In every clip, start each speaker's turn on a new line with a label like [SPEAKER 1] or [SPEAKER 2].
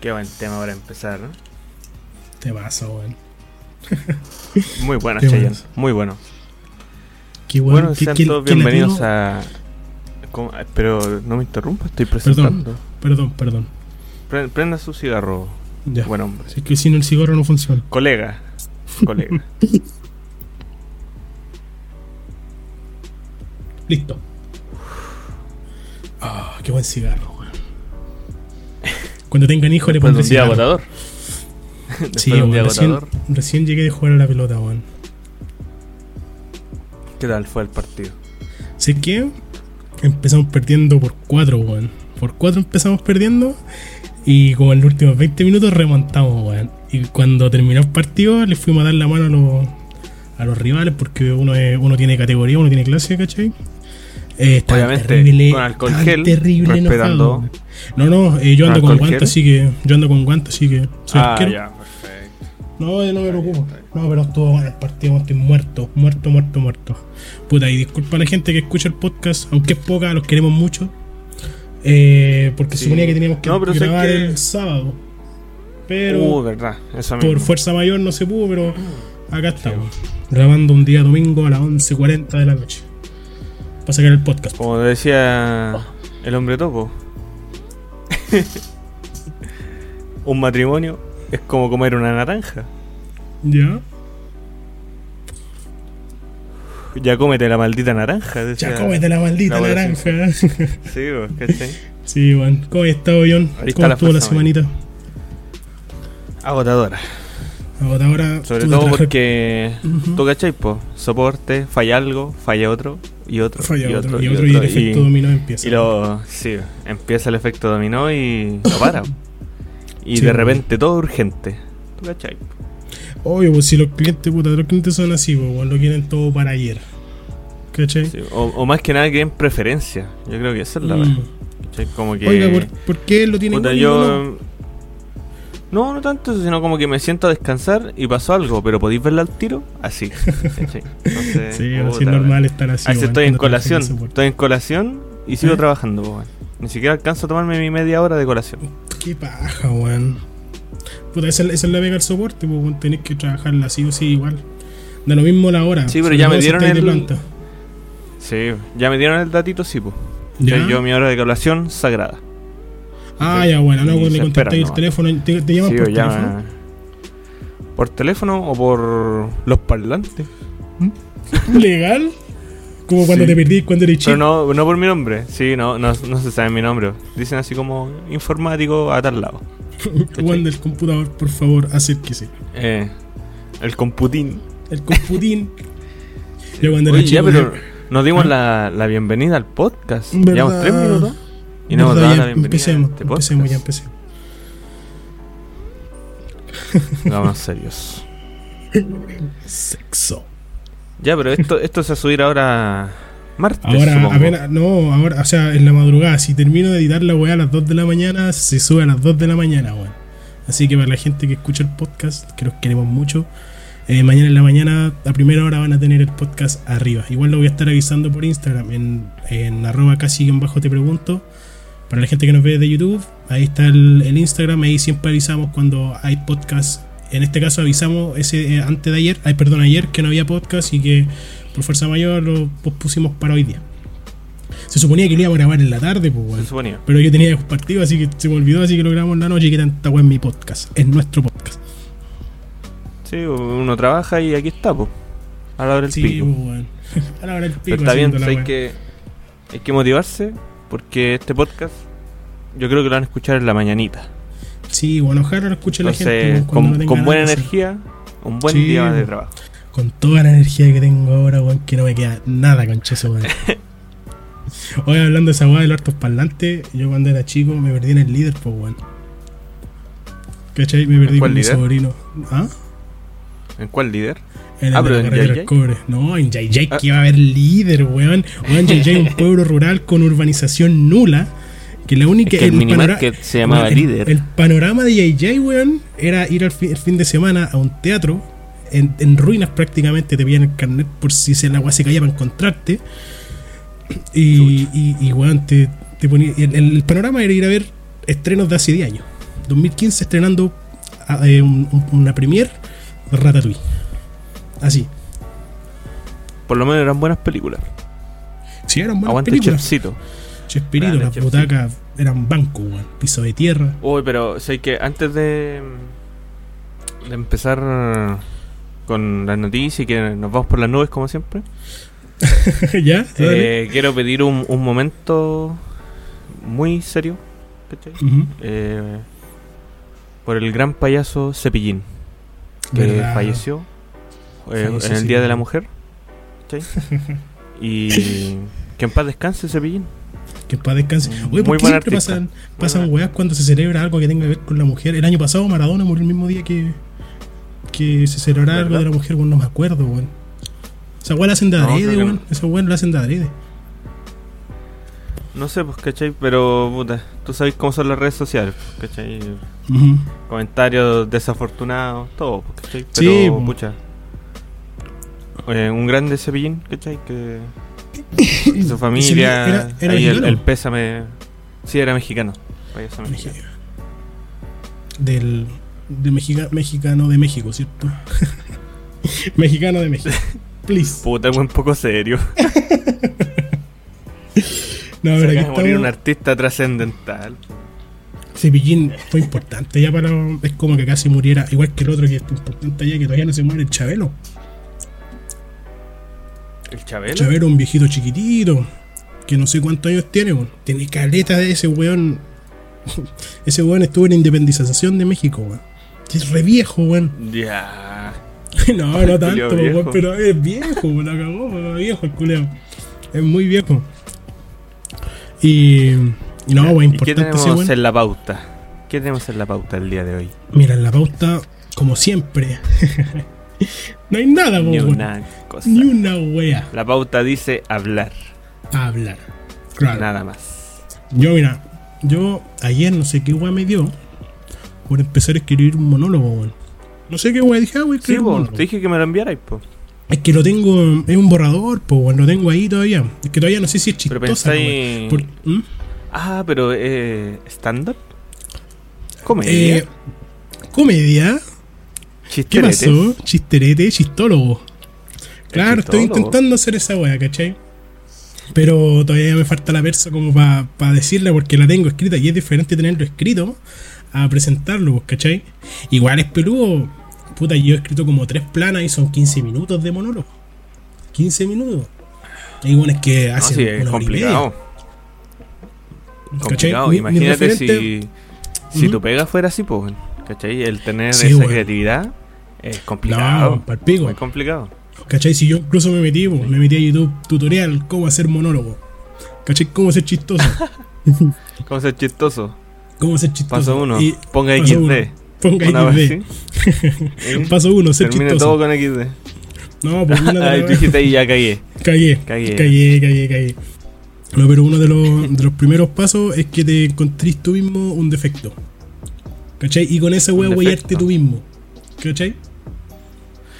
[SPEAKER 1] Qué buen tema para empezar, ¿no?
[SPEAKER 2] Te pasa, weón.
[SPEAKER 1] Muy bueno, Cheyenne. Muy bueno.
[SPEAKER 2] Qué
[SPEAKER 1] Bueno,
[SPEAKER 2] bueno.
[SPEAKER 1] sean todos bienvenidos a. Ah, Pero no me interrumpa, estoy presentando.
[SPEAKER 2] Perdón, perdón.
[SPEAKER 1] Pre- Prenda su cigarro,
[SPEAKER 2] Ya.
[SPEAKER 1] buen hombre.
[SPEAKER 2] Es que si no el cigarro no funciona.
[SPEAKER 1] Colega. Colega.
[SPEAKER 2] Listo. Ah, qué buen cigarro. Cuando tengan hijos le pondré
[SPEAKER 1] un día agotador.
[SPEAKER 2] Sí,
[SPEAKER 1] un día
[SPEAKER 2] weón, recién,
[SPEAKER 1] agotador.
[SPEAKER 2] recién llegué de jugar a la pelota, weón.
[SPEAKER 1] ¿Qué tal fue el partido?
[SPEAKER 2] Sé que empezamos perdiendo por 4, weón. Por 4 empezamos perdiendo. Y como en los últimos 20 minutos remontamos, weón. Y cuando terminó el partido, le fuimos a dar la mano a los, a los rivales. Porque uno, es- uno tiene categoría, uno tiene clase, ¿cachai? Eh,
[SPEAKER 1] Obviamente,
[SPEAKER 2] terrible,
[SPEAKER 1] con alcohol gel,
[SPEAKER 2] terrible
[SPEAKER 1] respetando-.
[SPEAKER 2] No, no, eh, yo
[SPEAKER 1] ¿Con
[SPEAKER 2] ando con guantes, así que. Yo ando con guantes, así que. Soy
[SPEAKER 1] ah,
[SPEAKER 2] arquero.
[SPEAKER 1] ya, perfecto.
[SPEAKER 2] No, yo no me preocupo. No, pero estuvo bueno el partido, estoy muerto, muerto, muerto, muerto. Puta, y disculpa a la gente que escucha el podcast, aunque es poca, los queremos mucho. Eh, porque
[SPEAKER 1] Sí.
[SPEAKER 2] suponía que teníamos que
[SPEAKER 1] No,
[SPEAKER 2] grabar
[SPEAKER 1] que-
[SPEAKER 2] el sábado. Pero
[SPEAKER 1] Uh, verdad.
[SPEAKER 2] Por fuerza mayor no se pudo, pero acá estamos. Grabando un día domingo a las 11.40 de la noche. Para sacar el podcast.
[SPEAKER 1] Como decía el hombre topo. Un matrimonio es como comer una naranja.
[SPEAKER 2] ¿Ya?
[SPEAKER 1] Ya cómete la maldita naranja. decía.
[SPEAKER 2] Ya cómete la maldita
[SPEAKER 1] la
[SPEAKER 2] naranja.
[SPEAKER 1] Sí, vos, ¿cachai?
[SPEAKER 2] sí, bueno. ¿Cómo has estado, John? ¿Cómo estuvo la semanita?
[SPEAKER 1] Agotadora. Sobre todo porque tú cachai, po, soporte, falla algo, falla otro, y otro,
[SPEAKER 2] Falla
[SPEAKER 1] y
[SPEAKER 2] otro,
[SPEAKER 1] otro,
[SPEAKER 2] y otro, y el efecto dominó empieza.
[SPEAKER 1] y lo, sí, empieza el efecto dominó y no para. Y
[SPEAKER 2] Sí,
[SPEAKER 1] de
[SPEAKER 2] po.
[SPEAKER 1] repente todo urgente. ¿Tú cachai?
[SPEAKER 2] Obvio, pues si los clientes, puta, los clientes son así, pues, lo quieren todo para ayer. ¿Cachai?
[SPEAKER 1] Sí, O, o más que nada que en preferencia. Yo creo que esa es la
[SPEAKER 2] Mm.
[SPEAKER 1] verdad. ¿cachai? Como que.
[SPEAKER 2] Oiga, ¿por, por qué lo tiene
[SPEAKER 1] puta, yo. No, no tanto, sino como que me siento a descansar y pasó algo, pero podéis verla al tiro, así. Entonces,
[SPEAKER 2] Sí,
[SPEAKER 1] puta,
[SPEAKER 2] así es normal estar así.
[SPEAKER 1] A veces
[SPEAKER 2] weón,
[SPEAKER 1] estoy en colación, estoy en colación y sigo
[SPEAKER 2] ¿Eh?
[SPEAKER 1] trabajando, weón. Ni siquiera alcanzo a tomarme mi media hora de colación.
[SPEAKER 2] Qué paja, weón. Puta, esa, es- esa es la pega del soporte, pues, weón, tenés que trabajarla así o sí igual. Da lo mismo la hora.
[SPEAKER 1] Sí, pero ya me dieron
[SPEAKER 2] de
[SPEAKER 1] el-
[SPEAKER 2] planta.
[SPEAKER 1] Sí, ya me dieron el datito, sí, pues. Yo mi hora de colación sagrada.
[SPEAKER 2] Ah, ya, bueno, no, le
[SPEAKER 1] se
[SPEAKER 2] contactáis el teléfono. ¿Te, te llaman
[SPEAKER 1] Sí,
[SPEAKER 2] por teléfono?
[SPEAKER 1] ¿Por teléfono o por los parlantes?
[SPEAKER 2] ¿Legal? Como cuando
[SPEAKER 1] Sí.
[SPEAKER 2] te perdí cuando eres chico.
[SPEAKER 1] Pero no, no por mi nombre. Sí, no, no, no se sabe mi nombre. Dicen así como informático a tal lado.
[SPEAKER 2] Juan del computador, por favor, acérquese.
[SPEAKER 1] Eh, el computín.
[SPEAKER 2] El computín. Yo cuando era
[SPEAKER 1] Oye, ya, pero nos dimos
[SPEAKER 2] ¿Ah?
[SPEAKER 1] la, la bienvenida al podcast.
[SPEAKER 2] ¿Verdad?
[SPEAKER 1] Llevamos tres minutos. Y no
[SPEAKER 2] ya
[SPEAKER 1] bienvenida
[SPEAKER 2] empecemos,
[SPEAKER 1] este
[SPEAKER 2] empecemos, ya empecemos.
[SPEAKER 1] Vámonos serios.
[SPEAKER 2] Sexo.
[SPEAKER 1] Ya, pero esto, esto se va a subir ahora martes,
[SPEAKER 2] Ahora,
[SPEAKER 1] supongo.
[SPEAKER 2] apenas, no, ahora, o sea, en la madrugada, si termino de editar la weá a las 2 de la mañana, se sube a las 2 de la mañana, weón. Así que para la gente que escucha el podcast, que los queremos mucho, eh, mañana en la mañana, a primera hora van a tener el podcast arriba. Igual lo voy a estar avisando por Instagram, en, en arroba casi en bajo te pregunto. Para la gente que nos ve de YouTube, ahí está el, el Instagram, ahí siempre avisamos cuando hay podcast. En este caso avisamos ese eh, antes de ayer, ay, perdón, ayer que no había podcast y que por fuerza mayor lo pospusimos para hoy día. Se suponía que lo íbamos a grabar en la tarde, pues,
[SPEAKER 1] Se
[SPEAKER 2] weón.
[SPEAKER 1] suponía.
[SPEAKER 2] Pero yo tenía partido, así que se me olvidó, así que lo grabamos en la noche y que tanta weá en mi podcast. Es nuestro podcast.
[SPEAKER 1] Sí, uno trabaja y aquí está, pues. A la hora del
[SPEAKER 2] Sí,
[SPEAKER 1] pico.
[SPEAKER 2] pues, weón. Ahora ahora el pico
[SPEAKER 1] Pero está bien,
[SPEAKER 2] la
[SPEAKER 1] hay que, hay que motivarse porque este podcast yo creo que lo van a escuchar en la mañanita.
[SPEAKER 2] Sí, bueno, ojalá lo escuche la gente.
[SPEAKER 1] Entonces,
[SPEAKER 2] cuando no
[SPEAKER 1] con, con buena energía, un buen
[SPEAKER 2] Sí,
[SPEAKER 1] día de trabajo.
[SPEAKER 2] Con toda la energía que tengo ahora, weón, que no me queda nada, conchazo, weón. Hoy hablando de esa weá de los hartos parlantes, yo cuando era chico me perdí en el líder, pues weón. ¿Cachai? Me perdí con mi
[SPEAKER 1] líder?
[SPEAKER 2] sobrino. ¿Ah?
[SPEAKER 1] ¿En cuál líder?
[SPEAKER 2] En
[SPEAKER 1] Ah,
[SPEAKER 2] el de
[SPEAKER 1] pero en
[SPEAKER 2] del cobre. No, en Yayay
[SPEAKER 1] Ah.
[SPEAKER 2] que iba a haber líder, weón. Weón, Yayay un pueblo rural con urbanización nula. Que la única.
[SPEAKER 1] Es que el minimarket se llamaba
[SPEAKER 2] weón, el-
[SPEAKER 1] líder.
[SPEAKER 2] El, panorama de Yayay, weón, era ir al fin, el fin de semana a un teatro. En, en ruinas prácticamente te pillan el carnet por si se, el agua se caía para encontrarte. Y, y, y, weón, te, te ponía. El, el panorama era ir a ver estrenos de hace 10 años. 2015 estrenando ah, eh, un- un- una premiere de Ratatouille. Así.
[SPEAKER 1] Por lo menos eran buenas películas.
[SPEAKER 2] Sí, eran buenas
[SPEAKER 1] Aguante
[SPEAKER 2] películas.
[SPEAKER 1] Chefcito.
[SPEAKER 2] Chespirito, las
[SPEAKER 1] Chefcito.
[SPEAKER 2] butacas eran banco, weón. Piso de tierra.
[SPEAKER 1] Uy, pero sé que antes de, de empezar con las noticias y que nos vamos por las nubes como siempre,
[SPEAKER 2] ¿Ya?
[SPEAKER 1] Eh, quiero pedir un, un momento muy serio. Eh, por el gran payaso Cepillín, que
[SPEAKER 2] ¿Verdad?
[SPEAKER 1] falleció, eh, en el
[SPEAKER 2] sí.
[SPEAKER 1] Día de la Mujer. y que en paz descanse Cepillín.
[SPEAKER 2] Que para descanse. Oye,
[SPEAKER 1] Muy
[SPEAKER 2] ¿por qué
[SPEAKER 1] buen
[SPEAKER 2] siempre
[SPEAKER 1] artista.
[SPEAKER 2] pasan,
[SPEAKER 1] Muy
[SPEAKER 2] pasan weas cuando se celebra algo que tenga que ver con la mujer? El año pasado Maradona murió el mismo día que, que se celebraba algo de la mujer, weón, no me acuerdo, weón. Esa weá la hacen de
[SPEAKER 1] No,
[SPEAKER 2] adrede,
[SPEAKER 1] que
[SPEAKER 2] weón.
[SPEAKER 1] no.
[SPEAKER 2] Esa weá la hacen de adrede.
[SPEAKER 1] No sé, pues, ¿cachai? Pero, puta, tú sabes cómo son las redes sociales, pues, ¿cachai? Comentarios desafortunados, todo, pues, ¿cachai?
[SPEAKER 2] Sí,
[SPEAKER 1] Pero,
[SPEAKER 2] po.
[SPEAKER 1] pucha. Eh, un grande cepillín, ¿cachai? Que y su familia,
[SPEAKER 2] era- era
[SPEAKER 1] ahí el, el pésame. Sí, era mexicano. mexicano.
[SPEAKER 2] Del, del mexica- mexicano de México, ¿cierto? mexicano de México. Please.
[SPEAKER 1] Puta, un poco serio.
[SPEAKER 2] No,
[SPEAKER 1] Se
[SPEAKER 2] pero
[SPEAKER 1] de morir un
[SPEAKER 2] estamos.
[SPEAKER 1] artista trascendental.
[SPEAKER 2] Cepillín fue importante ya para. Es como que casi muriera. Igual que el otro que es importante ya que todavía no se muere, el Chabelo.
[SPEAKER 1] ¿El Chabelo?
[SPEAKER 2] Chabelo, un viejito chiquitito. Que no sé cuántos años tiene, weón. Tiene caleta de ese weón. ese weón estuvo en la independización de México, weón. Es re viejo, weón.
[SPEAKER 1] Ya.
[SPEAKER 2] no, no tanto, weón, pero es viejo, weón. La cagó, weón, viejo el culeo. Es muy viejo. Y. y no, weón,
[SPEAKER 1] ¿Y qué
[SPEAKER 2] importante ese
[SPEAKER 1] tenemos
[SPEAKER 2] weón.
[SPEAKER 1] en la pauta? ¿Qué tenemos en la pauta el día de hoy?
[SPEAKER 2] Mira, en la pauta, como siempre. no hay nada,
[SPEAKER 1] Ni una cosa.
[SPEAKER 2] Ni una wea
[SPEAKER 1] La pauta dice hablar,
[SPEAKER 2] hablar. Claro.
[SPEAKER 1] nada más.
[SPEAKER 2] Yo, mira, yo ayer no sé qué weá me dio por empezar a escribir un monólogo, weón. No sé qué weá dije, ah, a
[SPEAKER 1] Sí, po, te dije que me lo enviarais, po.
[SPEAKER 2] Es que lo tengo, es un borrador, pues, weón, lo tengo ahí todavía. Es que todavía no sé si es
[SPEAKER 1] Pero
[SPEAKER 2] chistosa,
[SPEAKER 1] pensáis.
[SPEAKER 2] weón. Por- ¿Mm?
[SPEAKER 1] Ah, pero eh, stand-up. Comedia.
[SPEAKER 2] Eh, comedia, ¿qué
[SPEAKER 1] Chisteretes.
[SPEAKER 2] pasó? Chisterete, chistólogo. Claro, estoy intentando hacer esa weá, ¿cachai? Pero todavía me falta la versa como para decirle porque la tengo escrita y es diferente tenerlo escrito a presentarlo, pues, ¿cachai? Igual es peludo. Puta, yo he escrito como tres planas y son 15 minutos de monólogo. 15 minutos. Y bueno, es que
[SPEAKER 1] No,
[SPEAKER 2] hace
[SPEAKER 1] sí, es complicado. Imagínate si, si tu pega fuera así, pues, ¿cachai? El tener
[SPEAKER 2] Sí,
[SPEAKER 1] esa creatividad es complicado.
[SPEAKER 2] No, palpico.
[SPEAKER 1] Muy complicado.
[SPEAKER 2] ¿Cachai? Si yo incluso me metí, me metí a YouTube tutorial cómo hacer monólogo. ¿Cachai? Cómo ser chistoso.
[SPEAKER 1] ¿Cómo ser chistoso?
[SPEAKER 2] Cómo ser chistoso.
[SPEAKER 1] Paso uno.
[SPEAKER 2] Y
[SPEAKER 1] Ponga
[SPEAKER 2] paso
[SPEAKER 1] XD.
[SPEAKER 2] uno, Ponga
[SPEAKER 1] Una
[SPEAKER 2] XD. Paso uno, ser
[SPEAKER 1] Termine
[SPEAKER 2] chistoso.
[SPEAKER 1] todo con XD.
[SPEAKER 2] No, pues una de
[SPEAKER 1] Ay, tú dijiste ahí ya.
[SPEAKER 2] Cagué,
[SPEAKER 1] Cagué.
[SPEAKER 2] cagué, cagué, cagué. No, pero uno de los, de los primeros pasos es que te encontrís tú mismo un defecto. ¿Cachai? Y con esa wea
[SPEAKER 1] defecto.
[SPEAKER 2] tú mismo. ¿Cachai?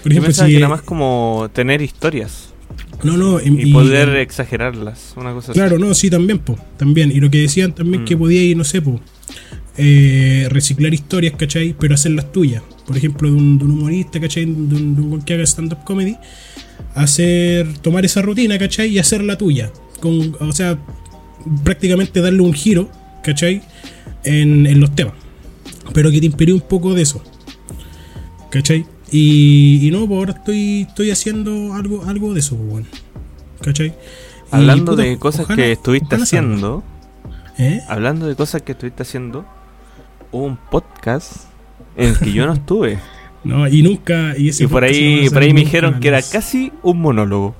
[SPEAKER 2] Por
[SPEAKER 1] Yo
[SPEAKER 2] ejemplo,
[SPEAKER 1] pensaba
[SPEAKER 2] si.
[SPEAKER 1] que era más como tener historias
[SPEAKER 2] No, no,
[SPEAKER 1] y, poder exagerarlas. Una cosa así.
[SPEAKER 2] Claro, no, sí, también, po, también. Y lo que decían también
[SPEAKER 1] Mm.
[SPEAKER 2] que podía ir, no sé, po, eh, reciclar historias, ¿cachai? Pero hacerlas tuyas. Por ejemplo, de un, de un humorista, ¿cachai? De un, de un que haga stand-up comedy. Hacer, tomar esa rutina, ¿cachai? Y hacerla tuya. Con, o sea, prácticamente darle un giro, ¿cachai? En, en los temas. Pero que te impide un poco de eso. ¿Cachai? Y, y no, pues ahora estoy, estoy haciendo algo, algo de eso, pues, bueno. ¿Cachai? Y,
[SPEAKER 1] Hablando
[SPEAKER 2] puta,
[SPEAKER 1] de cosas
[SPEAKER 2] ojalá-
[SPEAKER 1] que estuviste haciendo,
[SPEAKER 2] ¿Eh?
[SPEAKER 1] hablando de cosas que estuviste haciendo, hubo un podcast en el que yo no estuve.
[SPEAKER 2] No, y nunca. Y, ese
[SPEAKER 1] y por
[SPEAKER 2] no
[SPEAKER 1] ahí, por ahí me dijeron que era casi un monólogo.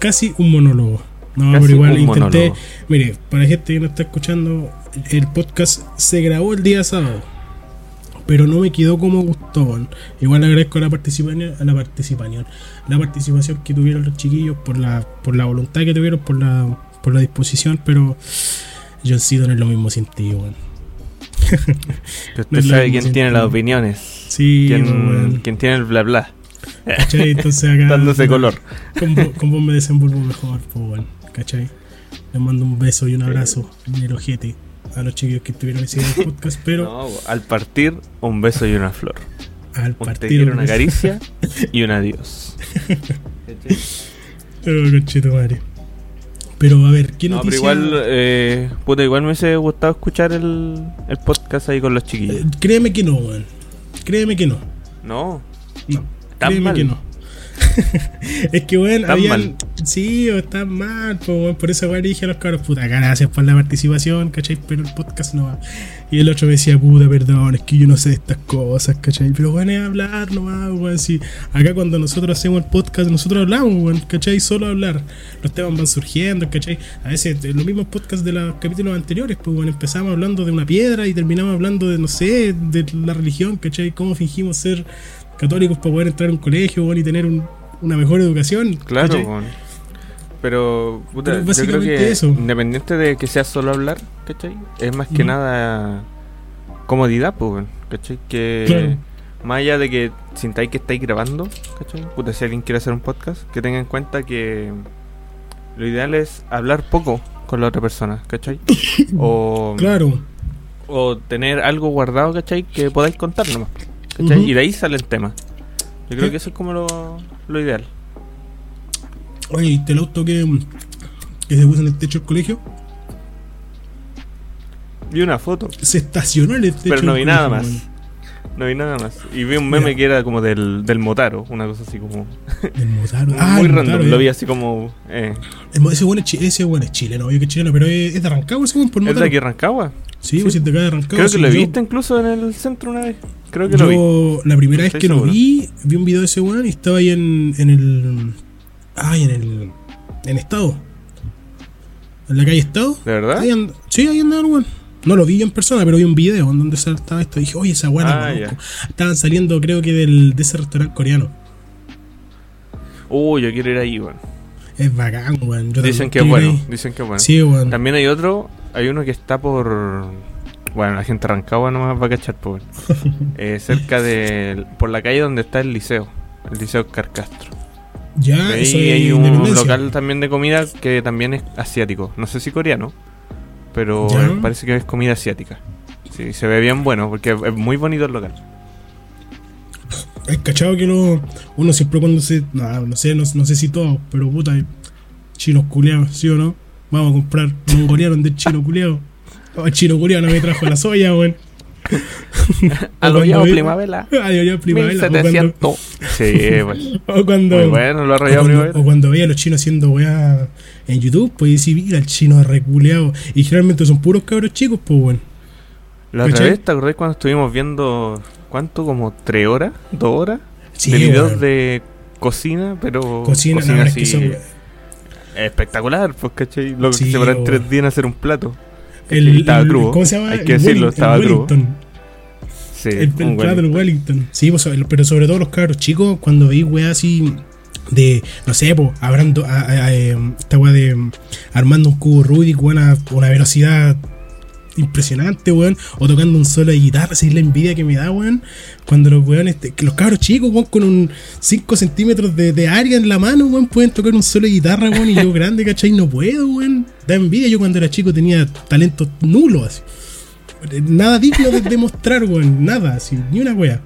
[SPEAKER 2] Casi un monólogo. No,
[SPEAKER 1] Casi
[SPEAKER 2] pero igual intenté.
[SPEAKER 1] monólogo.
[SPEAKER 2] Mire, para la gente que no está escuchando, el podcast se grabó el día sábado. Pero no me quedó como gustó. weón. Igual agradezco a la participación, a la participación, la participación que tuvieron los chiquillos por la, por la voluntad que tuvieron, por la, por la disposición, pero John Cena no es lo mismo sin ti, weón.
[SPEAKER 1] Que usted
[SPEAKER 2] No
[SPEAKER 1] sabe quién tiene
[SPEAKER 2] ti.
[SPEAKER 1] las opiniones.
[SPEAKER 2] Sí,
[SPEAKER 1] Quién,
[SPEAKER 2] weón.
[SPEAKER 1] quién tiene el bla bla.
[SPEAKER 2] ¿Cachai? Entonces acá.
[SPEAKER 1] Dándose color.
[SPEAKER 2] Con, con vos me desenvuelvo mejor, pues bueno, ¿cachai? Le mando un beso y un abrazo en el ojete. A los chiquillos que estuvieron ese día en el podcast, pero
[SPEAKER 1] No, al partir, un beso y una flor.
[SPEAKER 2] al
[SPEAKER 1] Un
[SPEAKER 2] partir.
[SPEAKER 1] una caricia y un adiós.
[SPEAKER 2] Pero. Pero a ver, ¿qué
[SPEAKER 1] No, pero
[SPEAKER 2] noticia?
[SPEAKER 1] igual, eh, puta, igual me hubiese gustado escuchar el, el podcast ahí con los chiquillos.
[SPEAKER 2] Eh, Créeme que no, weón. Créeme que no.
[SPEAKER 1] No,
[SPEAKER 2] No. Créeme
[SPEAKER 1] mal.
[SPEAKER 2] que no. es que, weón,
[SPEAKER 1] Tan
[SPEAKER 2] habían.
[SPEAKER 1] mal.
[SPEAKER 2] Sí, o están mal, pues, weón. Por eso, weón, dije a los cabros, puta, gracias por la participación, ¿cachai? Pero el podcast no va. Y el otro me decía, puta, perdón, es que yo no sé de estas cosas, ¿cachai? Pero, weón, es hablar nomás, weón. Si acá cuando nosotros hacemos el podcast, nosotros hablamos, weón, ¿cachai? Solo hablar. Los temas van surgiendo, ¿cachai? A veces, en los mismos podcasts de los capítulos anteriores, pues, weón, empezamos hablando de una piedra y terminamos hablando de, no sé, de la religión, ¿cachai? Cómo fingimos ser católicos para poder entrar a un colegio, y tener un- una mejor educación.
[SPEAKER 1] claro. Pero, puta,
[SPEAKER 2] Pero
[SPEAKER 1] yo creo que
[SPEAKER 2] eso.
[SPEAKER 1] independiente de que sea solo hablar, ¿cachai? Es más que nada comodidad, pues, ¿cachai? Que
[SPEAKER 2] Claro.
[SPEAKER 1] más allá de que sintáis que estáis grabando, ¿cachai? Puta, si alguien quiere hacer un podcast, que tenga en cuenta que lo ideal es hablar poco con la otra persona, ¿cachai? O,
[SPEAKER 2] Claro.
[SPEAKER 1] o tener algo guardado, ¿cachai? Que podáis contar nomás, Y de ahí sale el tema. Yo creo
[SPEAKER 2] Sí.
[SPEAKER 1] que eso es como lo, lo ideal.
[SPEAKER 2] Oye, ¿viste el auto que, que se puso en el techo del colegio?
[SPEAKER 1] Vi una foto.
[SPEAKER 2] Se estacionó en el techo
[SPEAKER 1] Pero no
[SPEAKER 2] del
[SPEAKER 1] vi nada
[SPEAKER 2] colegio,
[SPEAKER 1] más. No vi nada más. Y vi un meme
[SPEAKER 2] Mira.
[SPEAKER 1] que era como del, del Motaro, una cosa así como.
[SPEAKER 2] weón. El Motaro. Ah,
[SPEAKER 1] muy random.
[SPEAKER 2] Motaro,
[SPEAKER 1] lo vi así como. Eh.
[SPEAKER 2] Ese bueno es, chi- ese bueno es chileno, obvio que es chileno, pero es, de Rancagua ese weón por
[SPEAKER 1] ¿Es de
[SPEAKER 2] Motaro.
[SPEAKER 1] aquí Rancagua?
[SPEAKER 2] Sí, pues si te cae de Rancagua.
[SPEAKER 1] Creo
[SPEAKER 2] sí,
[SPEAKER 1] que lo
[SPEAKER 2] yo-
[SPEAKER 1] visto incluso en el centro una vez. Creo que lo vi.
[SPEAKER 2] Yo, la primera vez que lo vi, vi un video de ese weón y estaba ahí en, en el. Ay, en el. En Estado. En la calle Estado.
[SPEAKER 1] ¿De verdad?
[SPEAKER 2] Ahí and- sí, ahí andaba el weón. No lo vi en persona, pero vi un video en donde se- estaba esto. dije, oye, esa weón
[SPEAKER 1] Ah,
[SPEAKER 2] conozco. Estaban saliendo, creo que del, de ese restaurante coreano.
[SPEAKER 1] Uy, yo quiero ir ahí, weón.
[SPEAKER 2] Es bacán, weón. Yo
[SPEAKER 1] Dicen que es bueno. Dicen que es bueno.
[SPEAKER 2] Sí, weón.
[SPEAKER 1] También hay otro. Hay uno que está por. Bueno, la gente de Rancagua no más va a cachar, weón. Eh, cerca de. Por la calle donde está el liceo. El liceo Carcastro.
[SPEAKER 2] Ya, Ah, eso
[SPEAKER 1] ahí hay un local también de comida que también es asiático. No sé si coreano, pero
[SPEAKER 2] Ya.
[SPEAKER 1] eh, parece que es comida asiática. Sí, se ve bien bueno porque es muy bonito el local.
[SPEAKER 2] Es cachado que lo, uno siempre cuando se. No, no sé, no, no sé si todos, pero puta, chinos culeados, ¿sí o no? Vamos a comprar mongoliano de chino culeado. Oh, chino culeado no me trajo la soya, weón.
[SPEAKER 1] A lo
[SPEAKER 2] cuando
[SPEAKER 1] llamo
[SPEAKER 2] ve-
[SPEAKER 1] primavera.
[SPEAKER 2] Ay, ya primavera. O cuando,
[SPEAKER 1] 1700. Sí, bueno.
[SPEAKER 2] o cuando,
[SPEAKER 1] Muy bueno, lo
[SPEAKER 2] o
[SPEAKER 1] arrollado primavera.
[SPEAKER 2] o cuando veía a los chinos haciendo weá en YouTube, pues decir, mira, el chino es reculeado. Y generalmente son puros cabros chicos, pues, weón.
[SPEAKER 1] La otra vez, ¿te acordás cuando estuvimos viendo, cuánto? Como tres horas, dos horas
[SPEAKER 2] Sí,
[SPEAKER 1] de videos de cocina, pero
[SPEAKER 2] Cocina, no, es que
[SPEAKER 1] así
[SPEAKER 2] son-
[SPEAKER 1] espectacular, pues, ¿cachai? Lo que
[SPEAKER 2] Sí,
[SPEAKER 1] se paran
[SPEAKER 2] weón.
[SPEAKER 1] tres días en hacer un plato.
[SPEAKER 2] El,
[SPEAKER 1] estaba
[SPEAKER 2] el-. ¿Cómo se llama?
[SPEAKER 1] Hay que
[SPEAKER 2] El
[SPEAKER 1] decirlo,
[SPEAKER 2] Wellington,
[SPEAKER 1] estaba
[SPEAKER 2] el.
[SPEAKER 1] Sí,
[SPEAKER 2] El, el plato del Wellington. Sí, pues, el- pero sobre todo los cabros chicos, cuando veis weá así de, no sé, pues, hablando, a- a- a, eh, esta weá de mm, armando un cubo Rubik, weón, a una velocidad impresionante, weón, o tocando un solo de guitarra, así es la envidia que me da, weón, cuando los weones, este, los cabros chicos, weón, con un 5 centímetros de, de área en la mano, weón, pueden tocar un solo de guitarra, weón, y yo grande, ¿cachai? No puedo, weón. Da envidia, yo cuando era chico tenía talento nulo, así. Nada digno de demostrar, weón, nada, así, ni una wea.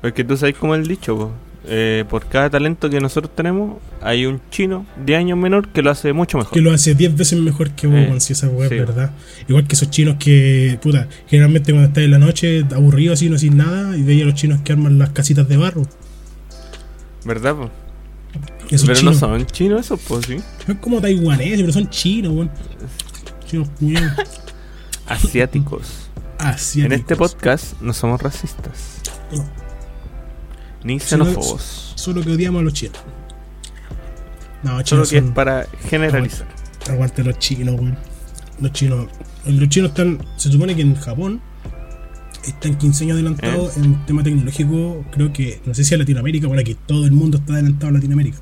[SPEAKER 1] Porque tú sabes como el dicho, po. Eh, por cada talento que nosotros tenemos, hay un chino de años menor que lo hace mucho mejor.
[SPEAKER 2] Que lo hace 10 veces mejor que vos,
[SPEAKER 1] Eh,
[SPEAKER 2] si esa weá
[SPEAKER 1] sí.
[SPEAKER 2] es verdad. Igual que esos chinos que, puta, generalmente cuando estás en la noche, aburrido así, no sin nada, y veía a los chinos que arman las casitas de barro.
[SPEAKER 1] ¿Verdad, po?
[SPEAKER 2] Esos
[SPEAKER 1] Pero
[SPEAKER 2] chinos,
[SPEAKER 1] no son chinos esos, pues sí.
[SPEAKER 2] son como taiwaneses, pero son chinos, weón. Chinos.
[SPEAKER 1] Asiáticos.
[SPEAKER 2] Asiáticos.
[SPEAKER 1] En este podcast no somos racistas.
[SPEAKER 2] No,
[SPEAKER 1] Ni xenófobos.
[SPEAKER 2] solo que odiamos a los chinos. No,
[SPEAKER 1] Solo
[SPEAKER 2] chinos
[SPEAKER 1] que es
[SPEAKER 2] son,
[SPEAKER 1] para generalizar.
[SPEAKER 2] aguante los chinos, weón. Los chinos, los chinos están, se supone que en Japón están 15 años adelantados
[SPEAKER 1] Eh.
[SPEAKER 2] en tema tecnológico, creo que, no sé si a Latinoamérica, bueno, que todo el mundo está adelantado en Latinoamérica.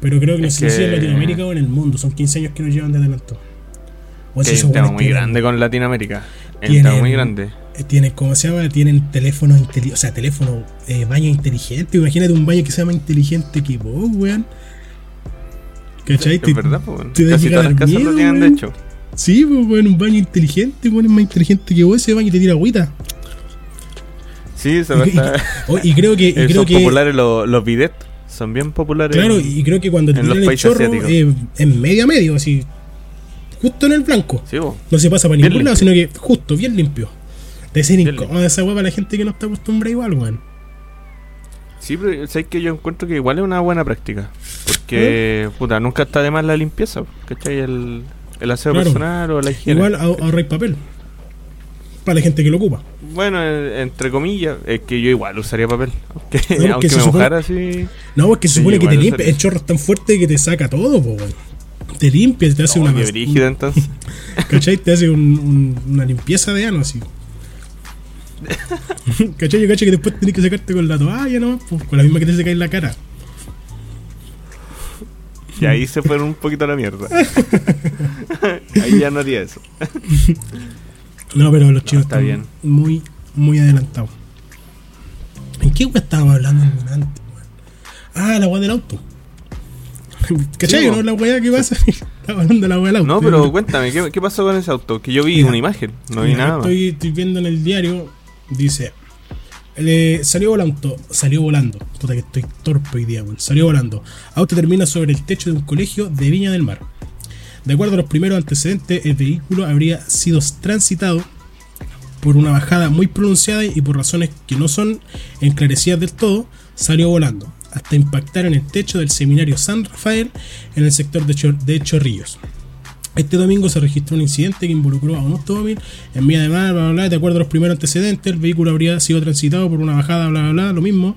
[SPEAKER 2] Pero creo que no
[SPEAKER 1] Es
[SPEAKER 2] sé si en
[SPEAKER 1] que-
[SPEAKER 2] Latinoamérica o en el mundo, son 15 años que nos llevan de adelanto. O
[SPEAKER 1] Que hay un tema muy grande con Latinoamérica. Es
[SPEAKER 2] Tienen-
[SPEAKER 1] tema muy grande.
[SPEAKER 2] Eh, Tienen, ¿cómo se llama? Tienen teléfonos inteligentes, o sea, teléfono, eh, baño inteligente. Imagínate un baño que sea más inteligente que vos, weón. ¿Cachai?
[SPEAKER 1] Es verdad,
[SPEAKER 2] te
[SPEAKER 1] Casi todas las lo tienen, de hecho.
[SPEAKER 2] Sí, pues, weón, un baño inteligente, weón, es más inteligente que vos ese baño y te tira agüita.
[SPEAKER 1] Sí, se
[SPEAKER 2] Y, y- oh, y creo que, y
[SPEAKER 1] Eh,
[SPEAKER 2] creo
[SPEAKER 1] Son
[SPEAKER 2] que
[SPEAKER 1] populares los, los bidets. Son bien populares.
[SPEAKER 2] claro, y creo que cuando te
[SPEAKER 1] en
[SPEAKER 2] tiran el chorro eh, es medio a medio, así, justo en el blanco.
[SPEAKER 1] Sí.
[SPEAKER 2] No se pasa para
[SPEAKER 1] Bien
[SPEAKER 2] ningún lado, sino que justo, bien limpio. Ser
[SPEAKER 1] Bien
[SPEAKER 2] incómoda esa weá para la gente que no está acostumbrada igual, weón.
[SPEAKER 1] Sí, pero sabes que yo encuentro que igual es una buena práctica. Porque, puta, nunca está de más la limpieza. ¿Cachai? El, el aseo
[SPEAKER 2] Claro.
[SPEAKER 1] personal o la higiene.
[SPEAKER 2] Igual ahor- ahorráis papel. Para la gente que lo ocupa.
[SPEAKER 1] Bueno, eh, entre comillas, es que yo igual usaría papel. Aunque,
[SPEAKER 2] porque
[SPEAKER 1] aunque me
[SPEAKER 2] supone-
[SPEAKER 1] mojara así.
[SPEAKER 2] No, es que se
[SPEAKER 1] Sí,
[SPEAKER 2] supone que te limpia. El chorro es tan fuerte que te saca todo, po, weón. Te limpia, te hace
[SPEAKER 1] Oh,
[SPEAKER 2] una
[SPEAKER 1] brígido, entonces.
[SPEAKER 2] ¿Cachai? Te hace un- un- una limpieza de ano así. ¿Cachai? Yo cacho que después tenés que sacarte con la toalla nomás, pues, con la misma que te seca en la cara.
[SPEAKER 1] Y ahí se fueron un poquito a la mierda. ahí ya no haría eso.
[SPEAKER 2] No, pero los chinos
[SPEAKER 1] está
[SPEAKER 2] están
[SPEAKER 1] bien.
[SPEAKER 2] muy, muy adelantados. ¿En qué weá estábamos hablando antes, weón? Ah, la weá del auto. ¿Cachai?
[SPEAKER 1] Sí,
[SPEAKER 2] ¿no? La weá que pasa. Estaba hablando de la weá del auto.
[SPEAKER 1] No, pero cuéntame, ¿qué, qué pasó con ese auto? Que yo vi una imagen, no vi nada
[SPEAKER 2] estoy viendo en el diario, dice, le salió volando, salió volando, puta que estoy torpe hoy día, salió volando. Auto termina sobre el techo de un colegio de Viña del Mar. De acuerdo a los primeros antecedentes, el vehículo habría sido transitado por una bajada muy pronunciada y por razones que no son enclarecidas del todo, salió volando, hasta impactar en el techo del seminario San Rafael en el sector de Chorrillos. Este domingo se registró un incidente que involucró a un automóvil en vía de mar, bla, bla, bla. De acuerdo a los primeros antecedentes, el vehículo habría sido transitado por una bajada, bla, bla, bla, lo mismo.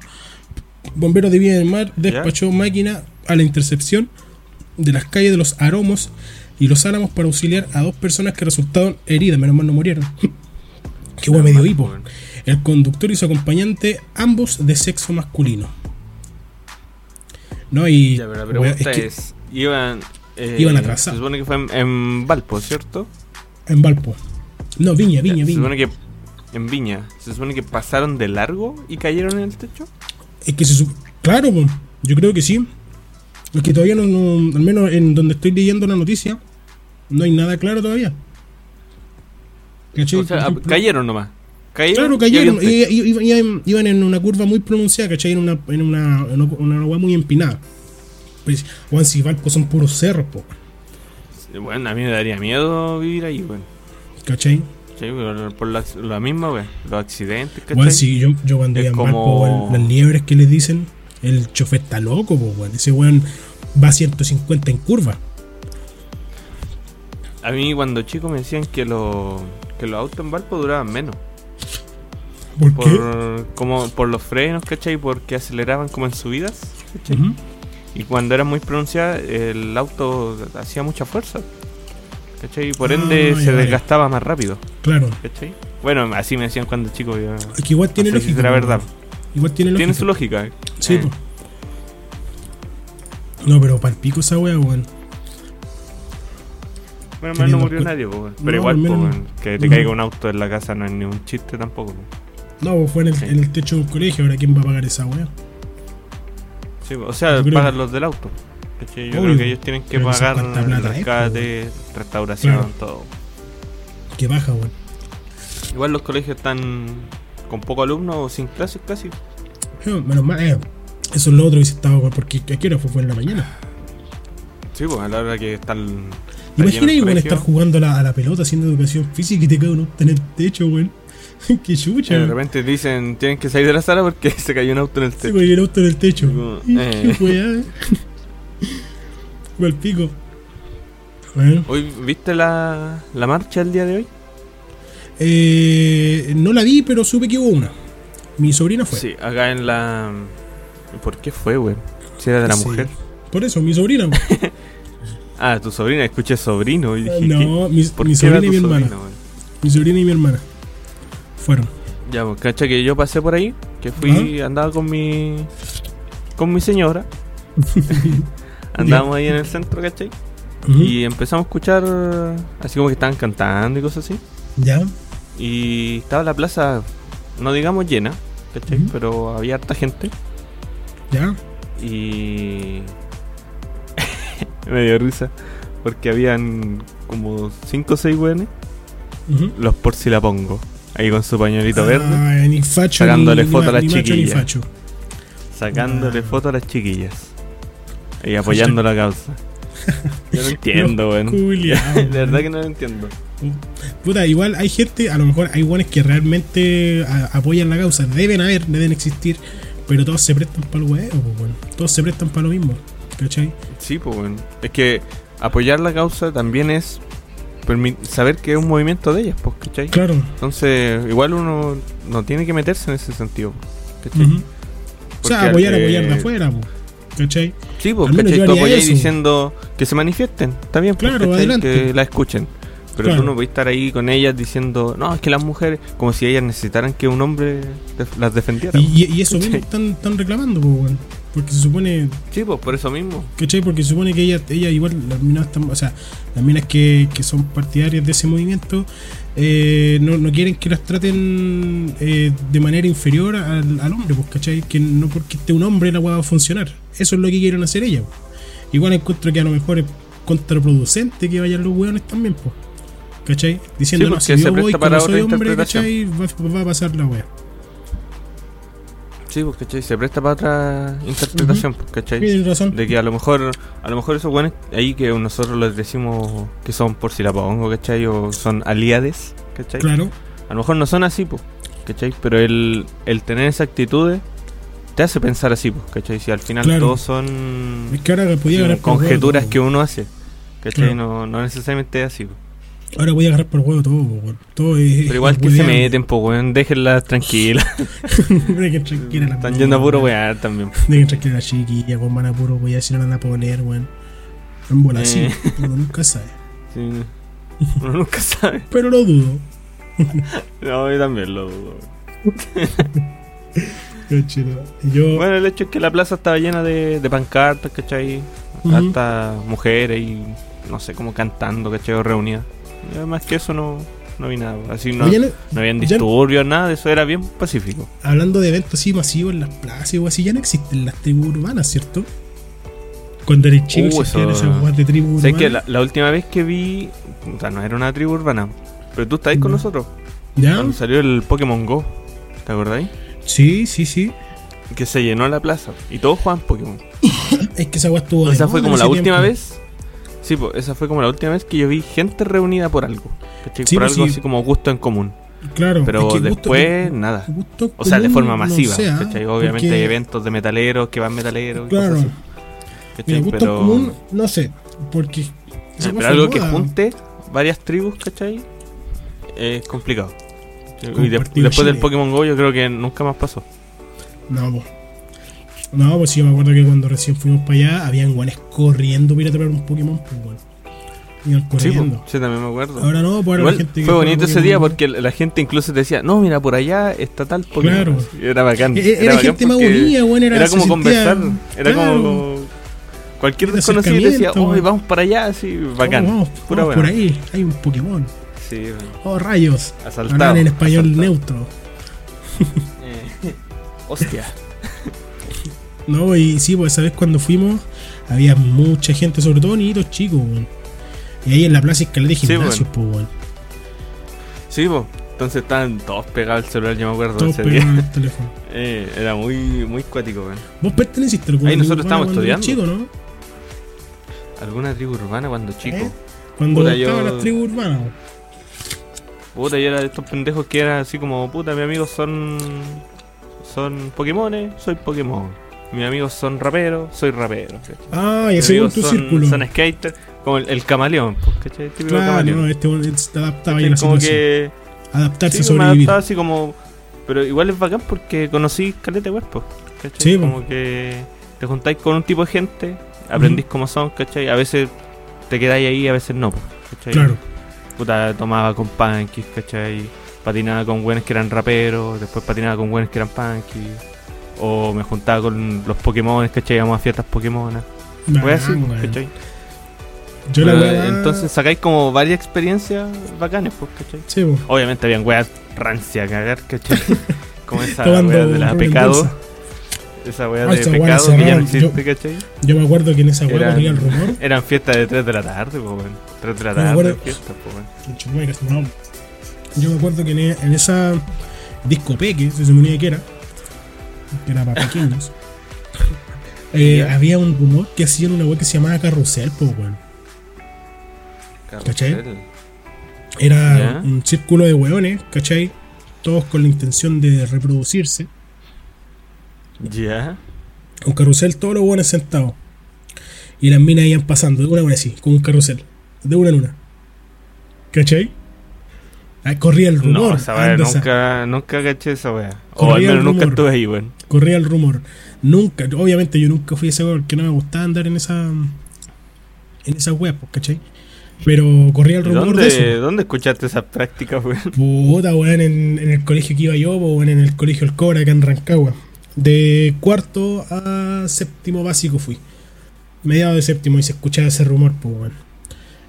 [SPEAKER 2] Bomberos de vía del mar despachó máquina a la intercepción de las calles de los Aromos y los Álamos para auxiliar a dos personas que resultaron heridas, menos mal no murieron. Qué guay medio hipo. El conductor y su acompañante, ambos de sexo masculino. No, y.
[SPEAKER 1] Ya, pero la
[SPEAKER 2] wea,
[SPEAKER 1] pregunta
[SPEAKER 2] es que-
[SPEAKER 1] es, iban... eh,
[SPEAKER 2] Iban atrasados.
[SPEAKER 1] Se supone que fue en, en Valpo, ¿cierto?
[SPEAKER 2] En Valpo. No, Viña, Viña,
[SPEAKER 1] Ya, Se
[SPEAKER 2] Viña.
[SPEAKER 1] supone que en Viña, se supone que pasaron de largo y cayeron en el techo.
[SPEAKER 2] Es que se su- Claro, yo creo que sí. Es que todavía no, no- Al menos en donde estoy leyendo la noticia, no hay nada claro todavía. ¿Cachai?
[SPEAKER 1] O sea,
[SPEAKER 2] Por
[SPEAKER 1] ah, cayeron nomás. Cayeron.
[SPEAKER 2] Claro, cayeron. y- y- y- iban, en una curva muy pronunciada, ¿cachai? En una, en una, en una, una muy empinada. Pues, Juan, si Valpo son puros cerros, po,
[SPEAKER 1] Bueno, a mí me daría miedo vivir ahí, weón.
[SPEAKER 2] ¿cachai?
[SPEAKER 1] Sí, por la, la misma, weón. Los accidentes, ¿cachai?
[SPEAKER 2] Si yo, yo cuando iba en
[SPEAKER 1] como-
[SPEAKER 2] Valpo, weón, las liebres que les dicen, el chofer está loco, po, weón. Ese weón va a 150 en curva.
[SPEAKER 1] A mí cuando chico me decían que, los que los autos en Valpo duraban menos.
[SPEAKER 2] ¿Por qué?
[SPEAKER 1] Por, como por los frenos, ¿cachai? Porque aceleraban como en subidas, ¿cachai? Y cuando era muy pronunciada, el auto hacía mucha fuerza. ¿Cachai? Y por
[SPEAKER 2] Ah,
[SPEAKER 1] ende
[SPEAKER 2] ya,
[SPEAKER 1] se desgastaba más rápido.
[SPEAKER 2] Claro.
[SPEAKER 1] ¿Cachai? Bueno, así me decían cuando chico. Yo,
[SPEAKER 2] Es que igual tiene
[SPEAKER 1] no sé si
[SPEAKER 2] lógica. po,
[SPEAKER 1] verdad.
[SPEAKER 2] Igual tiene lógica.
[SPEAKER 1] Tiene su lógica.
[SPEAKER 2] Sí,
[SPEAKER 1] Eh.
[SPEAKER 2] No, pero para el pico esa wea, weón.
[SPEAKER 1] Bueno, más no murió nadie, weón.
[SPEAKER 2] No,
[SPEAKER 1] pero igual, po, weón, que te caiga un auto en la casa no es ni un chiste tampoco. po.
[SPEAKER 2] No, fue en el,
[SPEAKER 1] Sí.
[SPEAKER 2] en el techo de un colegio. Ahora, ¿quién va a pagar esa wea?
[SPEAKER 1] Sí, o sea, pagan
[SPEAKER 2] que-
[SPEAKER 1] los del auto. Yo
[SPEAKER 2] Obvio,
[SPEAKER 1] creo que ellos tienen que
[SPEAKER 2] no
[SPEAKER 1] pagar
[SPEAKER 2] cuánta
[SPEAKER 1] el
[SPEAKER 2] plata es,
[SPEAKER 1] rescate, restauración,
[SPEAKER 2] Claro.
[SPEAKER 1] todo.
[SPEAKER 2] Que baja, weón.
[SPEAKER 1] Igual los colegios están con pocos alumnos o sin clases casi.
[SPEAKER 2] Eh, Menos mal, eh. Eso es lo otro que se estaba, weón, porque ¿a qué hora fue? Fue en la mañana.
[SPEAKER 1] Sí, pues a la hora que están.
[SPEAKER 2] Imagina igual
[SPEAKER 1] colegio,
[SPEAKER 2] estar jugando a la, a la pelota haciendo educación física y te auto en el techo, weón. Qué chucha,
[SPEAKER 1] De
[SPEAKER 2] weón.
[SPEAKER 1] repente dicen tienen que salir de la sala porque se cayó un auto en el techo.
[SPEAKER 2] weón, y el auto en el techo.
[SPEAKER 1] Como,
[SPEAKER 2] Qué
[SPEAKER 1] eh.
[SPEAKER 2] weá, eh. Igual pico. Bueno,
[SPEAKER 1] Hoy, ¿viste la, la marcha el día de hoy?
[SPEAKER 2] eh, no la vi, pero supe que hubo una. Mi sobrina fue.
[SPEAKER 1] Sí, acá en la. ¿Por qué fue, güey? Si era de la
[SPEAKER 2] Sí.
[SPEAKER 1] mujer.
[SPEAKER 2] Por eso, mi sobrina. weón.
[SPEAKER 1] Ah, tu sobrina, escuché sobrino y dije.
[SPEAKER 2] no,
[SPEAKER 1] ¿qué?
[SPEAKER 2] mi,
[SPEAKER 1] ¿Por
[SPEAKER 2] mi
[SPEAKER 1] qué
[SPEAKER 2] sobrina y mi hermana.
[SPEAKER 1] sobrino, güey?
[SPEAKER 2] Mi sobrina y mi hermana. Fueron.
[SPEAKER 1] Ya, pues, cacha que yo pasé por ahí, que fui, andaba con mi. con mi señora. Andábamos ahí en el centro, ¿cachai? Y empezamos a escuchar, así como que estaban cantando y cosas así.
[SPEAKER 2] Ya.
[SPEAKER 1] Y estaba la plaza, no digamos llena, ¿cachai? Pero había harta gente.
[SPEAKER 2] Ya.
[SPEAKER 1] Y. me dio risa. porque habían como 5 o 6 weones, los por si la pongo. Ahí con su pañuelito verde,
[SPEAKER 2] Ah, ni facho,
[SPEAKER 1] Sacándole
[SPEAKER 2] ni,
[SPEAKER 1] foto
[SPEAKER 2] ni
[SPEAKER 1] a las
[SPEAKER 2] ni
[SPEAKER 1] chiquillas. sacándole
[SPEAKER 2] ah.
[SPEAKER 1] fotos a las chiquillas. Y apoyando la causa. Yo no entiendo, weón. De verdad que no lo entiendo.
[SPEAKER 2] Puta, igual hay gente, a lo mejor hay guanes que realmente a- apoyan la causa. Deben haber, deben existir. Pero todos se prestan para el huevo, pues, bueno. Todos se prestan para lo mismo. ¿Cachai?
[SPEAKER 1] Sí, pues bueno. Es que apoyar la causa también es saber que es un movimiento de ellas, pues, ¿cachai?
[SPEAKER 2] Claro.
[SPEAKER 1] Entonces, igual uno no tiene que meterse en ese sentido, ¿cachai?
[SPEAKER 2] O sea, apoyar,
[SPEAKER 1] eh,
[SPEAKER 2] apoyar de afuera, pues. ¿cachai?
[SPEAKER 1] Sí, pues, ¿cachai? Tú apoyáis diciendo que se manifiesten, está bien, pues,
[SPEAKER 2] Claro,
[SPEAKER 1] que la escuchen. Pero
[SPEAKER 2] Claro.
[SPEAKER 1] tú no puedes estar ahí con ellas diciendo, no, es que las mujeres, como si ellas necesitaran que un hombre las defendiera.
[SPEAKER 2] Y, y- eso mismo están, están reclamando, pues, bueno. Porque se supone,
[SPEAKER 1] Sí, pues por eso mismo.
[SPEAKER 2] ¿cachai? Porque se supone que ella, ella igual, las minas están, o sea, las minas que, que son partidarias de ese movimiento, eh, no, no quieren que las traten eh, de manera inferior al, al hombre, pues, ¿cachai? Que no porque esté un hombre la hueá va a funcionar. Eso es lo que quieren hacer ellas. pues. Igual encuentro que a lo mejor es contraproducente que vayan los hueones también, pues. ¿Cachai? Diciendo,
[SPEAKER 1] Sí,
[SPEAKER 2] no, si yo voy como soy hombre. ¿cachai? Va, va a pasar la wea.
[SPEAKER 1] Sí, pues, ¿cachai? Se presta para otra interpretación, pues, ¿cachai?
[SPEAKER 2] Tienes razón.
[SPEAKER 1] De que a lo mejor, a lo mejor esos buenos ahí que nosotros les decimos que son por si la pongo, ¿cachai? O son aliades, ¿cachai?
[SPEAKER 2] Claro.
[SPEAKER 1] A lo mejor no son así, pues, ¿cachai? Pero el, el tener esa actitud te hace pensar así, pues, ¿cachai? Si al final
[SPEAKER 2] Claro.
[SPEAKER 1] todos son
[SPEAKER 2] Es que ahora podía
[SPEAKER 1] conjeturas que uno hace, ¿cachai?
[SPEAKER 2] Claro.
[SPEAKER 1] No, no necesariamente es así, pues.
[SPEAKER 2] Ahora voy a agarrar por huevo todo, po, weón. Todo es.
[SPEAKER 1] Pero igual
[SPEAKER 2] es
[SPEAKER 1] que se meten, pues, weón, déjenlas tranquilas.
[SPEAKER 2] Dejen tranquila la
[SPEAKER 1] Están yendo a puro wear también.
[SPEAKER 2] Dejen tranquila la chiquilla, weón. Van a puro weón. Si no la van a poner, weón. En bola.
[SPEAKER 1] Eh.
[SPEAKER 2] Uno nunca sabe.
[SPEAKER 1] Sí. Uno nunca sabe.
[SPEAKER 2] Pero lo dudo.
[SPEAKER 1] No, yo también lo dudo.
[SPEAKER 2] Qué Yo.
[SPEAKER 1] Bueno, el hecho es que la plaza estaba llena de, de pancartas, ¿cachai?
[SPEAKER 2] Ujú.
[SPEAKER 1] Hasta mujeres y no sé, como cantando, ¿cachai? O reunidas. Además que eso no, no vi nada. Así no,
[SPEAKER 2] no-
[SPEAKER 1] no habían disturbios, nada eso, era bien pacífico.
[SPEAKER 2] hablando de eventos así masivos en las plazas o así, ya no existen las tribus urbanas, ¿cierto? Cuando eres chico
[SPEAKER 1] Uh,
[SPEAKER 2] existían
[SPEAKER 1] eso-
[SPEAKER 2] esas de tribus
[SPEAKER 1] Sé
[SPEAKER 2] urbanas.
[SPEAKER 1] que la, la última vez que vi, o sea, no era una tribu urbana, pero tú estabas con nosotros.
[SPEAKER 2] ¿Ya?
[SPEAKER 1] Cuando salió el Pokémon Go, ¿te acordáis?
[SPEAKER 2] Sí, sí, sí.
[SPEAKER 1] Que se llenó la plaza y todos jugaban Pokémon.
[SPEAKER 2] Es que esa wea estuvo
[SPEAKER 1] Esa fue como la última
[SPEAKER 2] tiempo.
[SPEAKER 1] vez. Sí, pues esa fue como la última vez que yo vi gente reunida por algo. por
[SPEAKER 2] pues,
[SPEAKER 1] algo
[SPEAKER 2] sí.
[SPEAKER 1] así como gusto en común.
[SPEAKER 2] Claro.
[SPEAKER 1] Pero
[SPEAKER 2] es que gusto-
[SPEAKER 1] después, nada.
[SPEAKER 2] gusto
[SPEAKER 1] O sea, de forma masiva.
[SPEAKER 2] ¿ah?
[SPEAKER 1] ¿cachai? Obviamente
[SPEAKER 2] Porque,
[SPEAKER 1] hay eventos de metaleros que van metaleros.
[SPEAKER 2] Claro.
[SPEAKER 1] cosas así, ¿cachai?
[SPEAKER 2] Mira, gusto
[SPEAKER 1] pero,
[SPEAKER 2] común, no sé. Porque.
[SPEAKER 1] Ah, pero algo que
[SPEAKER 2] moda.
[SPEAKER 1] junte varias tribus, ¿cachai? Es complicado. Y de- después del. Pokémon Go yo creo que nunca más pasó.
[SPEAKER 2] No. No, pues sí, yo me acuerdo que cuando recién fuimos para allá, habían guanes corriendo para ir a un Pokémon, pues, weón. Iban
[SPEAKER 1] Sí,
[SPEAKER 2] corriendo.
[SPEAKER 1] pues, sí, también me acuerdo.
[SPEAKER 2] Ahora no, pues ahora la gente
[SPEAKER 1] fue bonito ese día porque la gente incluso te decía, no, mira, por allá está tal Pokémon.
[SPEAKER 2] Claro.
[SPEAKER 1] Y Era bacán.
[SPEAKER 2] Eh, Era,
[SPEAKER 1] bacán
[SPEAKER 2] gente más unida, weón. Era,
[SPEAKER 1] Era,
[SPEAKER 2] se
[SPEAKER 1] como
[SPEAKER 2] sentía-
[SPEAKER 1] conversar. Era
[SPEAKER 2] claro.
[SPEAKER 1] como cualquier
[SPEAKER 2] Era
[SPEAKER 1] desconocido decía, oh, vamos para allá, así, bacán.
[SPEAKER 2] Vamos, vamos,
[SPEAKER 1] Pura
[SPEAKER 2] vamos por ahí, hay un Pokémon.
[SPEAKER 1] Sí, weón.
[SPEAKER 2] Oh, rayos.
[SPEAKER 1] asaltado.
[SPEAKER 2] Hablan en español
[SPEAKER 1] asaltado.
[SPEAKER 2] neutro.
[SPEAKER 1] Eh, hostia.
[SPEAKER 2] No, y sí, pues esa vez cuando fuimos, había mucha gente, sobre todo niñitos chicos, weón. Y ahí en la plaza escalera de
[SPEAKER 1] Sí,
[SPEAKER 2] gimnasio, pues, weón.
[SPEAKER 1] Sí, pues. Entonces estaban todos pegados al celular, yo me acuerdo
[SPEAKER 2] Todos pegados el teléfono.
[SPEAKER 1] Eh, era muy, muy cuático, weón.
[SPEAKER 2] Vos perteneciste a alguna
[SPEAKER 1] Ahí nosotros estábamos estudiando.
[SPEAKER 2] chico, ¿no?
[SPEAKER 1] ¿Alguna tribu urbana cuando chico?
[SPEAKER 2] ¿Eh? Cuando
[SPEAKER 1] Puta,
[SPEAKER 2] estaban
[SPEAKER 1] yo-
[SPEAKER 2] las tribus urbanas, weón.
[SPEAKER 1] Puta, yo era de estos pendejos que era así como, puta, mis amigos son. Son Pokémones, soy Pokémon. Mis amigos son raperos, soy rapero. ¿cachai?
[SPEAKER 2] Ah, y
[SPEAKER 1] Mis
[SPEAKER 2] según tu
[SPEAKER 1] son,
[SPEAKER 2] círculo.
[SPEAKER 1] son skater, como el, el camaleón, pues, ¿cachai? Típico
[SPEAKER 2] Claro,
[SPEAKER 1] camaleón.
[SPEAKER 2] no, este se adaptaba ahí a
[SPEAKER 1] ¿Cachai?
[SPEAKER 2] la
[SPEAKER 1] como
[SPEAKER 2] situación.
[SPEAKER 1] que.
[SPEAKER 2] Adaptarse
[SPEAKER 1] Sí,
[SPEAKER 2] a
[SPEAKER 1] me
[SPEAKER 2] sobrevivir.
[SPEAKER 1] adaptaba así como. Pero igual es bacán porque conocí caleta de cuerpo. ¿cachai?
[SPEAKER 2] Sí, po.
[SPEAKER 1] como que te juntáis con un tipo de gente, aprendís cómo son, ¿cachai? A veces te quedáis ahí, a veces no, ¿cachai?
[SPEAKER 2] Claro.
[SPEAKER 1] Puta, tomaba con punkies, ¿cachai? Patinaba con buenos que eran raperos, después patinaba con buenos que eran punkies. O me juntaba con los Pokémon, ¿cachai? Íbamos a fiestas Pokémon.
[SPEAKER 2] Yo la weá-
[SPEAKER 1] Entonces sacáis como varias experiencias bacanes, pues, ¿cachai?
[SPEAKER 2] Sí, po.
[SPEAKER 1] Obviamente habían weas rancia a cagar, ¿cachai? Como esa wea de la pecado. esa weá
[SPEAKER 2] Ah,
[SPEAKER 1] de pecado que ya no existe, ¿cachai?
[SPEAKER 2] Yo me acuerdo que en esa weá
[SPEAKER 1] Eran-
[SPEAKER 2] el rumor.
[SPEAKER 1] Eran fiestas de 3 de la tarde, pues, weón. 3 de la tarde,
[SPEAKER 2] acuerdo-
[SPEAKER 1] fiestas, pues.
[SPEAKER 2] Yo me acuerdo que en, e- en esa disco peque, se suponía que era, que era para pequeños, eh, había un rumor que hacían una web que se llamaba Carrusel, pues, weón. ¿Cachai? Era
[SPEAKER 1] Ya.
[SPEAKER 2] un círculo de weones, ¿cachai? Todos con la intención de reproducirse.
[SPEAKER 1] Ya.
[SPEAKER 2] Un carrusel, todos los weones sentados. Y las minas iban pasando de una a una así, con un carrusel. De una en una. ¿Cachai? Ah, corría el rumor.
[SPEAKER 1] No, esa nunca, nunca caché esa weá. O al menos nunca estuve ahí, weón.
[SPEAKER 2] Corría el rumor. Nunca, obviamente yo nunca fui ese weón porque no me gustaba andar en esa en esa web, pues, ¿cachai? Pero corría el
[SPEAKER 1] ¿Y
[SPEAKER 2] rumor
[SPEAKER 1] ¿Dónde,
[SPEAKER 2] de eso.
[SPEAKER 1] ¿Dónde escuchaste esas prácticas, weón?
[SPEAKER 2] Puta, weón, en, en el colegio que iba yo, weón, en el colegio El Cobra acá en Rancagua. De cuarto a séptimo básico fui. Mediado de séptimo y se escuchaba ese rumor, pues, weón.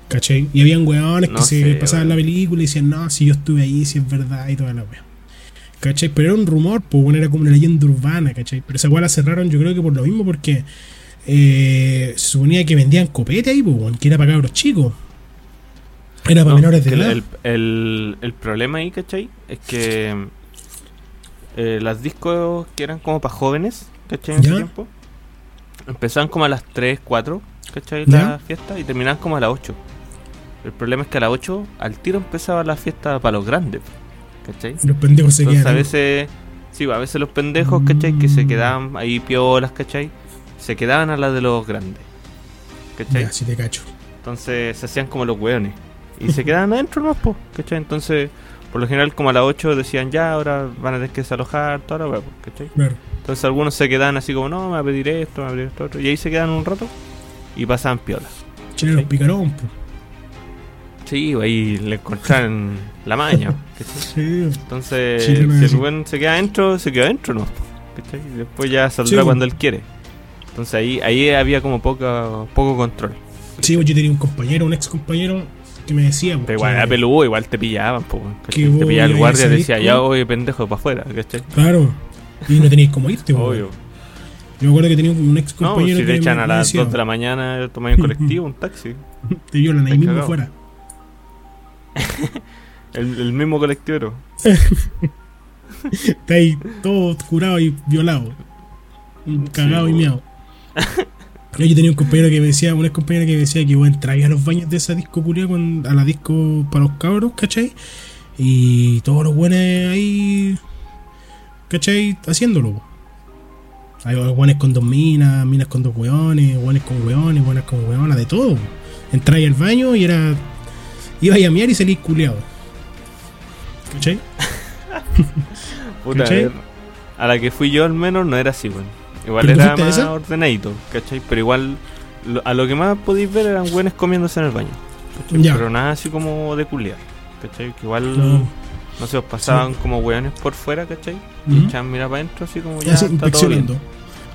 [SPEAKER 2] ¿Cachai? Y habían weones
[SPEAKER 1] No
[SPEAKER 2] que se pasaban
[SPEAKER 1] weón.
[SPEAKER 2] la película y decían, no, si yo estuve ahí, si es verdad y toda la weá. ¿Cachai? Pero era un rumor, pues, bueno, era como una leyenda urbana, ¿cachai? Pero esa weá la cerraron yo creo que por lo mismo, porque eh, se suponía que vendían copete ahí, pues, weón, que era para cabros chicos. Era para
[SPEAKER 1] No,
[SPEAKER 2] menores de edad.
[SPEAKER 1] el, el- el problema ahí, ¿cachai? Es que eh, las discos que eran como para jóvenes, ¿cachai? En
[SPEAKER 2] ¿Ya?
[SPEAKER 1] ese tiempo, empezaban como a las 3, 4, ¿cachai?
[SPEAKER 2] ¿Ya?
[SPEAKER 1] La fiesta y terminaban como a las 8. El problema es que a las 8 al tiro empezaba la fiesta para los grandes, ¿cachai?
[SPEAKER 2] Los pendejos se
[SPEAKER 1] Entonces
[SPEAKER 2] quedan.
[SPEAKER 1] a veces, sí, a veces los pendejos, ¿cachai? Que se quedaban ahí piolas, ¿cachai? Se quedaban a las de los grandes, ¿cachai?
[SPEAKER 2] Ya, te cacho.
[SPEAKER 1] Entonces se hacían como los hueones. Y se quedaban adentro, ¿no? Po, ¿cachai? Entonces, por lo general, como a las 8 decían ya, ahora van a tener que desalojar, toda la hueá, po, ¿cachai?
[SPEAKER 2] Claro.
[SPEAKER 1] Entonces algunos se quedaban así como, no, me va a pedir esto, me va a pedir esto otro. Y ahí se quedan un rato y pasaban piolas.
[SPEAKER 2] Chilenos picarón, pues.
[SPEAKER 1] Sí, ahí le encontraron la maña.
[SPEAKER 2] Sí.
[SPEAKER 1] Entonces, si el buen se queda adentro, se queda adentro, ¿no? ¿Cachai? Y después ya saldrá
[SPEAKER 2] Sí,
[SPEAKER 1] cuando él quiere. Entonces ahí, ahí había como poca, poco control.
[SPEAKER 2] Sí, pues yo tenía un compañero, un ex compañero, que me decía. pues,
[SPEAKER 1] Pero igual era peludo, igual te pillaban, po.
[SPEAKER 2] Que
[SPEAKER 1] Te pillaba el guardia y decía, ya, oye, pendejo, para afuera, ¿cachai?
[SPEAKER 2] Claro. Y no tenías cómo irte, pues.
[SPEAKER 1] Obvio.
[SPEAKER 2] Yo me acuerdo que tenía un ex
[SPEAKER 1] No,
[SPEAKER 2] compañero
[SPEAKER 1] si
[SPEAKER 2] que
[SPEAKER 1] te echan
[SPEAKER 2] me-
[SPEAKER 1] a las
[SPEAKER 2] decía,
[SPEAKER 1] 2 de la mañana, tomáis un colectivo, un taxi.
[SPEAKER 2] Te violan ahí mismo
[SPEAKER 1] cagado. El, el mismo colectivero.
[SPEAKER 2] Está ahí todo curado y violado. Cagado y miado. Yo tenía un compañero que me decía, un ex compañero que me decía que bueno, traía a los baños de esa disco culia con, a la disco para los cabros, ¿cachai? Y todos los buenos ahí, ¿cachai? Haciéndolo. Hay buenos con dos minas, minas con dos hueones, hueones con hueones, buenas con hueonas, de todo. Entráis al baño y era. Iba a miar y salís culiado. ¿Cachai?
[SPEAKER 1] Puta, a,
[SPEAKER 2] ¿Cachai?
[SPEAKER 1] ver, a la que fui yo al menos no era así, weón. Igual
[SPEAKER 2] ¿Pero tú
[SPEAKER 1] era más
[SPEAKER 2] esa?
[SPEAKER 1] ordenadito, ¿cachai? Pero igual, lo- a lo que más podéis ver eran buenos comiéndose en el baño. Pero nada así como de culiar, ¿cachai? Que igual,
[SPEAKER 2] No.
[SPEAKER 1] no sé, os pasaban como weones por fuera, ¿cachai? Y echaban mirar para adentro así como ya
[SPEAKER 2] Así,
[SPEAKER 1] está todo bien.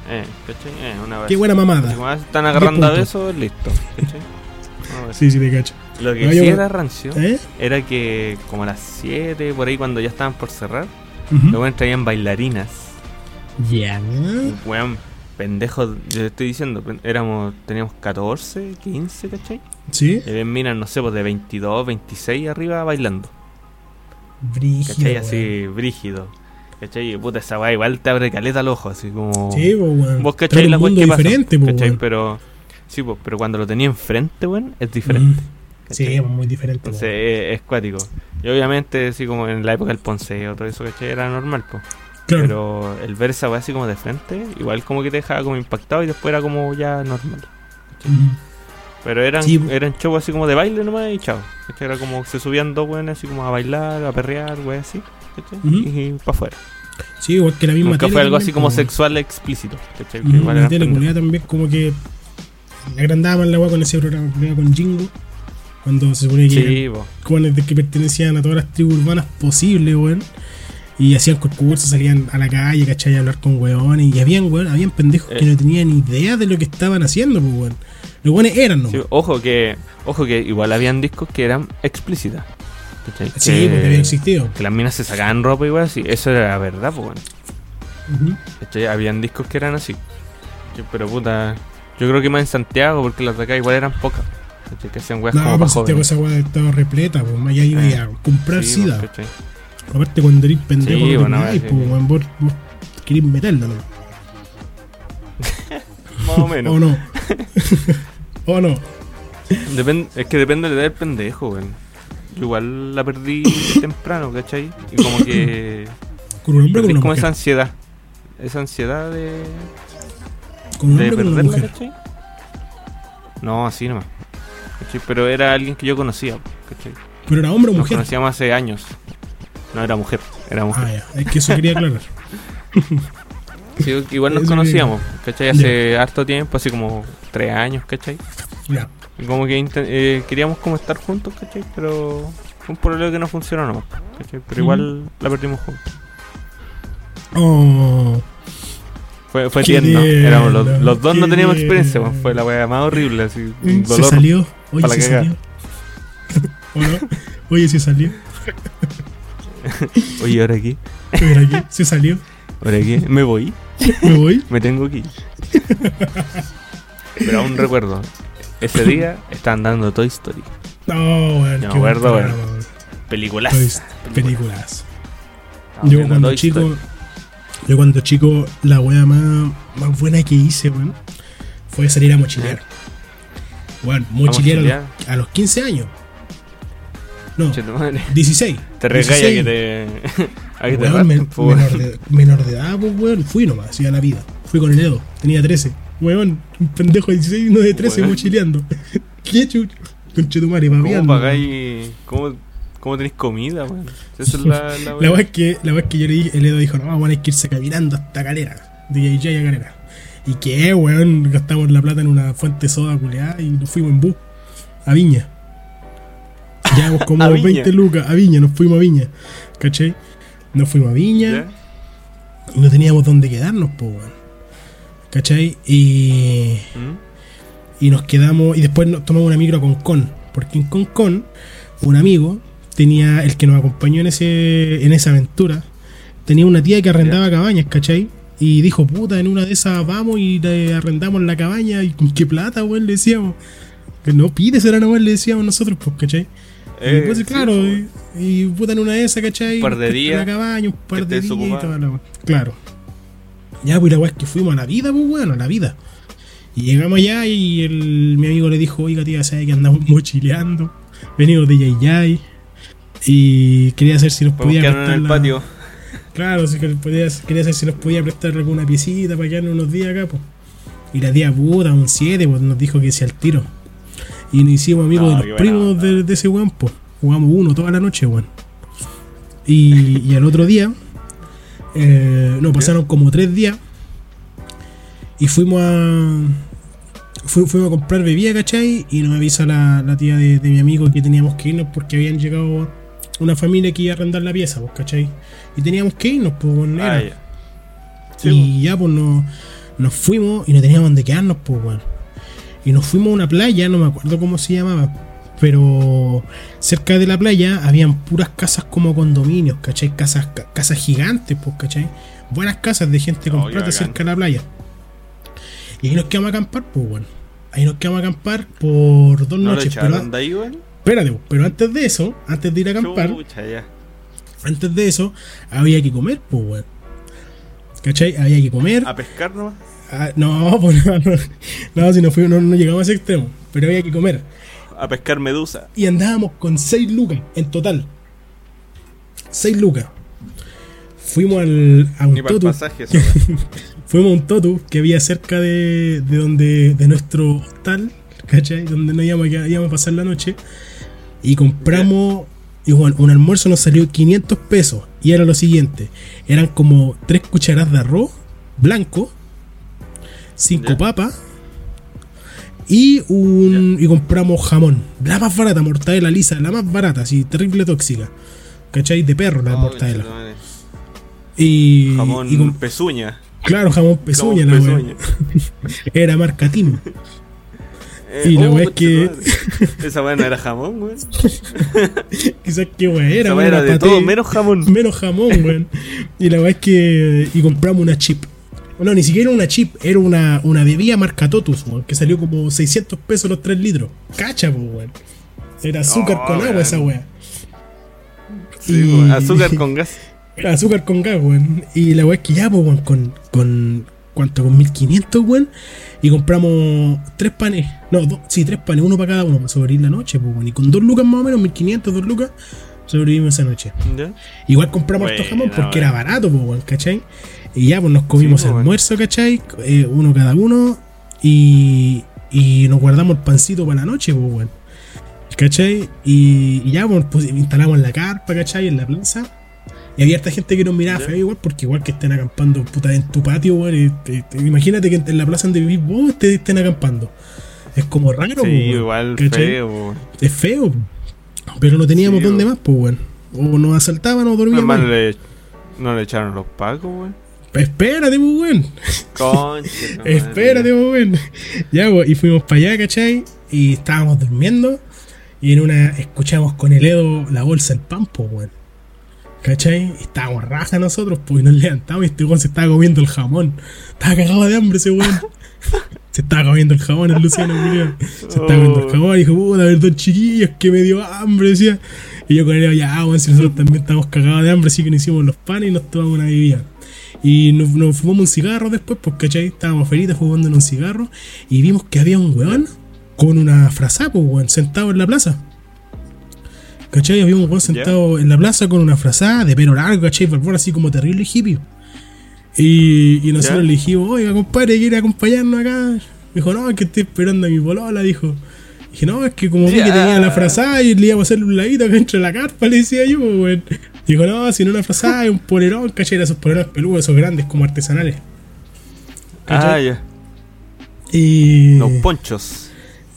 [SPEAKER 1] Eh, ¿cachai? Eh, una vez.
[SPEAKER 2] Qué buena mamada.
[SPEAKER 1] Ah, están agarrando a besos, listo, ¿cachai?
[SPEAKER 2] Sí, sí, te cacho.
[SPEAKER 1] Lo que
[SPEAKER 2] No,
[SPEAKER 1] sí
[SPEAKER 2] yo-
[SPEAKER 1] era rancio
[SPEAKER 2] ¿Eh?
[SPEAKER 1] era que como a las 7, por ahí cuando ya estaban por cerrar,
[SPEAKER 2] Ujú.
[SPEAKER 1] los weones traían bailarinas.
[SPEAKER 2] Ya.
[SPEAKER 1] Weón, pendejos, yo te estoy diciendo, éramos, teníamos 14, 15, ¿cachai?
[SPEAKER 2] ¿Sí?
[SPEAKER 1] Y ven minas, no sé, pues de 22, 26 arriba bailando,
[SPEAKER 2] Brígido.
[SPEAKER 1] ¿cachai? Así, brígido. ¿Cachai? Puta, esa weá igual te abre caleta al ojo, así como...
[SPEAKER 2] Sí, pues, weón.
[SPEAKER 1] Vos cachai
[SPEAKER 2] era
[SPEAKER 1] la weá que pasa,
[SPEAKER 2] diferente, pues,
[SPEAKER 1] ¿cachai? Pero, sí, pues, pero cuando lo tenía enfrente, weón, es diferente.
[SPEAKER 2] Mm. Sí,
[SPEAKER 1] ¿cachai?
[SPEAKER 2] es muy diferente.
[SPEAKER 1] Entonces eh, es cuático. Y obviamente, así como en la época del Ponceo, todo eso, ¿cachai? Era normal, pues.
[SPEAKER 2] Claro.
[SPEAKER 1] Pero el ver esa así como de frente, igual como que te dejaba como impactado y después era como ya normal. Pero eran,
[SPEAKER 2] Sí.
[SPEAKER 1] eran shows así como de baile nomás y chao. ¿cachai? Era como se subían dos weones así como a bailar, a perrear, weón así. ¿cachai?
[SPEAKER 2] Ujú.
[SPEAKER 1] Y, para afuera.
[SPEAKER 2] Sí, igual que la misma
[SPEAKER 1] Nunca
[SPEAKER 2] tele
[SPEAKER 1] fue algo
[SPEAKER 2] también,
[SPEAKER 1] así como sexual explícito. ¿cachai? Que
[SPEAKER 2] Ujú,
[SPEAKER 1] igual
[SPEAKER 2] La tele culiada también como que agrandaba más la weá con ese programa con Jingo. Cuando se supone que
[SPEAKER 1] Sí,
[SPEAKER 2] que pertenecían a todas las tribus urbanas posibles, weón. Y hacían concursos, salían a la calle, ¿cachai? A hablar con weones. Y habían, weón, habían pendejos que
[SPEAKER 1] Eh.
[SPEAKER 2] no tenían idea de lo que estaban haciendo, pues, weón. Los weones eran, ¿no?
[SPEAKER 1] Sí, ojo que ojo que igual habían discos que eran explícitas. ¿cachai?
[SPEAKER 2] Sí,
[SPEAKER 1] Que-
[SPEAKER 2] porque había existido.
[SPEAKER 1] Que las minas se sacaban ropa igual, sí, eso era la verdad, pues. ¿cachai? Habían discos que eran así. Pero puta, yo creo que más en Santiago, porque las de acá igual eran pocas. Que hacían weas
[SPEAKER 2] No,
[SPEAKER 1] como
[SPEAKER 2] pues
[SPEAKER 1] para
[SPEAKER 2] Santiago esa weá estaba repleta, pues más allá iba
[SPEAKER 1] Eh,
[SPEAKER 2] a comprar
[SPEAKER 1] Sí,
[SPEAKER 2] sida.
[SPEAKER 1] ¿cachai?
[SPEAKER 2] Aparte cuando eres pendejo
[SPEAKER 1] Sí, bueno,
[SPEAKER 2] pues vos, vos querés meterla, ¿no?
[SPEAKER 1] Más o menos.
[SPEAKER 2] ¿O no? ¿O no?
[SPEAKER 1] Depende- es que depende de la edad del pendejo, weón. Yo igual la perdí temprano, ¿cachai? Y como que
[SPEAKER 2] ¿Con un hombre con una
[SPEAKER 1] como
[SPEAKER 2] mujer?
[SPEAKER 1] esa ansiedad. Esa ansiedad de,
[SPEAKER 2] ¿Con un
[SPEAKER 1] de
[SPEAKER 2] con una
[SPEAKER 1] perderla,
[SPEAKER 2] mujer?
[SPEAKER 1] ¿cachai? No, así nomás. ¿Cachai? Pero era alguien que yo conocía, ¿cachai?
[SPEAKER 2] ¿Pero era hombre o
[SPEAKER 1] Nos
[SPEAKER 2] mujer?
[SPEAKER 1] conocíamos hace años. No era mujer, era mujer.
[SPEAKER 2] Ah, ya, es que eso quería aclarar.
[SPEAKER 1] Sí, igual nos
[SPEAKER 2] Eso
[SPEAKER 1] conocíamos, ¿cachai? Hace harto tiempo, así como tres años, ¿cachai?
[SPEAKER 2] Ya.
[SPEAKER 1] Como que eh, queríamos como estar juntos, ¿cachai? Pero fue un problema que no funcionó nomás, ¿cachai? Pero igual la perdimos juntos.
[SPEAKER 2] Oh,
[SPEAKER 1] Fue, fue tierno. Éramos los, los dos no teníamos experiencia, pues, fue la weá más horrible, así. Un
[SPEAKER 2] se salió. Oye,
[SPEAKER 1] pa' la
[SPEAKER 2] se
[SPEAKER 1] cagada.
[SPEAKER 2] salió. ¿O no? Oye, se salió.
[SPEAKER 1] Oye, ahora aquí,
[SPEAKER 2] Mira aquí, se salió.
[SPEAKER 1] ahora aquí, me voy,
[SPEAKER 2] Me voy.
[SPEAKER 1] me tengo que ir. Pero aún recuerdo, ese día estaban dando Toy Story.
[SPEAKER 2] No, qué
[SPEAKER 1] me acuerdo,
[SPEAKER 2] weón.
[SPEAKER 1] Películas.
[SPEAKER 2] Películas. Yo cuando
[SPEAKER 1] Toy
[SPEAKER 2] chico,
[SPEAKER 1] Story.
[SPEAKER 2] yo cuando chico, la wea más, más buena que hice, weón, fue salir a mochilear. Bueno, mochilear a los, a los 15 años. No,
[SPEAKER 1] Che, tu madre.
[SPEAKER 2] 16.
[SPEAKER 1] Te regalla
[SPEAKER 2] 16.
[SPEAKER 1] que te. a que te
[SPEAKER 2] Weón,
[SPEAKER 1] rapten,
[SPEAKER 2] men-
[SPEAKER 1] weón.
[SPEAKER 2] menor, de, menor de edad, pues, weón. Fui nomás, así a la vida. Fui con el Edo, tenía 13. Weón, un pendejo de 16 y uno de 13
[SPEAKER 1] Weón.
[SPEAKER 2] mochileando. ¿Qué chucho? Conchetumare,
[SPEAKER 1] ¿Cómo pagáis? ¿Cómo, cómo tenéis comida, weón? Esa es la, la
[SPEAKER 2] La es que, la que yo le dije, el Edo dijo, no, a tener que irse caminando hasta Calera. De JJ a Calera. ¿Y qué, weón? Gastamos la plata en una fuente soda culeada y nos fuimos en bus. A Viña. Llevamos como
[SPEAKER 1] A Viña.
[SPEAKER 2] 20 lucas. A Viña, nos fuimos a Viña. ¿Cachai? Nos fuimos a Viña. Y no teníamos dónde quedarnos, po, weón. ¿Cachai? Y,
[SPEAKER 1] ¿Mm?
[SPEAKER 2] y nos quedamos. Y después nos tomamos una micro a Concon. Porque en Concon, un amigo tenía. El que nos acompañó en ese en esa aventura. Tenía una tía que arrendaba cabañas, ¿cachai? Y dijo, puta, en una de esas vamos y le arrendamos la cabaña. ¿Y con qué plata, weón? Le decíamos. Que no pides, era nomás, le decíamos nosotros, pues, ¿cachai? Y
[SPEAKER 1] Eh,
[SPEAKER 2] pues, claro, y, y puta en una de esas, ¿cachai?
[SPEAKER 1] Un par de días
[SPEAKER 2] La cabaña, un par de días y toda la. Claro. Ya, pues la weá es que fuimos a la vida, pues bueno, a la vida. Y llegamos allá y el, mi amigo le dijo, oiga tía, ¿sabes que andamos mochileando? Venimos de Yayay. Y quería saber si nos podía
[SPEAKER 1] quedarnos en
[SPEAKER 2] prestar
[SPEAKER 1] el
[SPEAKER 2] la-
[SPEAKER 1] patio.
[SPEAKER 2] Claro, sí que podía, quería saber si nos podía prestar alguna piecita para quedarnos unos días acá, pues. Y la tía puta, un 7, pues nos dijo que sea al tiro. Y nos hicimos amigos
[SPEAKER 1] No,
[SPEAKER 2] de los primos de, de ese weón, pues. Jugamos uno toda la noche, weón. Y, y al otro día, eh, no, pasaron como tres días. Y fuimos a. fu- fuimos a comprar bebida, ¿cachai? Y nos avisa la, la tía de, de mi amigo que teníamos que irnos porque habían llegado una familia que iba a arrendar la pieza, pues, ¿cachai? Y teníamos que irnos, pues.
[SPEAKER 1] Ah. Sí,
[SPEAKER 2] y ya, pues nos, nos fuimos y no teníamos dónde quedarnos, pues, weón. Y nos fuimos a una playa, no me acuerdo cómo se llamaba. Pero cerca de la playa habían puras casas como condominios, ¿cachai? Casas, ca- casas gigantes, pues, ¿cachai? Buenas casas de gente con
[SPEAKER 1] Oh,
[SPEAKER 2] plata cerca de la playa. Y ahí nos quedamos a acampar, pues, weón. Ahí nos quedamos a acampar por dos
[SPEAKER 1] ¿No lo
[SPEAKER 2] noches. Pero,
[SPEAKER 1] de ahí?
[SPEAKER 2] Espérate, pero antes de eso, antes de ir a acampar,
[SPEAKER 1] Chucha, ya.
[SPEAKER 2] antes de eso, había que comer, pues, weón. ¿Cachai? Había que comer.
[SPEAKER 1] ¿A pescar nomás?
[SPEAKER 2] Ah, no, pues no, no, no, si no, fuimos, no, no llegamos a ese extremo, pero había que comer.
[SPEAKER 1] A pescar medusa.
[SPEAKER 2] Y andábamos con 6 lucas en total. 6 lucas. Fuimos al, a un totu.
[SPEAKER 1] pasaje.
[SPEAKER 2] Fuimos a un totu que había cerca de, de donde de nuestro hostal, ¿cachai? Donde íbamos, quedar- íbamos a pasar la noche. Y compramos. Y bueno, un almuerzo nos salió 500 pesos. Y era lo siguiente: eran como 3 cucharadas de arroz blanco, 5
[SPEAKER 1] Ya.
[SPEAKER 2] papas. Y un y compramos jamón. La más barata, mortadela lisa, la más barata, así, terrible tóxica. ¿Cachai? De perro la
[SPEAKER 1] Oh,
[SPEAKER 2] mortadela. Y,
[SPEAKER 1] Jamón
[SPEAKER 2] y con-
[SPEAKER 1] pezuña.
[SPEAKER 2] claro, jamón pezuña, la
[SPEAKER 1] Jamón
[SPEAKER 2] wea. Era marca Tim.
[SPEAKER 1] Eh,
[SPEAKER 2] Y la
[SPEAKER 1] oh,
[SPEAKER 2] weá es que-.
[SPEAKER 1] Esa weá no era jamón, weón.
[SPEAKER 2] Quizás qué weá era,
[SPEAKER 1] Esa weá era de
[SPEAKER 2] paté-
[SPEAKER 1] todo menos jamón.
[SPEAKER 2] menos jamón, weón. Y la weá es que. Y compramos una chip. No, ni siquiera una chip, era una, una bebida marca Totus, weón, que salió como 600 pesos los 3 litros. Cacha, pues, weón. Era azúcar
[SPEAKER 1] Oh,
[SPEAKER 2] con agua esa weá.
[SPEAKER 1] Sí,
[SPEAKER 2] Y-.
[SPEAKER 1] Azúcar con gas.
[SPEAKER 2] Era azúcar con gas, weón. Y la weá es que ya, pues, weón, con, con. ¿Cuánto? Con 1500, weón. Y compramos tres panes. No, dos, sí, tres panes, uno para cada uno, para sobrevivir la noche, pues, weón. Y con dos lucas más o menos, 1500, dos lucas, sobrevivimos esa noche.
[SPEAKER 1] ¿Ya?
[SPEAKER 2] Igual compramos harto
[SPEAKER 1] Buena,
[SPEAKER 2] jamón porque era barato, pues, weón, ¿cachai? Y ya, pues nos comimos
[SPEAKER 1] Sí, pues,
[SPEAKER 2] almuerzo, ¿cachai? Eh, uno cada uno. Y, y nos guardamos el pancito para la noche, pues, weón. ¿cachai? Y, y ya, pues, pues, instalamos la carpa, ¿cachai? En la plaza. Y había harta gente que nos miraba feo igual, porque igual que estén acampando puta en tu patio, weón. imagínate que en la plaza donde vivís vos te estén acampando. Es como raro,
[SPEAKER 1] Sí,
[SPEAKER 2] weón,
[SPEAKER 1] igual
[SPEAKER 2] ¿cachai?
[SPEAKER 1] feo, weón.
[SPEAKER 2] Es feo. Pero no teníamos
[SPEAKER 1] Sí,
[SPEAKER 2] dónde
[SPEAKER 1] weón.
[SPEAKER 2] más, pues, weón. O nos asaltaban o dormíamos. Ahí.
[SPEAKER 1] le, no le echaron los pacos, weón.
[SPEAKER 2] Espérate, pues, weón.
[SPEAKER 1] Concha.
[SPEAKER 2] Espérate, pues, weón. Ya, pues, y fuimos para allá, ¿cachai? Y estábamos durmiendo. Y en una escuchamos con el Edo la bolsa del pan, pues, weón. ¿Cachai? Y estábamos raja nosotros, pues, nos levantamos y este weón se estaba comiendo el jamón. Estaba cagado de hambre ese weón. Se estaba comiendo el jamón el Luciano, Julián. Se estaba comiendo el jamón y dijo, puta, perdón, chiquillos, que me dio hambre, decía. Y yo con él, ya, weón, si nosotros también estamos cagados de hambre, así que nos hicimos los panes y nos tomamos una bebida. Y nos, nos fumamos un cigarro después, pues, ¿cachai? Estábamos felices fumándonos un cigarro y vimos que había un weón con una frazada, pues, weón, sentado en la plaza. ¿Cachai? Había un weón sentado en la plaza con una frazada de pelo largo, ¿cachai? Barbón así como terrible hippie. Y, y nosotros
[SPEAKER 1] Ya.
[SPEAKER 2] le dijimos, oiga, compadre, ¿quiere acompañarnos acá? Dijo, no, es que estoy esperando a mi polola, dijo. Dije, no, es que como vi que tenía la frazada y le íbamos a hacer un ladito acá entre la carpa, le decía yo, weón. Dijo, no, si no una frazada, es un polerón, ¿cachai? Era esos polerones peludos, esos grandes, como artesanales.
[SPEAKER 1] Ah,
[SPEAKER 2] ¿cachai?
[SPEAKER 1] ya.
[SPEAKER 2] Y.
[SPEAKER 1] Los ponchos.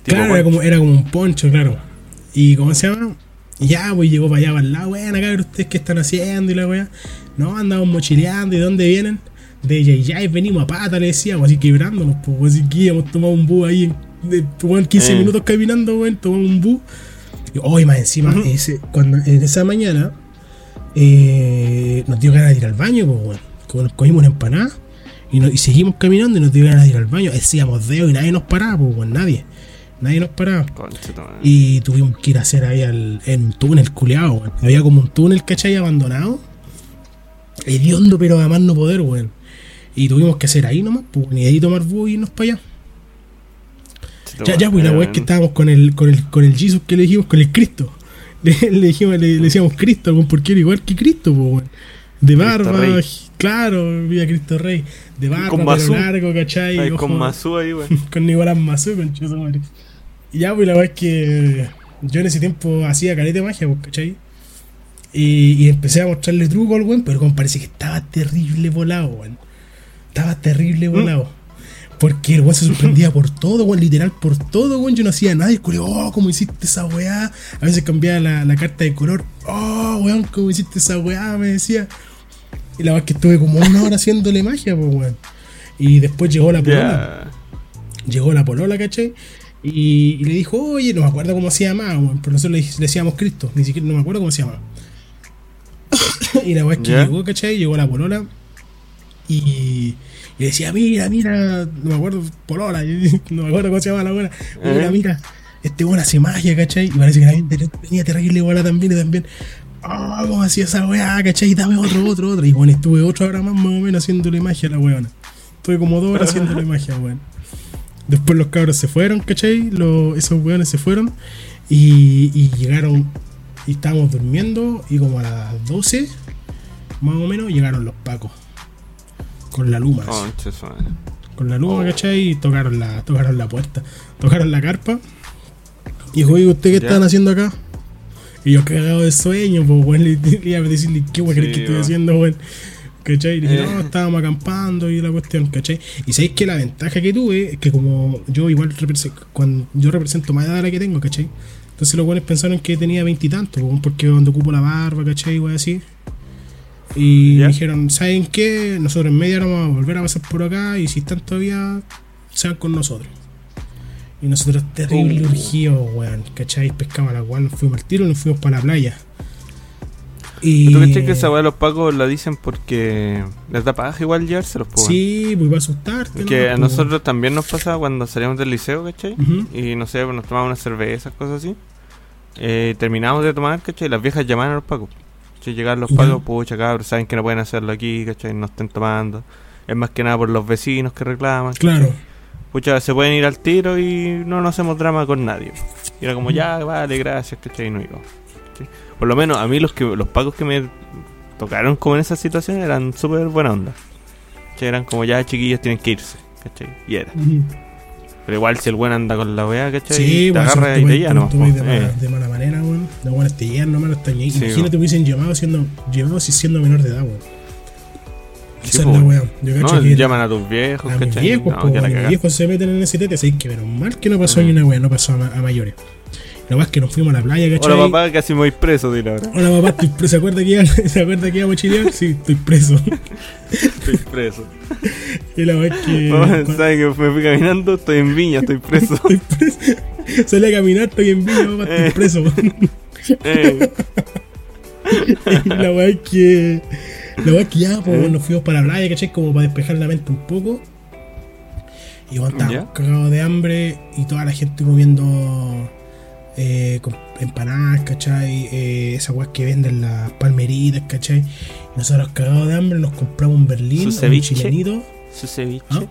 [SPEAKER 2] Claro, era como, era como un poncho, claro. Y ¿cómo se llama? Y ya, pues llegó para allá, para el lado, weón, acá ustedes qué están haciendo y la weá. No, andamos mochileando, ¿y dónde vienen? De Yayay, venimos a pata, le decíamos, así quebrándonos, pues, así que íbamos tomado un bus ahí, de, weón, 15
[SPEAKER 1] Eh.
[SPEAKER 2] minutos caminando, weón, tomamos un bus. Y hoy más encima, ese, cuando, en esa mañana, eh, nos dio ganas de ir al baño, pues, weón. Como nos comimos una empanada y, no- y seguimos caminando y nos dio ganas de ir al baño. Hacíamos dedo y nadie nos paraba, pues, nadie. Nadie nos paraba. Y tuvimos que ir a hacer ahí al, en un túnel, culeado, weón. Había como un túnel, ¿cachai? Abandonado. Hediondo, pero a más no poder, weón. Y tuvimos que hacer ahí nomás, pues, ni ahí tomar bus y irnos para allá. Ya, ya, pues la weá es que estábamos con el, con el, con el Jesus que le dijimos, con el Cristo. Le, le dijimos, le, le decíamos Cristo, porque era igual que Cristo, pues, weón. De barba, claro, viva Cristo Rey. De barba,
[SPEAKER 1] Con
[SPEAKER 2] pelo largo, ¿cachai?
[SPEAKER 1] Con Mazú ahí, weón.
[SPEAKER 2] con Nicolás Mazú, con madre. Y ya, pues la verdad es que yo en ese tiempo hacía careta de magia, pues, ¿cachai? Y, y empecé a mostrarle truco al weón, pero como parece que estaba terrible volado, weón. Estaba terrible volado. Porque el weón se sorprendía por todo, weón, literal por todo, weón. Yo no hacía nada. Y el culo, oh, ¿cómo hiciste esa weá? A veces cambiaba la, la carta de color. Oh, weón, ¿cómo hiciste esa weá? Me decía. Y la verdad es que estuve como una hora haciéndole magia, pues, weón. Y después llegó la polola llegó la polola, ¿cachai? Y, y le dijo, oye, no me acuerdo cómo se llamaba, weón, pero nosotros le, le decíamos Cristo, ni siquiera no me acuerdo cómo se llamaba. y la weá es que llegó, ¿cachai? Llegó la polola y, y le decía, mira, mira, no me acuerdo, polola, no me acuerdo cómo se llama la weá. Mira,
[SPEAKER 1] Eh.
[SPEAKER 2] mira, este weón hace magia, ¿cachai? Y parece que también ten- tenía terrible bola también y también. Ah, ¿cómo hacía esa weá, cachai? Dame otro, otro, otro. Y bueno, estuve ocho horas más, más o menos haciéndole magia a la weona. Estuve como dos horas haciéndole magia, weón. Después los cabros se fueron, ¿cachai? Los, esos weones se fueron y, y llegaron y estábamos durmiendo y como a las 12, más o menos, llegaron los pacos. Con la luma. Con la luma,
[SPEAKER 1] Oh.
[SPEAKER 2] ¿cachai? Y tocaron la, tocaron la puerta. Tocaron la carpa. Y dijo, oye, ¿usted qué
[SPEAKER 1] Ya.
[SPEAKER 2] están haciendo acá? Y yo cagado de sueño, pues, weón, le, iba a decirle, ¿qué weón crees
[SPEAKER 1] Sí,
[SPEAKER 2] que estoy haciendo, weón? ¿Cachai? Y dije,
[SPEAKER 1] Eh.
[SPEAKER 2] no, estábamos acampando y la cuestión, ¿cachai? Y sabéis que la ventaja que tuve es que como yo igual represento, cuando yo represento más edad de la que tengo, ¿cachai? Entonces los buenos pensaron que tenía veintitantos, porque cuando ocupo la barba, ¿cachai? Weón, así. Y dijeron, ¿saben qué? Nosotros en media vamos a volver a pasar por acá y si están todavía, sean con nosotros. Y nosotros terrible
[SPEAKER 1] Uh.
[SPEAKER 2] urgidos, weón. ¿Cachai? Pescamos a la weón, nos fuimos al tiro y nos fuimos para la playa. Y.
[SPEAKER 1] ¿Tú crees que esa weá los pagos la dicen porque les da paja igual llevárselos, po, weón?
[SPEAKER 2] Sí, pues va a asustarte.
[SPEAKER 1] Que
[SPEAKER 2] ¿no?
[SPEAKER 1] a
[SPEAKER 2] Pues,
[SPEAKER 1] nosotros también nos pasaba cuando salíamos del liceo, ¿cachai? Y no sé, pues, nos tomábamos unas cervezas, cosas así. Eh, terminamos de tomar, ¿cachai? Y las viejas llamaban a los pagos. ¿cachai? Llegaban los
[SPEAKER 2] Ya.
[SPEAKER 1] pagos, pucha, cabros, saben que no pueden hacerlo aquí, ¿cachai? No estén tomando. Es más que nada por los vecinos que reclaman.
[SPEAKER 2] Claro.
[SPEAKER 1] Pucha, se pueden ir al tiro y no nos hacemos drama con nadie. Y era como, ya, vale, gracias, ¿cachai? Y no iba. Por lo menos a mí los que los pagos que me tocaron como en esa situación eran súper buena onda. Eran como, ya, chiquillos, tienen que irse, ¿cachai? Y era. Pero igual si el buen anda con la weá, ¿cachai?
[SPEAKER 2] Sí,
[SPEAKER 1] te agarra y te
[SPEAKER 2] tú-
[SPEAKER 1] ¿no?
[SPEAKER 2] de,
[SPEAKER 1] Eh,
[SPEAKER 2] mala, de mala manera, weón. Los weones te llevan, no están ahí.
[SPEAKER 1] Sí,
[SPEAKER 2] Imagínate, hubiesen llevado siendo, llevado si siendo menor de edad, weón. Esa es la. Yo
[SPEAKER 1] No,
[SPEAKER 2] que
[SPEAKER 1] llaman a tus viejos,
[SPEAKER 2] a mis viejos,
[SPEAKER 1] no,
[SPEAKER 2] po,
[SPEAKER 1] que la
[SPEAKER 2] viejos se meten en ese tete, así que menos mal que no pasó
[SPEAKER 1] Mm.
[SPEAKER 2] ni una weón, no pasó a, a mayores. Lo más que nos fuimos a la playa, ¿cachai?
[SPEAKER 1] Hola papá, casi me voy preso, dile ahora.
[SPEAKER 2] Hola papá, estoy preso. ¿Se acuerda que iba, ¿se acuerda que iba a mochilear? Sí, estoy preso.
[SPEAKER 1] Estoy preso.
[SPEAKER 2] y la weón es que.
[SPEAKER 1] ¿sabes que me fui caminando? Estoy en Viña, estoy preso.
[SPEAKER 2] Estoy preso. Salí a caminar, estoy en Villa, papá, estoy
[SPEAKER 1] Eh.
[SPEAKER 2] preso.
[SPEAKER 1] Eh,
[SPEAKER 2] Y la weá es que. La weá es que ya, pues,
[SPEAKER 1] ¿Eh?
[SPEAKER 2] nos fuimos para la playa, ¿cachai? Como para despejar la mente un poco. Y bueno, estábamos
[SPEAKER 1] ¿Ya?
[SPEAKER 2] cagados de hambre y toda la gente comiendo eh, con empanadas, ¿cachai? Eh, esas weas que venden las palmeritas, ¿cachai? Y nosotros cagados de hambre nos compramos un berlín,
[SPEAKER 1] Su
[SPEAKER 2] un chilenito,
[SPEAKER 1] su ceviche.
[SPEAKER 2] ¿Ah?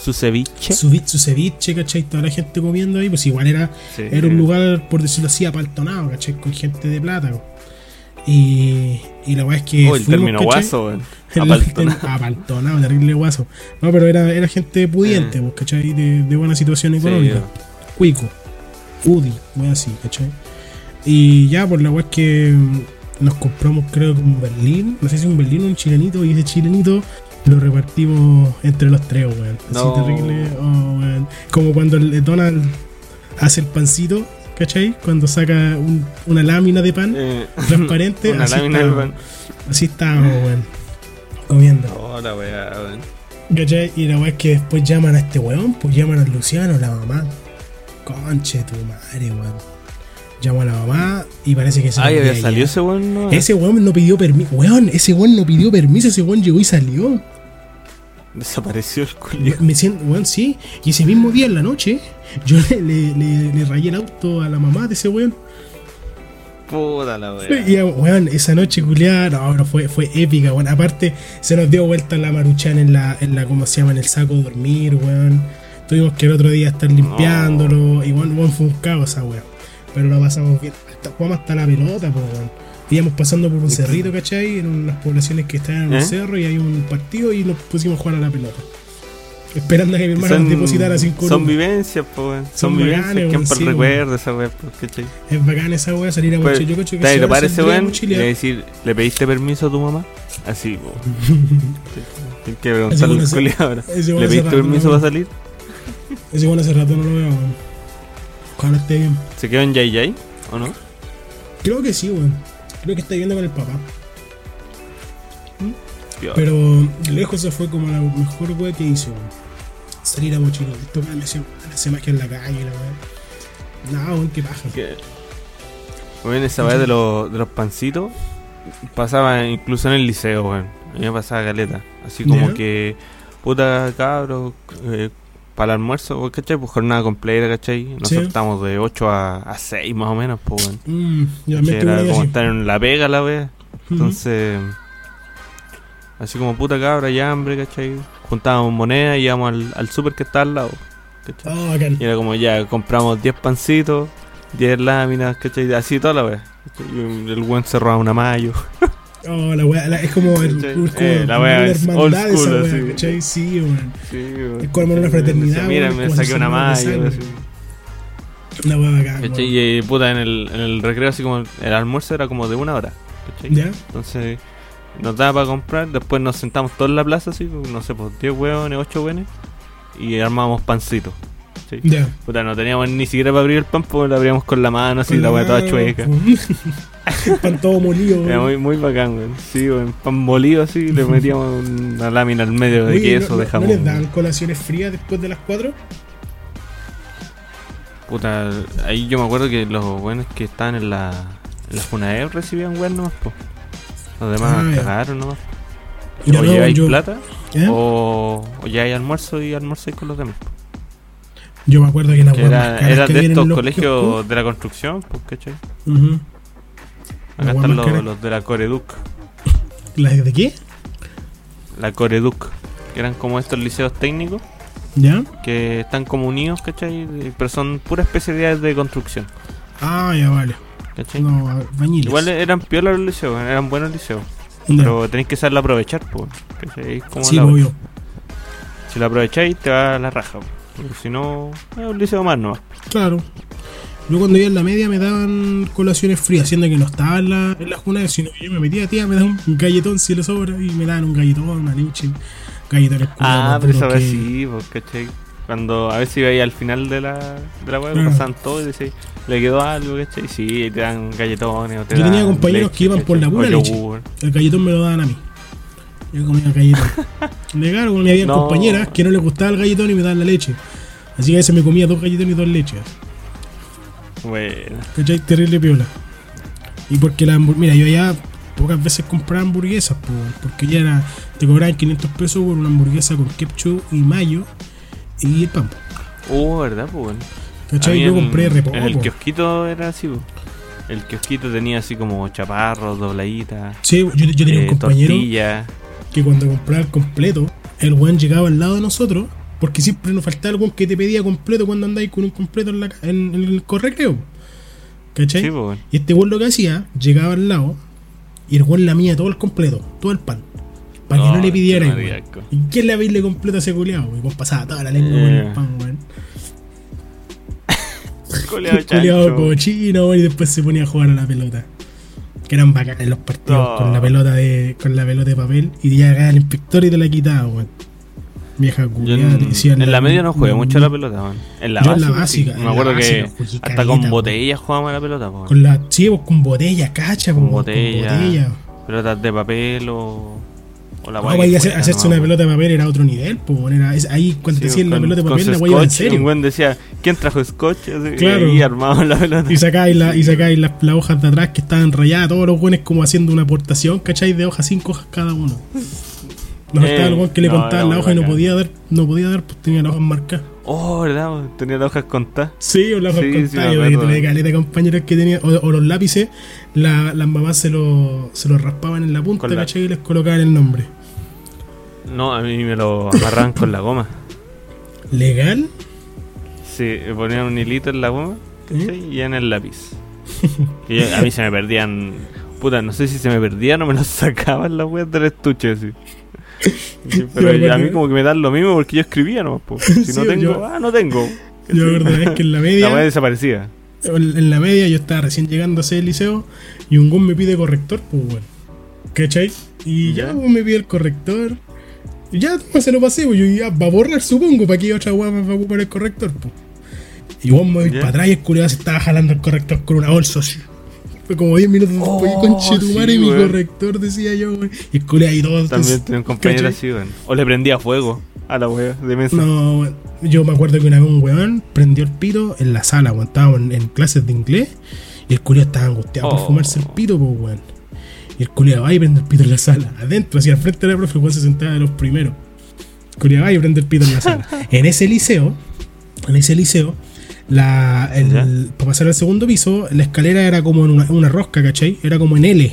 [SPEAKER 1] Su ceviche.
[SPEAKER 2] su, su ceviche, ¿cachai? Toda la gente comiendo ahí, pues igual era
[SPEAKER 1] Sí.
[SPEAKER 2] Era un lugar, por decirlo así, apaltonado, ¿cachai? Con gente de plata. Y, y la weá es que.
[SPEAKER 1] Oh, el
[SPEAKER 2] fuimos,
[SPEAKER 1] término
[SPEAKER 2] ¿cachai?
[SPEAKER 1] guaso, weón. Apaltonado.
[SPEAKER 2] Apaltonado, terrible guaso. No, pero era, era gente pudiente,
[SPEAKER 1] Eh.
[SPEAKER 2] pues, ¿cachai? De, de buena situación
[SPEAKER 1] Sí,
[SPEAKER 2] económica. Cuico, Udi, weá así, ¿cachai? Y ya, por la weá es que mm, nos compramos, creo que un Berlín, no sé si un Berlín o un chilenito, y ese chilenito lo repartimos entre los tres, weón. Así
[SPEAKER 1] No.
[SPEAKER 2] terrible, oh, weón. Como cuando el Donald hace el pancito, ¿cachai? Cuando saca un- una lámina de pan
[SPEAKER 1] Eh,
[SPEAKER 2] transparente,
[SPEAKER 1] una
[SPEAKER 2] así
[SPEAKER 1] lámina de
[SPEAKER 2] estábamos,
[SPEAKER 1] pan.
[SPEAKER 2] así estábamos, weón. Comiendo.
[SPEAKER 1] Oh, la weá, weón.
[SPEAKER 2] ¿Cachai? Y la weá es que después llaman a este weón, pues llaman a Luciano, la mamá. Conche tu madre, weón. Llamo a la mamá y parece que se
[SPEAKER 1] Ay,
[SPEAKER 2] nos
[SPEAKER 1] había
[SPEAKER 2] ya.
[SPEAKER 1] ese weón, ¿no?
[SPEAKER 2] Ese weón no pidió permiso. Weón, ese weón no pidió permiso, ese weón llegó y salió.
[SPEAKER 1] Desapareció el culio.
[SPEAKER 2] Me siento, weón, sí. Y ese mismo día en la noche, yo le, le, le- le rayé el auto a la mamá de ese weón.
[SPEAKER 1] Puta la weá.
[SPEAKER 2] Y weón, esa noche culiada, no, no, fue, fue épica, weón. Aparte, se nos dio vuelta la maruchan en la, en la, ¿cómo se llama? En el saco de dormir, weón. Tuvimos que el otro día estar limpiándolo. Weón, weón, fue un caos esa weón. Pero lo pasamos bien. Hasta, jugamos hasta la pelota, pues, weón. Íbamos pasando por un cerrito, ¿cachai? En unas poblaciones que estaban en un
[SPEAKER 1] ¿Eh?
[SPEAKER 2] cerro y hay un partido y nos pusimos a jugar a la pelota. Esperando a que mi hermano
[SPEAKER 1] Son,
[SPEAKER 2] depositara cinco
[SPEAKER 1] son
[SPEAKER 2] lucas.
[SPEAKER 1] vivencias, po, weón. Son,
[SPEAKER 2] Son
[SPEAKER 1] vivencias
[SPEAKER 2] bacanes,
[SPEAKER 1] que
[SPEAKER 2] weón, sí,
[SPEAKER 1] recuerdo esa po, ¿cachai?
[SPEAKER 2] Es bacán esa weá, salir a
[SPEAKER 1] Pues,
[SPEAKER 2] mochilear. Yo cacho que
[SPEAKER 1] ¿Te
[SPEAKER 2] esa
[SPEAKER 1] lo
[SPEAKER 2] weá
[SPEAKER 1] parece, weón? Le decir, ¿le pediste permiso a tu mamá? Así, po. Tienes que preguntarle
[SPEAKER 2] weón
[SPEAKER 1] al ahora.
[SPEAKER 2] weón
[SPEAKER 1] ¿Le pediste permiso para salir?
[SPEAKER 2] Ese weón hace rato no lo veo, weón. Ojalá esté bien.
[SPEAKER 1] ¿Se quedó en Yay? ¿O no?
[SPEAKER 2] Creo que sí, weón. Creo que está viviendo con el papá.
[SPEAKER 1] Piola.
[SPEAKER 2] Pero de lejos esa fue como la mejor weá que hice, weón. Salir a mochilar. Esto me hace, me hace magia en la calle, la weá. No, weón, qué paja.
[SPEAKER 1] Que- Weón, esa weá de, los- de los pancitos pasaba incluso en el liceo, weón. A mí me pasaba caleta. Así como que, puta cabros, eh, para el almuerzo, ¿cachai? Pues jornada completa, ¿cachai? Nosotros
[SPEAKER 2] Sí.
[SPEAKER 1] estamos de 8 a, a 6 más o menos, pues,
[SPEAKER 2] yo
[SPEAKER 1] ¿Cachai?
[SPEAKER 2] también tuve
[SPEAKER 1] Era como
[SPEAKER 2] así.
[SPEAKER 1] estar en la pega la wea.
[SPEAKER 2] Ujú.
[SPEAKER 1] Entonces, así como puta cabra y hambre, ¿cachai? Juntábamos moneda y íbamos al, al super que está al lado.
[SPEAKER 2] Oh, bacán.
[SPEAKER 1] Y era como ya, compramos 10 pancitos, 10 láminas, ¿cachai? Así toda la wea. ¿cachai? Y el buen se roba una mayo.
[SPEAKER 2] Oh, la weá, la- es como, el, es como
[SPEAKER 1] Eh, la wea es
[SPEAKER 2] hermandad
[SPEAKER 1] old school,
[SPEAKER 2] weá,
[SPEAKER 1] así.
[SPEAKER 2] ¿cachai? Sí, weón.
[SPEAKER 1] Sí, weón.
[SPEAKER 2] Es como una fraternidad,
[SPEAKER 1] Mira, me saqué una así.
[SPEAKER 2] Una weá bacán.
[SPEAKER 1] Y puta, en el, en el recreo, así como el almuerzo era como de una hora. ¿cachai?
[SPEAKER 2] ¿Ya?
[SPEAKER 1] Entonces nos daba para comprar, después nos sentamos todos en la plaza, así, no sé, pues 10 hueones, 8 hueones, y armábamos pancitos.
[SPEAKER 2] Ya.
[SPEAKER 1] Puta, no teníamos ni siquiera para abrir el pan, pues lo abríamos con la mano, así, la hueá toda
[SPEAKER 2] mano,
[SPEAKER 1] chueca.
[SPEAKER 2] El pan todo molido,
[SPEAKER 1] Era muy, muy bacán, weón. Sí, weón, pan molido así, le metíamos una lámina al medio de
[SPEAKER 2] Oye,
[SPEAKER 1] queso,
[SPEAKER 2] ¿no,
[SPEAKER 1] de
[SPEAKER 2] no-
[SPEAKER 1] jamón.
[SPEAKER 2] ¿No les dan colaciones frías después de las 4?
[SPEAKER 1] Puta, ahí yo me acuerdo que los buenos que estaban en la, en la Funaev recibían weón nomás, po. Los demás
[SPEAKER 2] Ah, ya.
[SPEAKER 1] cagaron nomás.
[SPEAKER 2] Ya
[SPEAKER 1] o
[SPEAKER 2] no,
[SPEAKER 1] lleváis
[SPEAKER 2] yo-
[SPEAKER 1] plata,
[SPEAKER 2] ¿Eh?
[SPEAKER 1] o, o lleváis almuerzo y almorzáis con los demás. po.
[SPEAKER 2] Yo me acuerdo que las weas
[SPEAKER 1] era,
[SPEAKER 2] más caras
[SPEAKER 1] era
[SPEAKER 2] que
[SPEAKER 1] de estos colegios
[SPEAKER 2] kioscos.
[SPEAKER 1] de la construcción, pues, ¿cachai?
[SPEAKER 2] Ujú.
[SPEAKER 1] Acá están los, los de la Coreduc.
[SPEAKER 2] ¿Las de qué?
[SPEAKER 1] La Coreduc. Que eran como estos liceos técnicos
[SPEAKER 2] ¿Ya?
[SPEAKER 1] que están como unidos, ¿cachai? Pero son puras especialidades de construcción,
[SPEAKER 2] Ah, ya vale.
[SPEAKER 1] ¿cachai?
[SPEAKER 2] No, bañiles.
[SPEAKER 1] Igual eran piola los liceos, eran buenos liceos.
[SPEAKER 2] Ya.
[SPEAKER 1] Pero tenéis que saberlo aprovechar, pues. ¿cachai? Como
[SPEAKER 2] Sí,
[SPEAKER 1] la-
[SPEAKER 2] obvio.
[SPEAKER 1] Si lo aprovecháis, te va a la raja. po. Porque si no, es un liceo más, ¿no?
[SPEAKER 2] Claro. Yo cuando iba en la media me daban colaciones frías, siendo que no estaba en la, en la juna, sino que yo me metía, tía, me daban un galletón si le sobra, y me daban un galletón, una leche, galletones
[SPEAKER 1] Ah, pero vez
[SPEAKER 2] que-
[SPEAKER 1] sí, pues, ¿cachai? Cuando a veces iba ahí al final de la, de la web,
[SPEAKER 2] Claro.
[SPEAKER 1] pasaban todo y decían, le quedó algo, ¿cachai? Sí, te dan galletones o te
[SPEAKER 2] Yo tenía compañeros que iban por la pura leche. El galletón me lo daban a mí. Yo comía galletón. claro, porque había
[SPEAKER 1] No.
[SPEAKER 2] compañeras que no les gustaba el galletón y me daban la leche. Así que a veces me comía dos galletones y dos leches.
[SPEAKER 1] Bueno,
[SPEAKER 2] ¿Cachai? Terrible piola. Y porque la hamburguesa. Mira, yo ya pocas veces compraba hamburguesas, po, porque ya era. Te cobraban 500 pesos por una hamburguesa con ketchup y mayo y el pan. po,
[SPEAKER 1] uh, ¿verdad? Pues bueno.
[SPEAKER 2] ¿Cachai? Yo
[SPEAKER 1] en-
[SPEAKER 2] compré re poco.
[SPEAKER 1] En el kiosquito era así, pues. El kiosquito tenía así como chaparros, dobladitas,
[SPEAKER 2] Sí, yo, yo tenía
[SPEAKER 1] eh,
[SPEAKER 2] un compañero
[SPEAKER 1] tortillas.
[SPEAKER 2] Que cuando compraba el completo, el weón llegaba al lado de nosotros, porque siempre nos faltaba algún que te pedía completo cuando andáis con un completo en, la, en, en el correcreo. ¿Cachai?
[SPEAKER 1] Sí, bueno.
[SPEAKER 2] Y este weón lo que hacía, llegaba al lado y el weón lamía todo el completo, todo el pan. Para que no
[SPEAKER 1] Oh,
[SPEAKER 2] le pidiera. ¿Y quién le habéis completo a ese culiao? Y weón pasaba toda la lengua con
[SPEAKER 1] Eh.
[SPEAKER 2] el pan, weón.
[SPEAKER 1] Culeado
[SPEAKER 2] El cochino, weón, y después se ponía a jugar a la pelota. Que eran bacanes los partidos con la pelota de con la pelota de papel y ya llegaba el inspector y te la quitaba, weón. Vieja culiada,
[SPEAKER 1] en, la media no jugué mucho a la pelota, man. En la
[SPEAKER 2] Yo en la
[SPEAKER 1] básica.
[SPEAKER 2] básica,
[SPEAKER 1] sí.
[SPEAKER 2] en
[SPEAKER 1] Me acuerdo
[SPEAKER 2] la
[SPEAKER 1] que
[SPEAKER 2] básica
[SPEAKER 1] hasta
[SPEAKER 2] caleta,
[SPEAKER 1] con botellas jugábamos a la pelota, po.
[SPEAKER 2] Con la, sí, pues, con botella, cacha,
[SPEAKER 1] Con
[SPEAKER 2] po,
[SPEAKER 1] botella.
[SPEAKER 2] Con botella.
[SPEAKER 1] Pelotas de papel o. O la
[SPEAKER 2] No,
[SPEAKER 1] guay
[SPEAKER 2] vaya
[SPEAKER 1] que
[SPEAKER 2] a hacer-
[SPEAKER 1] fuera,
[SPEAKER 2] hacerse una pelota de papel era otro nivel, pues, era, es- ahí cuando te
[SPEAKER 1] Sí,
[SPEAKER 2] hacían la pelota de papel la guay en serio.
[SPEAKER 1] Un buen decía, ¿quién trajo scotch? Así,
[SPEAKER 2] Claro.
[SPEAKER 1] Y armado la pelota.
[SPEAKER 2] Y sacáis, la, y sacáis las, las hojas de atrás que estaban rayadas, todos los buenos como haciendo una aportación, ¿cachai? De hojas, cinco hojas cada uno. No
[SPEAKER 1] Eh,
[SPEAKER 2] faltaba el que le
[SPEAKER 1] no,
[SPEAKER 2] contaban la hoja y no podía dar, no podía dar, pues tenía las hojas marcadas.
[SPEAKER 1] Oh, ¿verdad? Tenía las hojas contadas.
[SPEAKER 2] Sí, o las hojas
[SPEAKER 1] Sí, sí,
[SPEAKER 2] contadas,
[SPEAKER 1] me
[SPEAKER 2] yo tuve caleta de compañeros que tenía, o, o los lápices, la- las mamás se los se los raspaban en la punta,
[SPEAKER 1] la-
[SPEAKER 2] ¿cachai? Y les colocaban el nombre.
[SPEAKER 1] No, a mí me lo amarraban con la goma.
[SPEAKER 2] ¿Legal?
[SPEAKER 1] Sí, ponían un hilito en la goma ¿cachai? y en el lápiz. Y yo- a mí se me perdían. Puta, no sé si se me perdían o me los sacaban las weas del estuche así. Sí, pero
[SPEAKER 2] Yo
[SPEAKER 1] a mí como que me dan lo mismo porque yo escribía nomás. po. Si
[SPEAKER 2] Sí,
[SPEAKER 1] no tengo,
[SPEAKER 2] yo-
[SPEAKER 1] ah, no tengo.
[SPEAKER 2] Yo acuerdo una vez que en la
[SPEAKER 1] La
[SPEAKER 2] media,
[SPEAKER 1] wea desaparecía.
[SPEAKER 2] en la media yo estaba recién llegando a ese liceo y un gun me pide corrector, pues bueno. ¿Cachai? Y ya,
[SPEAKER 1] Ya.
[SPEAKER 2] pues, me pide el corrector. Y ya toma, se lo pasé, pues yo ya va a borrar supongo, para que otra weá me va a ocupar el corrector, pues. Y vos me voy para atrás y el culiado se estaba jalando el corrector con una bolsa así. Fue como 10 minutos después,
[SPEAKER 1] Oh,
[SPEAKER 2] conche tu madre,
[SPEAKER 1] sí,
[SPEAKER 2] mi corrector, decía yo, weón. Y el culiado ahí todo.
[SPEAKER 1] También tenía un compañero así, weón. O le prendía fuego a la wea de mesa.
[SPEAKER 2] No, weón. yo me acuerdo que una vez un weón prendió el pito en la sala, weón. Estábamos en, en clases de inglés y el culiado estaba angustiado por
[SPEAKER 1] Oh.
[SPEAKER 2] fumarse el pito, pues, weón. Y el culiado va y prende el pito en la sala, adentro, así al frente de la profe, el se sentaba de los primeros. El culiado va y prende el pito en la sala. en ese liceo, en ese liceo, la, el, para pasar al segundo piso, la escalera era como en una, una rosca, ¿cachai? Era como en L.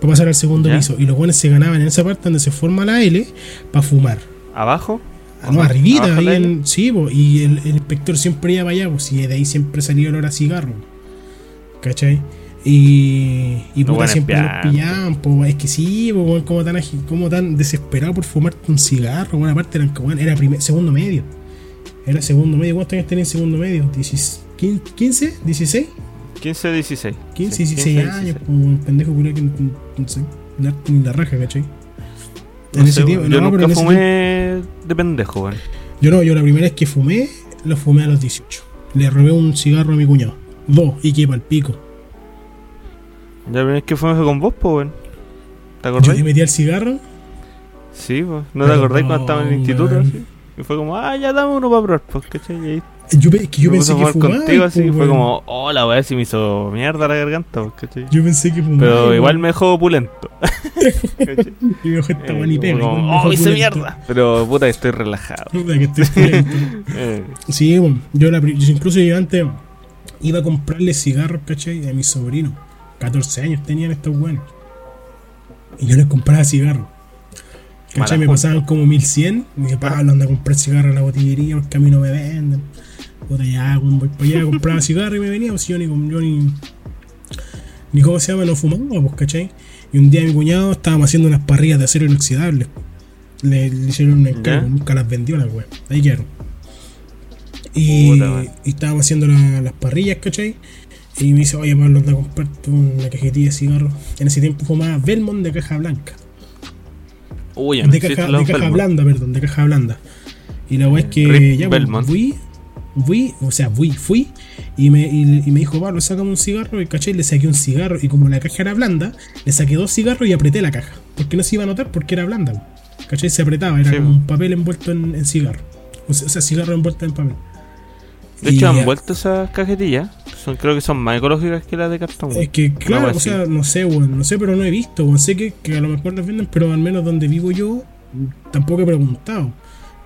[SPEAKER 2] Para pasar al segundo
[SPEAKER 1] Ya.
[SPEAKER 2] piso. Y los buenos se ganaban en esa parte donde se forma la L para fumar.
[SPEAKER 1] ¿Abajo?
[SPEAKER 2] Ah, no, arribita,
[SPEAKER 1] ¿Abajo
[SPEAKER 2] ahí en, sí, po, y el, el inspector siempre iba para allá, pues, y de ahí siempre salía olor a cigarro. ¿Cachai? Y, y puta, siempre los pillaban, es que sí, po, como tan, como tan desesperado por fumarte un cigarro, bueno, aparte eran, weón, era primer, segundo medio. Era segundo medio, ¿cuántos años tenía en segundo medio? ¿Dieciséis- quin- ¿15? ¿16?
[SPEAKER 1] 15 16.
[SPEAKER 2] 15,
[SPEAKER 1] Sí,
[SPEAKER 2] 16
[SPEAKER 1] 15,
[SPEAKER 2] años,
[SPEAKER 1] 16.
[SPEAKER 2] pues, un pendejo culiao que no, no sé, ni la raja, ¿cachai?
[SPEAKER 1] No
[SPEAKER 2] En
[SPEAKER 1] sé,
[SPEAKER 2] ese tiempo,
[SPEAKER 1] weón. yo
[SPEAKER 2] no,
[SPEAKER 1] nunca fumé de pendejo, weón.
[SPEAKER 2] Yo no, yo la primera vez que fumé, lo fumé a los 18. Le robé un cigarro a mi cuñado. Dos, y que el pico.
[SPEAKER 1] Ya la primera vez que fumé fue con vos, pues, weón. ¿Te
[SPEAKER 2] Yo
[SPEAKER 1] acordás?
[SPEAKER 2] le metí al cigarro.
[SPEAKER 1] Sí, pues. ¿No te acordás
[SPEAKER 2] no,
[SPEAKER 1] cuando estaba en el instituto? así? Y fue como, ah, ya dame uno para probar, pues, ¿cachai?
[SPEAKER 2] Yo, pe- que yo
[SPEAKER 1] me
[SPEAKER 2] pensé que fumaba.
[SPEAKER 1] contigo así,
[SPEAKER 2] po,
[SPEAKER 1] fue como, oh, la weá, si me hizo mierda la garganta, pues, ¿cachai?
[SPEAKER 2] Yo pensé que fumaba.
[SPEAKER 1] Pero igual me dejó opulento.
[SPEAKER 2] Y me dijo, esta weón y pega. me
[SPEAKER 1] oh,
[SPEAKER 2] dejó
[SPEAKER 1] hice mierda. Pero puta, estoy relajado.
[SPEAKER 2] Puta, que estoy.
[SPEAKER 1] Eh,
[SPEAKER 2] Sí, bueno, yo, la, yo incluso yo antes iba a comprarle cigarros, ¿cachai? A mis sobrinos. 14 años tenían estos buenos. Y yo les compraba cigarros. ¿Cachai? Me pasaban como 1100. Y dije, Pablo, anda a comprar cigarros a la botillería porque a mí no me venden. Puta, ya, voy para allá, compraba cigarros y me venía. Pues yo ni, yo ni, ni ¿cómo se llama? No fumaba, pues, ¿cachai? Y un día mi cuñado estábamos haciendo unas parrillas de acero inoxidable. Le, le hicieron un encargo,
[SPEAKER 1] ¿Ya?
[SPEAKER 2] nunca las vendió la wea. Ahí quedaron. Y,
[SPEAKER 1] Puta, weón.
[SPEAKER 2] y estábamos haciendo la- las parrillas, ¿cachai? Y me dice, oye Pablo, anda a comprarte una cajetilla de cigarros. En ese tiempo fumaba Belmont de caja blanca.
[SPEAKER 1] Uy,
[SPEAKER 2] De caja, de caja blanda, perdón, de caja blanda. Y la weá es que
[SPEAKER 1] Rip
[SPEAKER 2] ya
[SPEAKER 1] Belmont.
[SPEAKER 2] fui, fui, o sea, fui, fui, y me, y, y me dijo, Pablo, sácame un cigarro, y caché, le saqué un cigarro, y como la caja era blanda, le saqué dos cigarros y apreté la caja. Porque no se iba a notar porque era blanda. ¿Cachai? Se apretaba, era
[SPEAKER 1] Sí,
[SPEAKER 2] como un papel envuelto en, en cigarro. O sea, cigarro envuelto en papel.
[SPEAKER 1] De hecho, han vuelto esas cajetillas. Son, creo que son más ecológicas que las de cartón.
[SPEAKER 2] Es que, claro, o sea, no sé, weón, no sé, pero no he visto, weón. Sé que, que a lo mejor las venden, pero al menos donde vivo yo, tampoco he preguntado.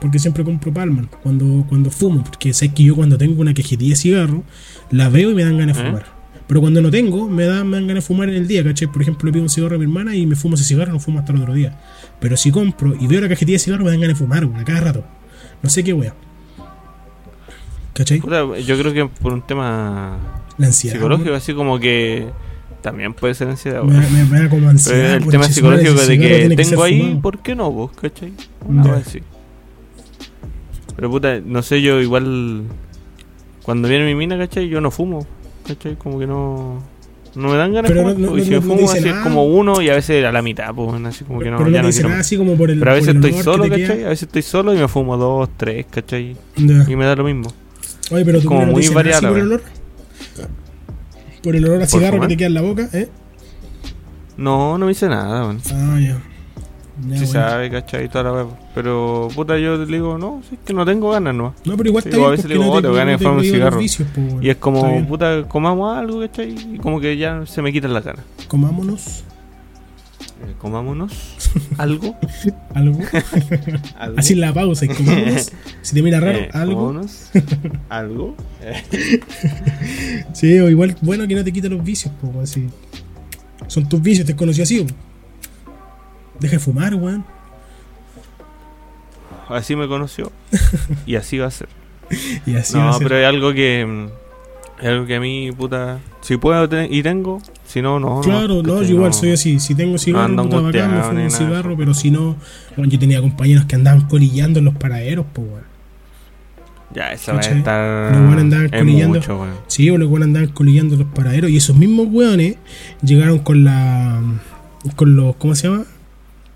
[SPEAKER 2] Porque siempre compro Palman cuando, cuando fumo. Porque sé que yo cuando tengo una cajetilla de cigarro, la veo y me dan ganas de
[SPEAKER 1] ¿Eh?
[SPEAKER 2] fumar. Pero cuando no tengo, me dan, me dan ganas de fumar en el día, ¿cachai? Por ejemplo, le pido un cigarro a mi hermana y me fumo ese cigarro, no fumo hasta el otro día. Pero si compro y veo la cajetilla de cigarro, me dan ganas de fumar, weón, a cada rato. No sé qué wea. ¿Cachai?
[SPEAKER 1] Puta, yo creo que por un tema
[SPEAKER 2] La ansiedad.
[SPEAKER 1] psicológico, así como que también puede ser ansiedad.
[SPEAKER 2] Me, me, me da como ansiedad.
[SPEAKER 1] El tema psicológico de que tengo ahí,
[SPEAKER 2] fumado.
[SPEAKER 1] ¿por qué no vos? ¿Cachai?
[SPEAKER 2] Ya.
[SPEAKER 1] wea así. Pero puta, no sé, yo igual. Cuando viene mi mina, ¿cachai? Yo no fumo, ¿cachai? Como que no. No me dan ganas
[SPEAKER 2] Pero
[SPEAKER 1] de
[SPEAKER 2] no-
[SPEAKER 1] fumar.
[SPEAKER 2] no-
[SPEAKER 1] pues, y
[SPEAKER 2] no-
[SPEAKER 1] si
[SPEAKER 2] no
[SPEAKER 1] fumo, así es
[SPEAKER 2] nada.
[SPEAKER 1] como uno y a veces a la mitad, pues, así como que no,
[SPEAKER 2] pero
[SPEAKER 1] ya
[SPEAKER 2] no
[SPEAKER 1] no
[SPEAKER 2] dice nada así como por el.
[SPEAKER 1] Pero a veces estoy solo, ¿cachai? A veces estoy solo y me fumo dos, tres, ¿cachai? Y me da lo mismo.
[SPEAKER 2] Oye, pero tú
[SPEAKER 1] como
[SPEAKER 2] no
[SPEAKER 1] muy
[SPEAKER 2] así
[SPEAKER 1] variada,
[SPEAKER 2] por el
[SPEAKER 1] weón.
[SPEAKER 2] olor. Por el olor a
[SPEAKER 1] ¿Por
[SPEAKER 2] cigarro que te queda en la boca, ¿eh?
[SPEAKER 1] No, no me hice nada, weón.
[SPEAKER 2] Ah, ya. Bueno.
[SPEAKER 1] sabe, ¿cachai? Toda la wea. Pero, puta, yo le digo, no, si es que no tengo ganas, no.
[SPEAKER 2] No, pero igual
[SPEAKER 1] Sí,
[SPEAKER 2] está
[SPEAKER 1] o a veces le digo,
[SPEAKER 2] no
[SPEAKER 1] oh,
[SPEAKER 2] te,
[SPEAKER 1] ganas de
[SPEAKER 2] no
[SPEAKER 1] fumar un cigarro.
[SPEAKER 2] vicios, po, weón.
[SPEAKER 1] Y es como, puta, comamos algo, ¿cachai? Y como que ya se me quitan las ganas.
[SPEAKER 2] Comámonos
[SPEAKER 1] Eh, comámonos algo.
[SPEAKER 2] algo.
[SPEAKER 1] algo.
[SPEAKER 2] Así en la pausa y comámonos. si te mira raro,
[SPEAKER 1] Eh,
[SPEAKER 2] algo.
[SPEAKER 1] comámonos algo.
[SPEAKER 2] Sí, o igual, bueno que no te quita los vicios, po, así. Son tus vicios, te conocí así, po. Deja de fumar, weón.
[SPEAKER 1] Así me conoció. Y así va a ser.
[SPEAKER 2] Y así va a
[SPEAKER 1] no,
[SPEAKER 2] ser.
[SPEAKER 1] pero es algo que. Es algo que a mí, puta. Si puedo y tengo, si no, no.
[SPEAKER 2] Claro, no, yo igual
[SPEAKER 1] No.
[SPEAKER 2] soy así. Si tengo cigarro, puta bacán, me fumo un cigarro, pero si no, bueno, yo tenía compañeros que andaban colillando en los paraderos, pues, weón.
[SPEAKER 1] Ya, esa va a estar.
[SPEAKER 2] Los andaban colillando.
[SPEAKER 1] mucho, weón.
[SPEAKER 2] Sí, o los weones andaban colillando en los paraderos. Y esos mismos weones llegaron con la. con los. ¿cómo se llama?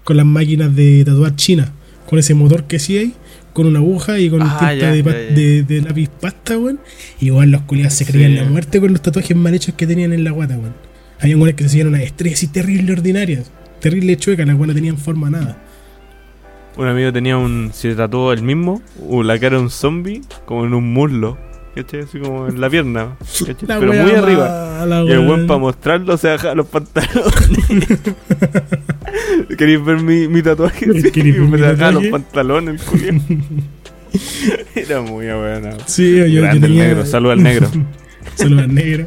[SPEAKER 2] Con las máquinas de tatuar china. Con ese motor que sí hay. Con una aguja y con
[SPEAKER 1] Ah,
[SPEAKER 2] tinta
[SPEAKER 1] ya,
[SPEAKER 2] de, pa-
[SPEAKER 1] ya, ya.
[SPEAKER 2] de- de lápiz pasta, weón. Y igual los culiados se creían
[SPEAKER 1] Sí.
[SPEAKER 2] la muerte con los tatuajes mal hechos que tenían en la guata, weón. Había weones que se hacían unas estrellas así terrible ordinarias. Terrible chuecas, las weones no tenían forma nada.
[SPEAKER 1] Un amigo tenía un. Se tatuó el mismo. uh, la cara de un zombie. Como en un muslo. ¿Cachai? Así como en la pierna. Pero muy arriba. Y el buen para mostrarlo se bajaba los pantalones. ¿Queréis ver mi, mi tatuaje? Sí,
[SPEAKER 2] ¿Queréis ver mi
[SPEAKER 1] me bajaba los pantalones, el. Era muy buena.
[SPEAKER 2] Sí, yo, yo tenía.
[SPEAKER 1] el negro, salud al negro.
[SPEAKER 2] Saludos al negro.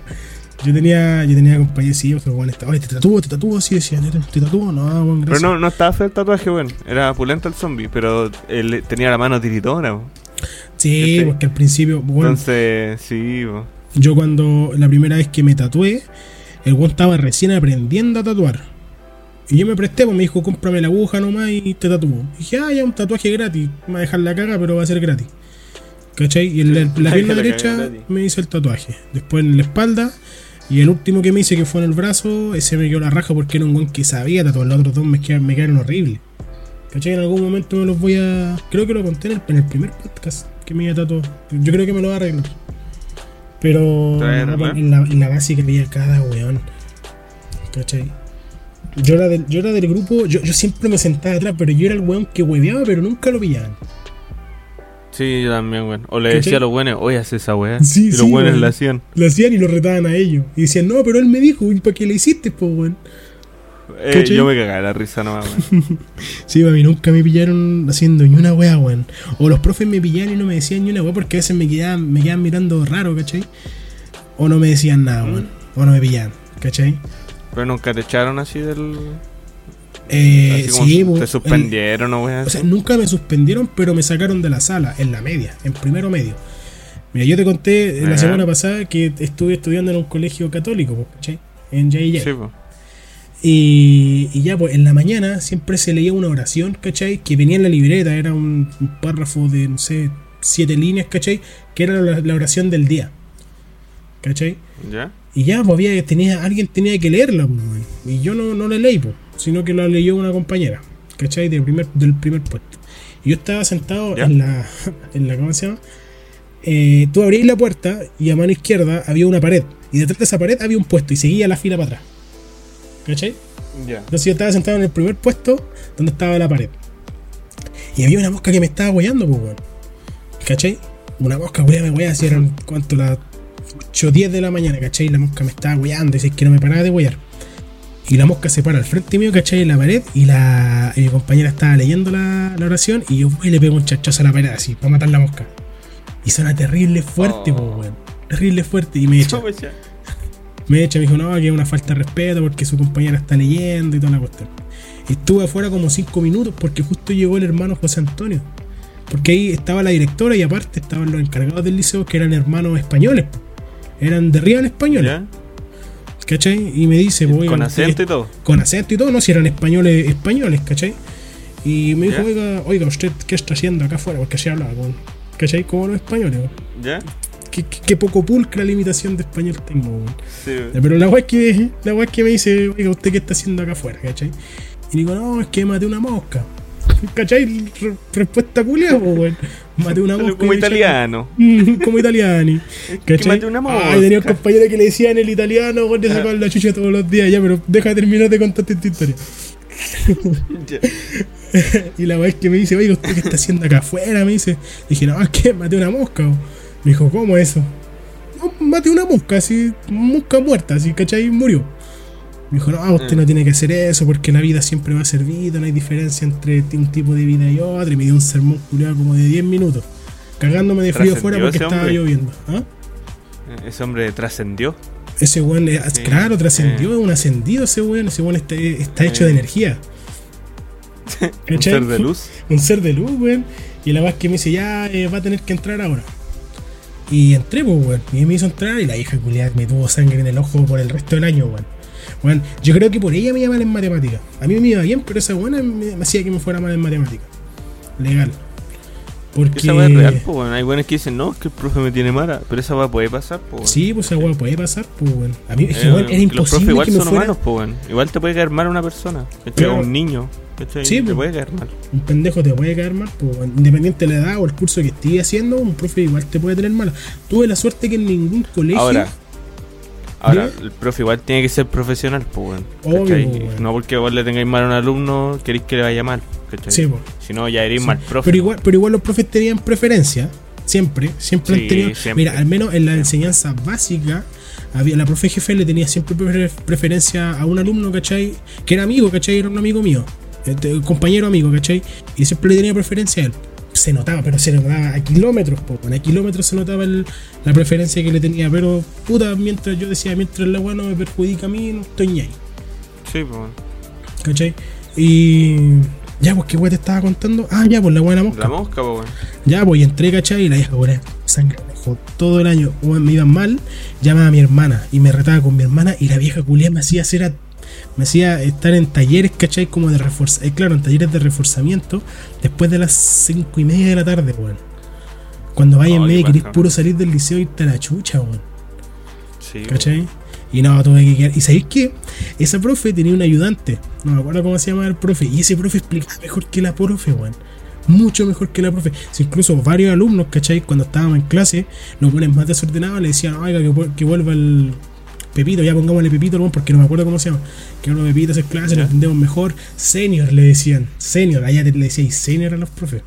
[SPEAKER 2] Yo tenía, yo tenía compañeros, sí, pero bueno, estaba, te tatúo, te tatúo, así decían, "Era- te tatúo, no, bueno,
[SPEAKER 1] Pero
[SPEAKER 2] gracias.
[SPEAKER 1] no, no estaba feo el tatuaje, bueno. Era pulento el zombie, pero él tenía la mano tiritona.
[SPEAKER 2] sí, porque al principio, bueno,
[SPEAKER 1] Entonces, sí, po.
[SPEAKER 2] yo cuando la primera vez que me tatué, el weón estaba recién aprendiendo a tatuar. Y yo me presté, pues me dijo, cómprame la aguja nomás y te tatúo. Y dije, ah, ya un tatuaje gratis, me va a dejar la caga, pero va a ser gratis. ¿Cachai? Y en la, la
[SPEAKER 1] La
[SPEAKER 2] pierna derecha me hice el tatuaje. Después en la espalda. Y el último que me hice, que fue en el brazo, ese me quedó la raja porque era un weón que sabía tatuar. Los otros dos me quedaron, me quedaron horribles. ¿Cachai? En algún momento me los voy a. Creo que lo conté en el, en el primer podcast que me iba a tatuar. Yo creo que me lo va a arreglar. Pero en, la, en la básica veía cada weón. ¿Cachai? Yo era del, yo era del grupo, yo, yo siempre me sentaba atrás, pero yo era el weón que hueveaba, pero nunca lo pillaban.
[SPEAKER 1] Sí, yo también, weón. O le
[SPEAKER 2] ¿Cachai?
[SPEAKER 1] decía a los buenos, oye, haz esa weá.
[SPEAKER 2] Sí,
[SPEAKER 1] y los
[SPEAKER 2] sí,
[SPEAKER 1] buenos la hacían.
[SPEAKER 2] Lo hacían y lo retaban a ellos. Y decían, no, pero él me dijo, ¿y para qué le hiciste, po, weón?
[SPEAKER 1] Eh, yo me cagaba la risa nomás, weón.
[SPEAKER 2] Sí, a mí nunca me pillaron haciendo ni una weá, weón. O los profes me pillaban y no me decían ni una weá porque a veces me quedaban, me quedaban mirando raro, ¿cachai? O no me decían nada, weón. O no me pillaban, ¿cachai?
[SPEAKER 1] Pero nunca te echaron así del.
[SPEAKER 2] Eh, sí,
[SPEAKER 1] te suspendieron o weá.
[SPEAKER 2] O sea, nunca me suspendieron, pero me sacaron de la sala, en la media, en primero medio. Mira, yo te conté la semana pasada que estuve estudiando en un colegio católico, ¿cachai? En J.J.
[SPEAKER 1] Sí.
[SPEAKER 2] Y, y ya, pues en la mañana siempre se leía una oración, ¿cachai? Que venía en la libreta, era un, un párrafo de, no sé, siete líneas, ¿cachai? Que era la, la oración del día, ¿cachai?
[SPEAKER 1] ¿Ya?
[SPEAKER 2] Y ya, pues había, tenía, alguien tenía que leerla, pues. Y yo no, no la leí, pues, sino que la leyó una compañera, ¿cachai? Del primer, del primer puesto. Y yo estaba sentado
[SPEAKER 1] ¿Ya?
[SPEAKER 2] en la, en la, ¿cómo se llama? Eh, tú abrís la puerta y a mano izquierda había una pared. Y detrás de esa pared había un puesto y seguía la fila para atrás. ¿Cachai?
[SPEAKER 1] Ya.
[SPEAKER 2] Entonces yo estaba sentado en el primer puesto donde estaba la pared. Y había una mosca que me estaba hueando, pues, weón. ¿Cachai? Una mosca, weón, me hueá, si eran, ¿cuánto? Las 8 o 10 de la mañana, ¿cachai? La mosca me estaba hueando, y si es que no me paraba de huear. Y la mosca se para al frente mío, ¿cachai? En la pared, y la y mi compañera estaba leyendo la, la oración, y yo, weón, le pego un chachazo a la pared, así, para matar la mosca. Y suena terrible fuerte,
[SPEAKER 1] Oh.
[SPEAKER 2] pues, weón. Terrible fuerte, y me echa.
[SPEAKER 1] No, pues.
[SPEAKER 2] Me echa, me dijo, no, que es una falta de respeto porque su compañera está leyendo y toda la cuestión. Estuve afuera como cinco minutos porque justo llegó el hermano José Antonio. Porque ahí estaba la directora y aparte estaban los encargados del liceo que eran hermanos españoles. Eran de Real españoles,
[SPEAKER 1] ¿Ya?
[SPEAKER 2] ¿Cachai? Y me dice, pues,
[SPEAKER 1] Con acento y todo.
[SPEAKER 2] con acento y todo, no, si eran españoles, españoles, ¿cachai? Y me dijo,
[SPEAKER 1] ¿Ya?
[SPEAKER 2] oiga, oiga, ¿usted qué está haciendo acá afuera? Porque así hablaba con, ¿cachai? Como los españoles.
[SPEAKER 1] ¿Ya?
[SPEAKER 2] Qué, qué- qué poco pulcra la imitación de español tengo.
[SPEAKER 1] Sí,
[SPEAKER 2] Pero la es que, la es que me dice, oiga, ¿usted qué está haciendo acá afuera? ¿Cachai? Y digo, no, es que maté una mosca. ¿Cachai? Re- respuesta culia, weón. Maté una mosca.
[SPEAKER 1] como italiano.
[SPEAKER 2] Como italiani.
[SPEAKER 1] que
[SPEAKER 2] ¿Cachai?
[SPEAKER 1] maté una mosca.
[SPEAKER 2] Ay, tenía un compañero que le decían el italiano, weón, le sacaban la chucha todos los días. Ya, pero deja de terminar de contarte esta historia. Y la es que me dice, oiga, ¿usted qué está haciendo acá afuera? Me dice. Dije, no, es que maté una mosca. Me dijo, ¿cómo eso? No, maté una mosca, así, mosca muerta, así, ¿cachai? Murió. Me dijo, no, usted
[SPEAKER 1] Mm.
[SPEAKER 2] no tiene que hacer eso porque la vida siempre va a ser vida, no hay diferencia entre un tipo de vida y otro. Y me dio un sermón culiado como de 10 minutos, cagándome de frío afuera
[SPEAKER 1] ¿Trascendió
[SPEAKER 2] porque estaba
[SPEAKER 1] hombre?
[SPEAKER 2] lloviendo. ¿Ah?
[SPEAKER 1] Ese hombre trascendió.
[SPEAKER 2] Ese weón, eh,
[SPEAKER 1] Sí,
[SPEAKER 2] claro, trascendió,
[SPEAKER 1] eh.
[SPEAKER 2] es un ascendido ese weón, ese weón está, está hecho
[SPEAKER 1] Eh.
[SPEAKER 2] de energía.
[SPEAKER 1] Un ser de luz.
[SPEAKER 2] un ser de luz, weón. Y la es que me dice, ya eh, va a tener que entrar ahora. Y entré, pues, weón. Y me hizo entrar y la hija culiada me tuvo sangre en el ojo por el resto del año, weón. Weón, yo creo que por ella me iba mal en matemáticas. A mí me iba bien, pero esa buena me, me hacía que me fuera mal en matemáticas. Legal. Porque.
[SPEAKER 1] Esa weá es real, pues, weón. Hay buenos que dicen, no, es que el profe me tiene mala. Pero esa weá puede pasar, pues, weón.
[SPEAKER 2] Sí, pues esa weá puede pasar, pues, weón. A mí es que,
[SPEAKER 1] Eh,
[SPEAKER 2] era
[SPEAKER 1] que Los profes
[SPEAKER 2] imposible
[SPEAKER 1] igual
[SPEAKER 2] que me
[SPEAKER 1] son
[SPEAKER 2] fuera
[SPEAKER 1] humanos, pues, weón. Igual te puede caer mal una persona.
[SPEAKER 2] Pero-
[SPEAKER 1] un niño. ¿cachai?
[SPEAKER 2] Sí,
[SPEAKER 1] te
[SPEAKER 2] pues.
[SPEAKER 1] puede caer mal.
[SPEAKER 2] un pendejo te puede caer mal, pues, independiente de la edad o el curso que estés haciendo, un profe igual te puede tener mala. Tuve la suerte que en ningún colegio.
[SPEAKER 1] Ahora, ahora el profe igual tiene que ser profesional, pues, weón. No porque vos le tengáis mal a un alumno, queréis que le vaya mal. ¿cachai?
[SPEAKER 2] Sí.
[SPEAKER 1] Si no, ya eres
[SPEAKER 2] Sí.
[SPEAKER 1] mal profe.
[SPEAKER 2] Pero igual, pero igual los profes tenían preferencia. Siempre, siempre han tenido.
[SPEAKER 1] siempre.
[SPEAKER 2] Mira, al menos en la enseñanza básica, había, la profe jefe le tenía siempre prefer- preferencia a un alumno, ¿cachai? Que era amigo, ¿cachai? Era un amigo mío. este, compañero amigo, ¿cachai? Y siempre le tenía preferencia a él. Se notaba, pero se notaba a kilómetros, po, weón, a kilómetros se notaba el- la preferencia que le tenía. Pero, puta, mientras yo decía, mientras la weá no me perjudica a mí, no estoy ni ahí.
[SPEAKER 1] Sí, pues.
[SPEAKER 2] ¿cachai? Y. Ya, pues, ¿qué weá te estaba contando? Ah, ya, pues la la mosca.
[SPEAKER 1] La mosca, pues, weón.
[SPEAKER 2] Ya, pues y entré, ¿cachai? Y la vieja, weón, sangre todo el año. Me iban mal, llamaba a mi hermana y me retaba con mi hermana. Y la vieja culia me hacía hacer. a- me hacía estar en talleres, ¿cachai? Como de reforzamiento. claro, en talleres de reforzamiento después de las cinco y media de la tarde, weón. Cuando vayas en
[SPEAKER 1] Oh,
[SPEAKER 2] medio
[SPEAKER 1] qué
[SPEAKER 2] querés puro salir del liceo y irte a la chucha, weón.
[SPEAKER 1] Sí,
[SPEAKER 2] ¿Cachai? Y no, tuve que quedar. ¿Y sabéis qué? Esa profe tenía un ayudante. No me acuerdo cómo se llama el profe. Y ese profe explicaba mejor que la profe, weón. Mucho mejor que la profe. Si incluso varios alumnos, ¿cachai? Cuando estábamos en clase, los ponen más desordenados, le decían, oiga, que, que vuelva el Pepito, ya pongámosle Pepito, weón, porque no me acuerdo cómo se llama. Que vuelva Pepito hacer clase, lo entendemos mejor. Senior le decían. Senior, allá le decíais senior a los profes.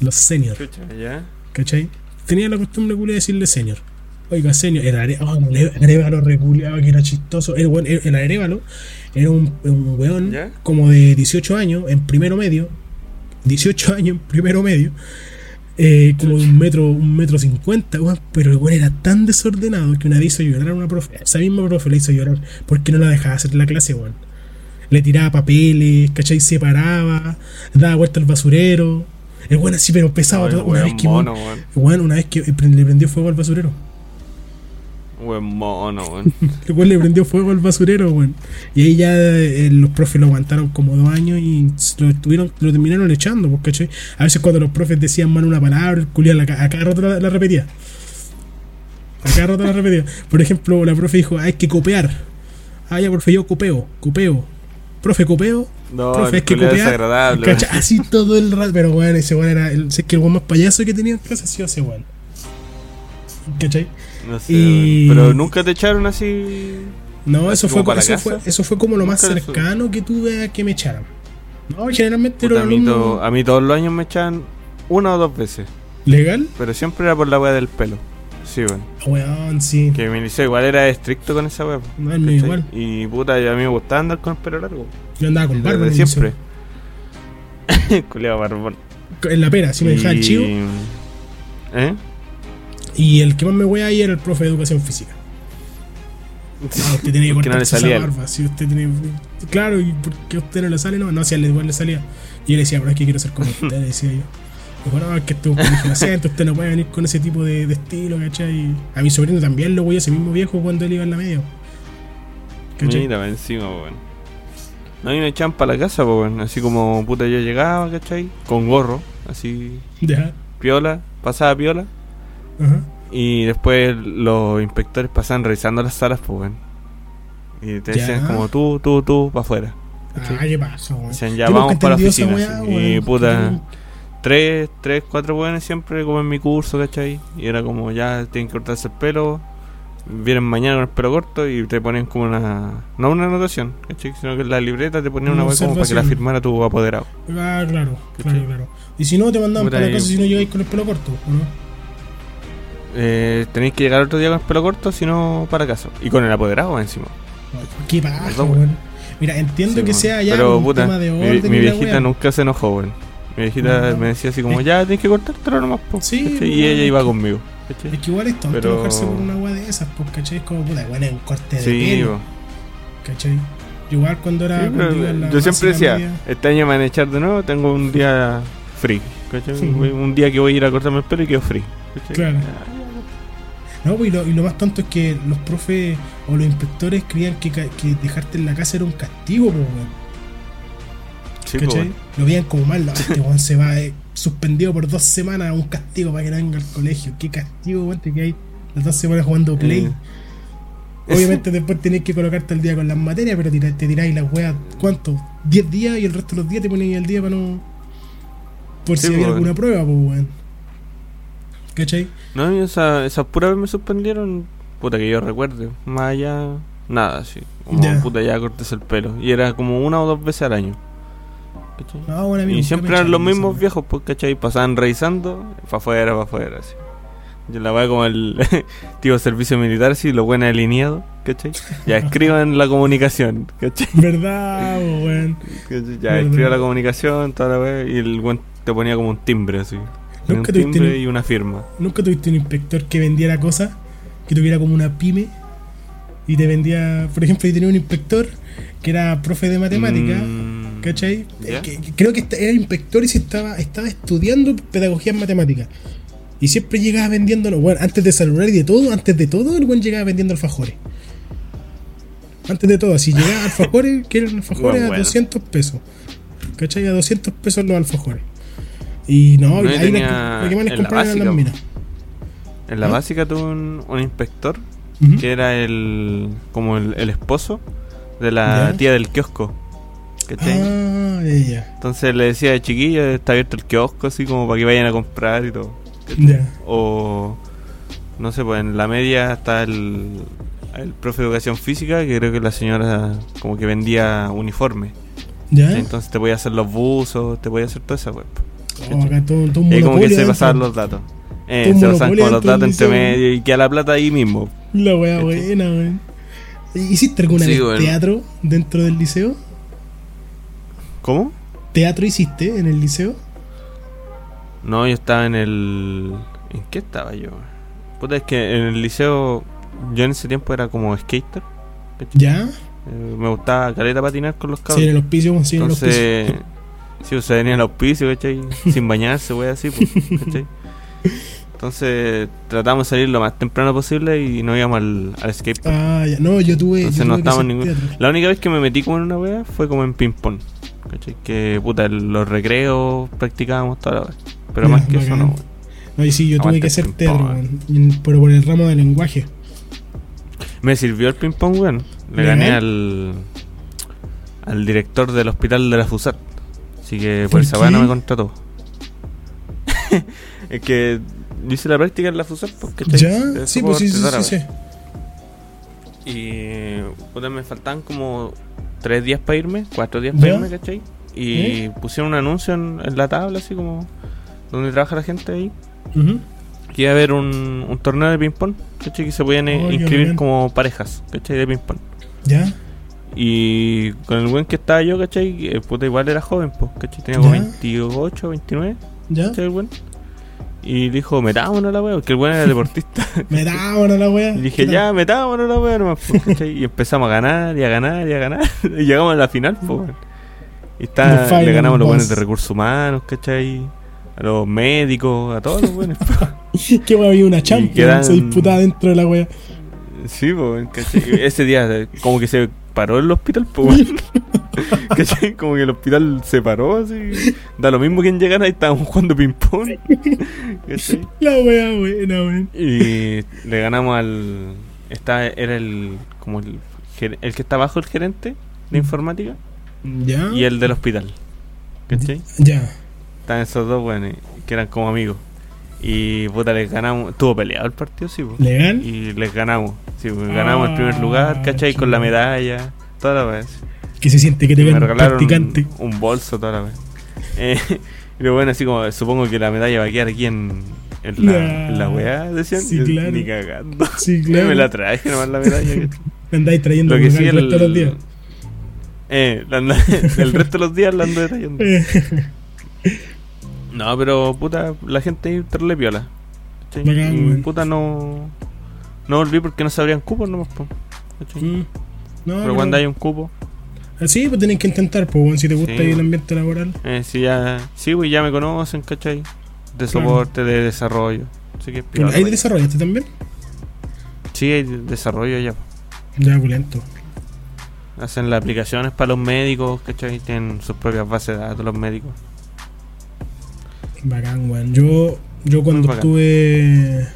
[SPEAKER 2] los senior,
[SPEAKER 1] ¿ya?
[SPEAKER 2] ¿cachai? Tenía la costumbre culia de decirle senior. Oiga, senior, el oh, el arévalo reculeado que era chistoso. El, el, el arévalo era un, un weón
[SPEAKER 1] ¿Ya?
[SPEAKER 2] como de 18 años en primero medio. 18 años en primero medio. Eh, como de un metro, un metro cincuenta, weón, pero el weón era tan desordenado que una vez hizo llorar a una profe. Esa misma profe le hizo llorar porque no la dejaba hacer la clase, weón. Le tiraba papeles, ¿cachai? Se paraba, daba vuelta al basurero. El weón así, pero pesado.
[SPEAKER 1] Ay,
[SPEAKER 2] todo. una, vez que,
[SPEAKER 1] mono, weón.
[SPEAKER 2] weón, una vez que le prendió fuego al basurero.
[SPEAKER 1] Weón mono, weón.
[SPEAKER 2] El weón le prendió fuego al basurero, weón. Y ahí ya eh, los profes lo aguantaron como dos años y lo, estuvieron, lo terminaron echando, pues, ¿cachai? A veces cuando los profes decían mal una palabra, el ca- a cada rato la, la repetía. A cada rato la repetía. Por ejemplo, la profe dijo, hay que copiar. Ah, ya, profe, yo copeo, copeo. Profe, copeo.
[SPEAKER 1] No,
[SPEAKER 2] profe, hay que copiar. Así todo el rato. Pero, weón, ese weón era. El, sé que el weón más payaso que tenía en clase sido ese weón. ¿Cachai?
[SPEAKER 1] No sé,
[SPEAKER 2] Y-.
[SPEAKER 1] Pero nunca te echaron así.
[SPEAKER 2] No, eso fue, eso, fue, eso fue como lo más cercano que tuve a que me echaran. No, generalmente
[SPEAKER 1] Puta,
[SPEAKER 2] era
[SPEAKER 1] a, mí a mí todos los años me echaban una o dos veces.
[SPEAKER 2] legal.
[SPEAKER 1] Pero siempre era por la weá del pelo. Sí, weón.
[SPEAKER 2] Weón, sí.
[SPEAKER 1] Que mi liceo igual era estricto con esa weá.
[SPEAKER 2] No, el mío igual.
[SPEAKER 1] Y puta, a mí me gustaba andar con el pelo largo.
[SPEAKER 2] Yo andaba con barba.
[SPEAKER 1] Desde siempre. Culeado barbón.
[SPEAKER 2] En la pera, sí me dejaba el
[SPEAKER 1] Y-
[SPEAKER 2] chivo.
[SPEAKER 1] ¿Eh?
[SPEAKER 2] Y el que más me wea ahí era el profe de educación física. Ah, usted tiene que
[SPEAKER 1] no salía
[SPEAKER 2] esa barba. Si usted tiene. Claro, ¿y por qué a usted no le sale? No, no, si a él igual le salía. Y yo le decía, pero es que quiero ser como usted, le decía yo. Dijo, no, es que esto es un inocente, usted no puede venir con ese tipo de, de estilo, ¿cachai? A mi sobrino también lo voy a ese mismo viejo cuando él iba en la media. ¿Cachai?
[SPEAKER 1] Mira, encima, weón. No hay una champa a la casa, weón. Así como puta yo llegaba, ¿cachai? Con gorro, así,
[SPEAKER 2] Ya.
[SPEAKER 1] piola, pasaba piola. Y después los inspectores pasaban revisando las salas, pues. Y te
[SPEAKER 2] Ya.
[SPEAKER 1] decían como tú, tú, tú, para afuera.
[SPEAKER 2] Ah, ¿qué?
[SPEAKER 1] Decían ya vamos para la oficina.
[SPEAKER 2] weá,
[SPEAKER 1] y puta, tres, tres, cuatro weones siempre como en mi curso, ¿cachai? Y era como ya tienen que cortarse el pelo. Vienen mañana con el pelo corto y te ponen como una. No una anotación, ¿cachai? Sino que en la libreta te ponían
[SPEAKER 2] Una
[SPEAKER 1] como para que la firmara tu apoderado.
[SPEAKER 2] Ah, claro,
[SPEAKER 1] ¿Cachai?
[SPEAKER 2] claro, claro. Y si no, te mandaban para la casa si no llegáis con el pelo corto, ¿o no?
[SPEAKER 1] Eh, tenéis que llegar otro día con el pelo corto, si no para casa. Y con el apoderado encima.
[SPEAKER 2] ¿Qué
[SPEAKER 1] Perdón,
[SPEAKER 2] weón? Mira, entiendo
[SPEAKER 1] Sí,
[SPEAKER 2] que sea ya
[SPEAKER 1] Pero
[SPEAKER 2] un
[SPEAKER 1] puta,
[SPEAKER 2] tema de
[SPEAKER 1] mi,
[SPEAKER 2] orden
[SPEAKER 1] mi viejita nunca se enojó, weón. Mi viejita
[SPEAKER 2] No.
[SPEAKER 1] me decía así como, ya tienes que cortártelo nomás, po,
[SPEAKER 2] Sí,
[SPEAKER 1] ¿cachai? Y ella iba conmigo. ¿cachai?
[SPEAKER 2] Es que igual es tonto
[SPEAKER 1] Pero-
[SPEAKER 2] enojarse por una weá de esas, pues, ¿cachai? Es como, puta, weón, es un corte de
[SPEAKER 1] Sí,
[SPEAKER 2] pelo. Igual cuando era.
[SPEAKER 1] Sí,
[SPEAKER 2] en la
[SPEAKER 1] yo siempre decía,
[SPEAKER 2] media-
[SPEAKER 1] este año me van a echar de nuevo, tengo un día free. ¿cachai? Un día que voy a ir a cortarme el pelo y quedo free. ¿cachai?
[SPEAKER 2] Claro. No, pues, y lo, y lo más tonto es que los profes o los inspectores creían que, que dejarte en la casa era un castigo, pues, weón.
[SPEAKER 1] Sí,
[SPEAKER 2] ¿Cachai? Lo veían como mal, este weón se va eh, suspendido por dos semanas, un castigo para que no venga al colegio. ¿Qué castigo, weón? Te quedáis las dos semanas jugando play.
[SPEAKER 1] Eh.
[SPEAKER 2] Obviamente después tenés que colocarte al día con las materias, pero te tiráis las weas, ¿cuánto? 10 días y el resto de los días te ponéis al día para no. Por
[SPEAKER 1] Sí,
[SPEAKER 2] si había alguna prueba, pues weón. ¿Cachai?
[SPEAKER 1] No, esa, esas puras veces me suspendieron, puta que yo recuerde, más allá, nada, así. Como
[SPEAKER 2] Ya.
[SPEAKER 1] puta ya cortes el pelo. Y era como una o dos veces al año. ¿cachai?
[SPEAKER 2] No, bueno, a mí
[SPEAKER 1] y siempre eran los mismos
[SPEAKER 2] esa
[SPEAKER 1] viejos, pues, ¿cachai? Pasaban revisando, para afuera, para afuera, así. Yo la voy como el tío servicio militar, así, lo buen alineado, ¿cachai? Ya escriban la comunicación, ¿cachai?
[SPEAKER 2] ¿Verdad, weón?
[SPEAKER 1] Ya
[SPEAKER 2] Verdad.
[SPEAKER 1] escriba la comunicación, toda la vez, y el buen te ponía como un timbre, así. Un
[SPEAKER 2] Nunca
[SPEAKER 1] timbre y una firma.
[SPEAKER 2] ¿Nunca tuviste un inspector que vendiera cosas? Que tuviera como una pyme y te vendía. Por ejemplo, yo tenía un inspector que era profe de matemática.
[SPEAKER 1] Mm,
[SPEAKER 2] ¿Cachai? que creo que era inspector y se estaba, estaba estudiando pedagogía en matemáticas. Y siempre llegaba vendiendo, bueno, antes de celular y de todo, antes de todo, el buen llegaba vendiendo alfajores. Antes de todo, así llegaba alfajores, que eran alfajores
[SPEAKER 1] Bueno,
[SPEAKER 2] a
[SPEAKER 1] bueno.
[SPEAKER 2] 200 pesos. ¿Cachai? A 200 pesos los alfajores. Y no,
[SPEAKER 1] No,
[SPEAKER 2] ahí
[SPEAKER 1] tenía
[SPEAKER 2] que les
[SPEAKER 1] en la
[SPEAKER 2] compraban eran las
[SPEAKER 1] básica,
[SPEAKER 2] minas.
[SPEAKER 1] En la
[SPEAKER 2] ¿Ah?
[SPEAKER 1] básica tuve un, un inspector que era el como el, el esposo de la
[SPEAKER 2] Ya.
[SPEAKER 1] tía del kiosco. ¿cachai?
[SPEAKER 2] Ah, ya.
[SPEAKER 1] Entonces le decía, chiquilla, está abierto el kiosco, así como para que vayan a comprar y todo. O, no sé, pues en la media está el, el profe de educación física, que creo que la señora como que vendía uniforme.
[SPEAKER 2] ¿Ya?
[SPEAKER 1] Entonces te voy a hacer los buzos, te voy a hacer toda esa web.
[SPEAKER 2] Oh, acá todo, todo un
[SPEAKER 1] Y como que se pasaban los datos. Eh, se pasaban como los datos entre medio y que a la plata ahí mismo.
[SPEAKER 2] La wea
[SPEAKER 1] ¿Cachai?
[SPEAKER 2] buena, weón. ¿Hiciste alguna
[SPEAKER 1] Sí,
[SPEAKER 2] vez teatro dentro del liceo?
[SPEAKER 1] ¿Cómo?
[SPEAKER 2] ¿Teatro hiciste en el liceo?
[SPEAKER 1] No, yo estaba en el. ¿En qué estaba yo? Puta, es que en el liceo. Yo en ese tiempo era como skater.
[SPEAKER 2] ¿Ya?
[SPEAKER 1] Eh, me gustaba caleta patinar con los cabros.
[SPEAKER 2] Sí, en el auspicio, weón, sí, en el auspicio.
[SPEAKER 1] Sí, o sea, venía al auspicio, ¿cachai? Sin bañarse, wey, así, pues, ¿cachai? Entonces, tratamos de salir lo más temprano posible y no íbamos al, al.
[SPEAKER 2] Ah, ya. No, yo tuve.
[SPEAKER 1] Entonces
[SPEAKER 2] yo tuve
[SPEAKER 1] ningún-. La única vez que me metí como en una wea fue como en ping-pong, ¿cachai? Que, puta, los recreos practicábamos toda la vez. Pero más que eso, no, wey.
[SPEAKER 2] No, y sí, yo tuve que hacer en- pero por el ramo de lenguaje.
[SPEAKER 1] Me sirvió el ping-pong, weón. Le
[SPEAKER 2] ¿Legal?
[SPEAKER 1] gané al, al director del hospital de la FUSAT. Así que por
[SPEAKER 2] ¿Por
[SPEAKER 1] esa weá no me contrató. es que hice la práctica en la FUSAT porque
[SPEAKER 2] ¿Ya? Sí, pues sí, sí, sí, sí.
[SPEAKER 1] Y puta, me faltaban como tres días para irme, cuatro días para
[SPEAKER 2] ¿Ya?
[SPEAKER 1] irme, ¿cachai? Y pusieron un anuncio en, en la tabla, así como donde trabaja la gente ahí.
[SPEAKER 2] Ujú.
[SPEAKER 1] Que iba a haber un, un torneo de ping-pong, ¿cachai? Que se podían eh,
[SPEAKER 2] Oh,
[SPEAKER 1] inscribir como parejas, ¿cachai? De ping-pong.
[SPEAKER 2] ¿Ya?
[SPEAKER 1] Y con el buen que estaba yo, ¿cachai? Eh, puta, igual era joven, pues, ¿cachai? Tenía como
[SPEAKER 2] Ya.
[SPEAKER 1] 28, 29,
[SPEAKER 2] ¿Ya?
[SPEAKER 1] ¿cachai? El buen. Y dijo, metámonos a la wea, porque el buen era deportista.
[SPEAKER 2] Me da bueno la wea.
[SPEAKER 1] y dije, ya, metámonos a la wea nomás, pues, ¿cachai? Y empezamos a ganar, y a ganar, y a ganar. y llegamos a la final, pues, weón. Y está, le ganamos a los buenos de recursos humanos, ¿cachai? A los médicos, a todos los buenos.
[SPEAKER 2] que wea había una champion,
[SPEAKER 1] quedan-
[SPEAKER 2] se disputada dentro de la wea.
[SPEAKER 1] Sí, pues, ¿cachai? Ese día como que se paró el hospital, pues. ¿cachai? Como que el hospital se paró, así. Da lo mismo quien llegara y estábamos jugando ping-pong.
[SPEAKER 2] La wea buena, weón.
[SPEAKER 1] Y le ganamos al... Está, era el... Como el, el que está abajo el gerente de informática
[SPEAKER 2] ¿Ya?
[SPEAKER 1] y el del hospital. ¿Cachai?
[SPEAKER 2] Ya.
[SPEAKER 1] Estaban esos dos, weones, que eran como amigos. Y puta, les ganamos. Estuvo peleado el partido, sí, pues.
[SPEAKER 2] ¿Legal?
[SPEAKER 1] Y les ganamos. Sí, pues, ganamos el primer
[SPEAKER 2] Ah,
[SPEAKER 1] lugar, ¿cachai? Con la medalla, toda la vez.
[SPEAKER 2] Que se siente que te
[SPEAKER 1] me regalaron
[SPEAKER 2] practicante.
[SPEAKER 1] un, un bolso toda la vez. Eh, lo bueno, así como, supongo que la medalla va a quedar aquí en, en la,
[SPEAKER 2] Nah.
[SPEAKER 1] en la weá, decían.
[SPEAKER 2] Sí,
[SPEAKER 1] Yo,
[SPEAKER 2] claro.
[SPEAKER 1] Ni cagando.
[SPEAKER 2] Sí, claro.
[SPEAKER 1] me la traje nomás la medalla. ¿cachai?
[SPEAKER 2] Andáis trayendo
[SPEAKER 1] Lo que sí,
[SPEAKER 2] el
[SPEAKER 1] el,
[SPEAKER 2] resto de los días.
[SPEAKER 1] Eh, la el resto de los días la ando detallando. No, pero puta, la gente le piola.
[SPEAKER 2] Bacán,
[SPEAKER 1] Y puta, no. No volví porque no se abrían cupos nomás, po.
[SPEAKER 2] Mm. No,
[SPEAKER 1] Pero cuando hay un cupo,
[SPEAKER 2] Ah, Sí, pues tenés que intentar, pues, si te gusta
[SPEAKER 1] Sí,
[SPEAKER 2] el ambiente laboral.
[SPEAKER 1] eh, si ya. Sí, güey, ya me conocen, ¿cachai? De soporte, de desarrollo. Así que piola,
[SPEAKER 2] ¿Ahí
[SPEAKER 1] güey.
[SPEAKER 2] desarrollaste también?
[SPEAKER 1] Sí, hay desarrollo ya.
[SPEAKER 2] Ya, pulento.
[SPEAKER 1] Hacen las aplicaciones para los médicos, ¿cachai? Tienen sus propias bases de datos los médicos.
[SPEAKER 2] Bacán, weón. Yo, yo cuando estuve.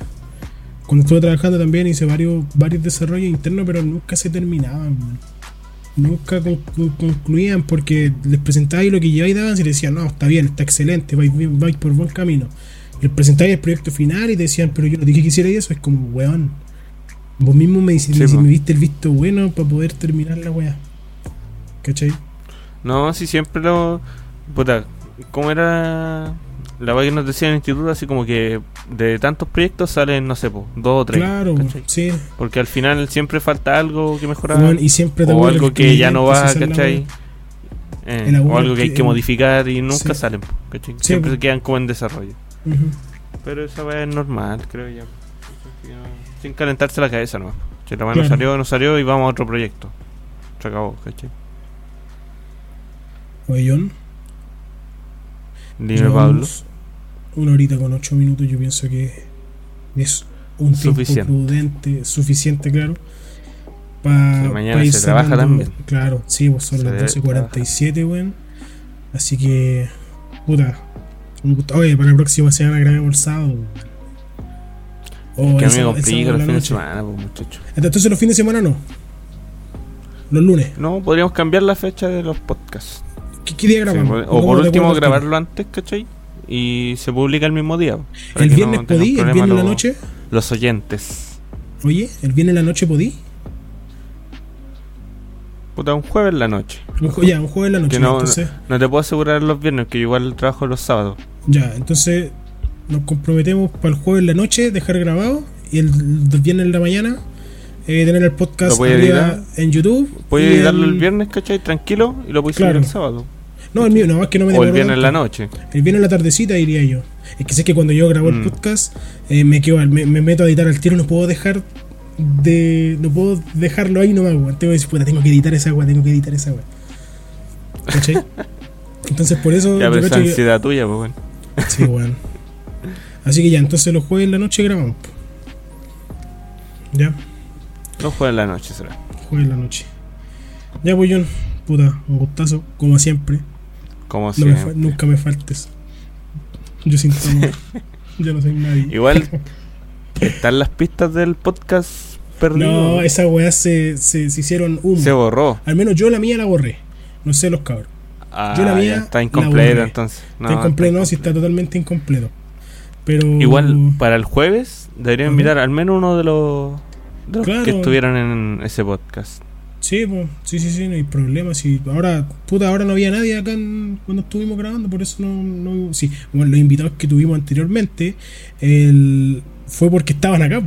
[SPEAKER 2] Cuando estuve trabajando también hice varios, varios desarrollos internos, pero nunca se terminaban, weón. Nunca con- con- concluían porque les presentabais lo que lleváis daban y te decían, no, está bien, está excelente, vais, vais por buen camino. Les presentabais el proyecto final y te decían, pero yo no dije que hiciera eso. Es como, weón. Vos mismo me, dice-
[SPEAKER 1] Sí,
[SPEAKER 2] me, diste el visto bueno para poder terminar la weá. ¿Cachai?
[SPEAKER 1] No, sí, siempre lo. Puta, ¿cómo era la weá que nos decía en el instituto? Así como que de tantos proyectos salen, no sé, po, dos o tres.
[SPEAKER 2] Claro,
[SPEAKER 1] ¿cachai?
[SPEAKER 2] sí.
[SPEAKER 1] Porque al final siempre falta algo que mejorar.
[SPEAKER 2] Y siempre
[SPEAKER 1] o algo
[SPEAKER 2] que
[SPEAKER 1] ya no va, ¿cachai? Eh, o algo que hay
[SPEAKER 2] que-
[SPEAKER 1] que modificar y nunca
[SPEAKER 2] Sí.
[SPEAKER 1] salen, ¿cachai? Siempre se quedan como en desarrollo. Pero esa weá es normal, creo no- Sin calentarse la cabeza, no. Si la weá
[SPEAKER 2] Claro.
[SPEAKER 1] no salió, no salió y vamos a otro proyecto. Se acabó, ¿cachai?
[SPEAKER 2] Oye, John,
[SPEAKER 1] Dime, Pablo.
[SPEAKER 2] Una horita con ocho minutos, yo pienso que es un tiempo prudente, suficiente, claro. Para
[SPEAKER 1] Sí, mañana se trabaja también.
[SPEAKER 2] Claro, sí, pues son
[SPEAKER 1] Se
[SPEAKER 2] las
[SPEAKER 1] debe
[SPEAKER 2] 12.47, weón. Así que, puta. Oye, para la próxima semana grabemos el sábado. weón. O
[SPEAKER 1] Que a mí
[SPEAKER 2] el
[SPEAKER 1] me complica los fines de semana, pues, muchachos.
[SPEAKER 2] Entonces los fines de semana no. Los lunes.
[SPEAKER 1] No, podríamos cambiar la fecha de los podcasts.
[SPEAKER 2] ¿Qué, qué día
[SPEAKER 1] Sí,
[SPEAKER 2] grabamos?
[SPEAKER 1] o
[SPEAKER 2] ¿Cómo
[SPEAKER 1] por último, grabarlo antes, ¿cachai? Y se publica el mismo día. para
[SPEAKER 2] ¿El viernes
[SPEAKER 1] no
[SPEAKER 2] podí? ¿El viernes en la noche?
[SPEAKER 1] Los oyentes.
[SPEAKER 2] Oye, ¿el viernes en la noche podí?
[SPEAKER 1] Puta, un jueves en la noche.
[SPEAKER 2] Un ya, un jueves en la noche.
[SPEAKER 1] No,
[SPEAKER 2] entonces.
[SPEAKER 1] no te puedo asegurar los viernes, que igual trabajo los sábados.
[SPEAKER 2] Ya, entonces nos comprometemos para el jueves en la noche, dejar grabado, y el viernes en la mañana eh, tener el podcast en YouTube.
[SPEAKER 1] Puedes editarlo el
[SPEAKER 2] el-
[SPEAKER 1] viernes, ¿cachai? Tranquilo y lo puedes
[SPEAKER 2] Claro.
[SPEAKER 1] subir el sábado.
[SPEAKER 2] No, el mío, no, es que no me
[SPEAKER 1] O el viernes en la noche.
[SPEAKER 2] El viernes en la tardecita diría yo. Es que sé que cuando yo grabo el
[SPEAKER 1] Mm.
[SPEAKER 2] podcast, eh, me, quedo, me, me meto a editar al tiro, no puedo dejar de. No puedo dejarlo ahí nomás, weón. Tengo que decir, puta, tengo que editar esa weá, tengo que editar esa weá. ¿Cachai? Entonces por eso
[SPEAKER 1] Ya, pero esa
[SPEAKER 2] que-
[SPEAKER 1] ansiedad tuya, pues bueno.
[SPEAKER 2] Sí, weón. Así que ya, entonces los jueves en la noche grabamos. Ya,
[SPEAKER 1] No juega en la noche, será.
[SPEAKER 2] jueves en la noche. Ya, pues John, puta, un gustazo, como siempre.
[SPEAKER 1] Como
[SPEAKER 2] No me fa-
[SPEAKER 1] siempre.
[SPEAKER 2] nunca me faltes. Yo siento amor. Yo no soy nadie.
[SPEAKER 1] Igual están las pistas del podcast perdido.
[SPEAKER 2] No, esas weas se, se, se hicieron humo.
[SPEAKER 1] Se borró.
[SPEAKER 2] Al menos yo la mía la borré. No sé los cabros.
[SPEAKER 1] Ah,
[SPEAKER 2] Yo la mía
[SPEAKER 1] está incompleta entonces. No,
[SPEAKER 2] está incompleto, no, si está totalmente incompleto. Pero.
[SPEAKER 1] Igual para el jueves debería
[SPEAKER 2] Ajá.
[SPEAKER 1] invitar al menos uno de los, de los
[SPEAKER 2] Claro.
[SPEAKER 1] que estuvieron en ese podcast.
[SPEAKER 2] Sí, pues, sí, sí, sí, no hay problema. Si ahora, puta, ahora no había nadie acá en- cuando estuvimos grabando, por eso no, no. Sí, bueno, los invitados que tuvimos anteriormente el, fue porque estaban acá. po.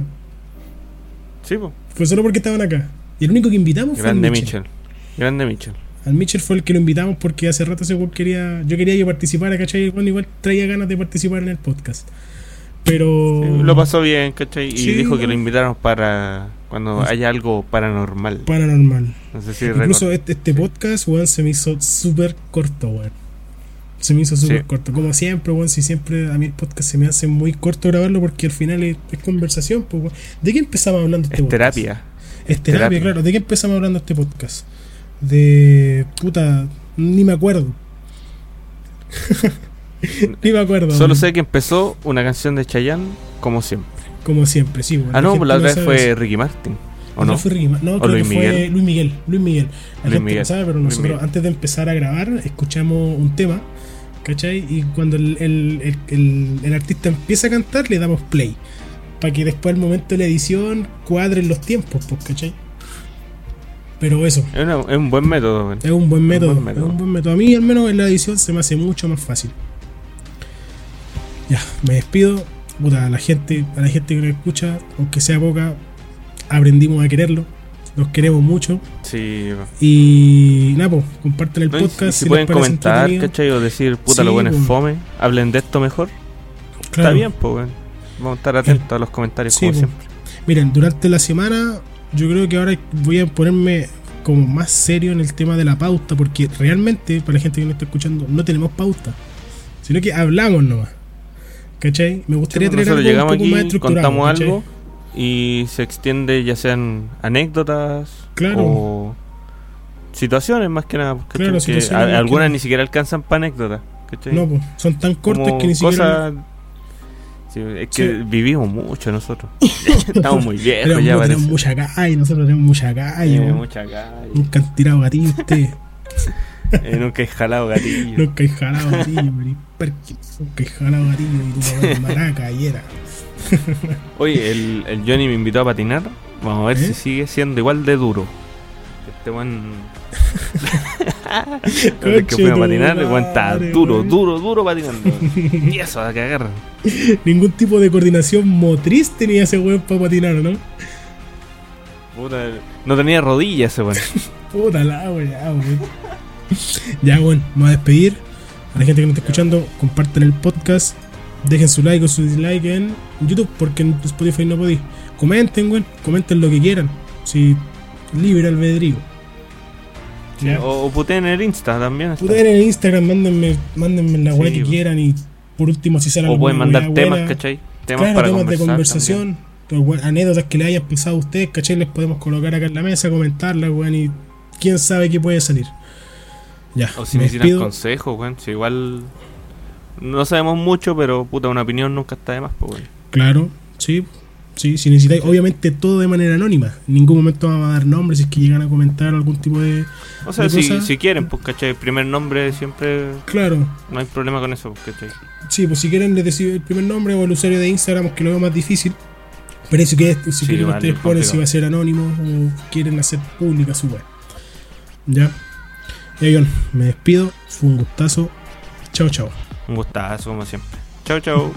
[SPEAKER 1] Sí, pues.
[SPEAKER 2] Fue solo porque estaban acá. Y el único que invitamos fue
[SPEAKER 1] Grande
[SPEAKER 2] Mitchell.
[SPEAKER 1] Grande Mitchell.
[SPEAKER 2] Al Mitchell fue el que lo invitamos porque hace rato ese quería. Yo quería que participara, ¿cachai? Weón igual traía ganas de participar en el podcast. Pero.
[SPEAKER 1] Sí, lo pasó bien, ¿cachai? Y.
[SPEAKER 2] Sí,
[SPEAKER 1] dijo que lo invitaron para cuando
[SPEAKER 2] Pues-
[SPEAKER 1] haya algo paranormal.
[SPEAKER 2] Paranormal.
[SPEAKER 1] No sé si
[SPEAKER 2] Incluso este, este podcast, weón, se me hizo súper corto, weón. Se me hizo súper
[SPEAKER 1] Sí.
[SPEAKER 2] corto. Como siempre, weón, si siempre a mí el podcast se me hace muy corto grabarlo porque al final es, es conversación, pues, weón. ¿De qué empezamos hablando este
[SPEAKER 1] Es
[SPEAKER 2] podcast?
[SPEAKER 1] terapia.
[SPEAKER 2] Es terapia,
[SPEAKER 1] terapia.
[SPEAKER 2] claro. ¿De qué empezamos hablando este podcast? De. puta. Ni me acuerdo. ni me acuerdo.
[SPEAKER 1] Solo sé que empezó una canción de Chayanne, como siempre.
[SPEAKER 2] Como siempre, sí.
[SPEAKER 1] Ah, no, la otra vez fue. Ricky Martin. ¿O no?
[SPEAKER 2] fue Ricky Ma- no,
[SPEAKER 1] ¿O
[SPEAKER 2] creo
[SPEAKER 1] Luis
[SPEAKER 2] que fue
[SPEAKER 1] Miguel?
[SPEAKER 2] Luis Miguel. Luis Miguel. La
[SPEAKER 1] Luis
[SPEAKER 2] gente
[SPEAKER 1] Miguel.
[SPEAKER 2] no sabe, pero nosotros antes de empezar a grabar escuchamos un tema, ¿cachai? Y cuando el, el- el- el- artista empieza a cantar, le damos play. Para que después al momento de la edición cuadren los tiempos, pues, ¿cachai? Pero eso,
[SPEAKER 1] Es, una- es un buen método.
[SPEAKER 2] es un buen método.
[SPEAKER 1] buen método.
[SPEAKER 2] Es un buen método. A mí, al menos en la edición, se me hace mucho más fácil. Ya, me despido. Puta, a la gente, a la gente que nos escucha, aunque sea poca, aprendimos a quererlo. Los queremos mucho.
[SPEAKER 1] Sí.
[SPEAKER 2] Y nada, pues, compartan el
[SPEAKER 1] No, y si-
[SPEAKER 2] podcast.
[SPEAKER 1] si,
[SPEAKER 2] les
[SPEAKER 1] pueden comentar. ¿cachai? O decir, puta,
[SPEAKER 2] Sí,
[SPEAKER 1] lo bueno es
[SPEAKER 2] po.
[SPEAKER 1] fome. Hablen de esto mejor.
[SPEAKER 2] Claro.
[SPEAKER 1] Está bien, pues. Vamos a estar atentos a los comentarios,
[SPEAKER 2] Sí,
[SPEAKER 1] como
[SPEAKER 2] po.
[SPEAKER 1] siempre.
[SPEAKER 2] Miren, durante la semana, yo creo que ahora voy a ponerme como más serio en el tema de la pauta, porque realmente, para la gente que no está escuchando, no tenemos pauta, sino que hablamos nomás. ¿Cachai? Me gustaría
[SPEAKER 1] Sí,
[SPEAKER 2] tener algo un
[SPEAKER 1] llegamos
[SPEAKER 2] poco
[SPEAKER 1] aquí,
[SPEAKER 2] más estructurado.
[SPEAKER 1] contamos
[SPEAKER 2] ¿cachai?
[SPEAKER 1] algo y se extiende ya sean anécdotas
[SPEAKER 2] Claro.
[SPEAKER 1] o situaciones más que nada.
[SPEAKER 2] Claro,
[SPEAKER 1] Que
[SPEAKER 2] situaciones
[SPEAKER 1] a-
[SPEAKER 2] más que
[SPEAKER 1] algunas ni siquiera alcanzan para anécdotas. ¿cachai?
[SPEAKER 2] No, pues, son tan cortas
[SPEAKER 1] Como
[SPEAKER 2] que ni siquiera.
[SPEAKER 1] Sí, es que
[SPEAKER 2] Sí.
[SPEAKER 1] vivimos mucho nosotros. Estamos muy viejos
[SPEAKER 2] Tenemos,
[SPEAKER 1] ya
[SPEAKER 2] tenemos mucha calle, nosotros tenemos mucha calle. Weón.
[SPEAKER 1] mucha calle.
[SPEAKER 2] Nunca han tirado gatillo ustedes.
[SPEAKER 1] Eh, nunca he jalado gatillo.
[SPEAKER 2] Nunca he jalado gatillo, He jalado gatillo y tu es maraca y era.
[SPEAKER 1] Oye, el, el Johnny me invitó a patinar. Vamos a ver
[SPEAKER 2] ¿Eh?
[SPEAKER 1] si sigue siendo igual de duro. Este buen. Que fuimos a patinar, el buen está duro,
[SPEAKER 2] weón.
[SPEAKER 1] duro, duro patinando. y eso, a cagar.
[SPEAKER 2] Ningún tipo de coordinación motriz tenía ese weón para patinar, ¿no?
[SPEAKER 1] Puta, no tenía rodillas ese weón.
[SPEAKER 2] Puta la weá, weón. Ya, bueno, me voy a despedir. A la gente que no está escuchando, compartan el podcast. Dejen su like o su dislike en YouTube, porque en Spotify no podéis. Comenten, weón. Comenten lo que quieran. Si libre albedrío.
[SPEAKER 1] O, o puteen en el Insta también.
[SPEAKER 2] Pueden en el Instagram, mándenme, mándenme la weá
[SPEAKER 1] Sí,
[SPEAKER 2] que quieran y por último si salen
[SPEAKER 1] O pueden mandar temas, ¿cachai? Temas
[SPEAKER 2] claro,
[SPEAKER 1] para
[SPEAKER 2] temas de conversación, anécdotas que le hayan pasado a ustedes, ¿cachai? Les podemos colocar acá en la mesa, comentarlas, weón, y quién sabe qué puede salir. Ya.
[SPEAKER 1] O si necesitan consejos, weón. Si igual. No sabemos mucho, pero puta, una opinión nunca está de más, pues, weón.
[SPEAKER 2] Claro, sí, sí, si necesitáis, obviamente todo de manera anónima. En ningún momento vamos a dar nombres si es que llegan a comentar algún tipo de.
[SPEAKER 1] O sea,
[SPEAKER 2] ¿De
[SPEAKER 1] si,
[SPEAKER 2] cosa?
[SPEAKER 1] si quieren, pues, ¿cachai? El primer nombre siempre.
[SPEAKER 2] Claro,
[SPEAKER 1] No hay problema con eso, pues, ¿cachai?
[SPEAKER 2] sí, pues si quieren les decir el primer nombre o el usuario de Instagram, que lo veo más difícil. Pero si, quieren- si
[SPEAKER 1] Sí,
[SPEAKER 2] quieren
[SPEAKER 1] vale,
[SPEAKER 2] ustedes ponen si va a ser anónimo o quieren hacer pública su web. Ya. Me despido. Fue un gustazo. Chao, chao.
[SPEAKER 1] Un gustazo, como siempre. Chau, chau.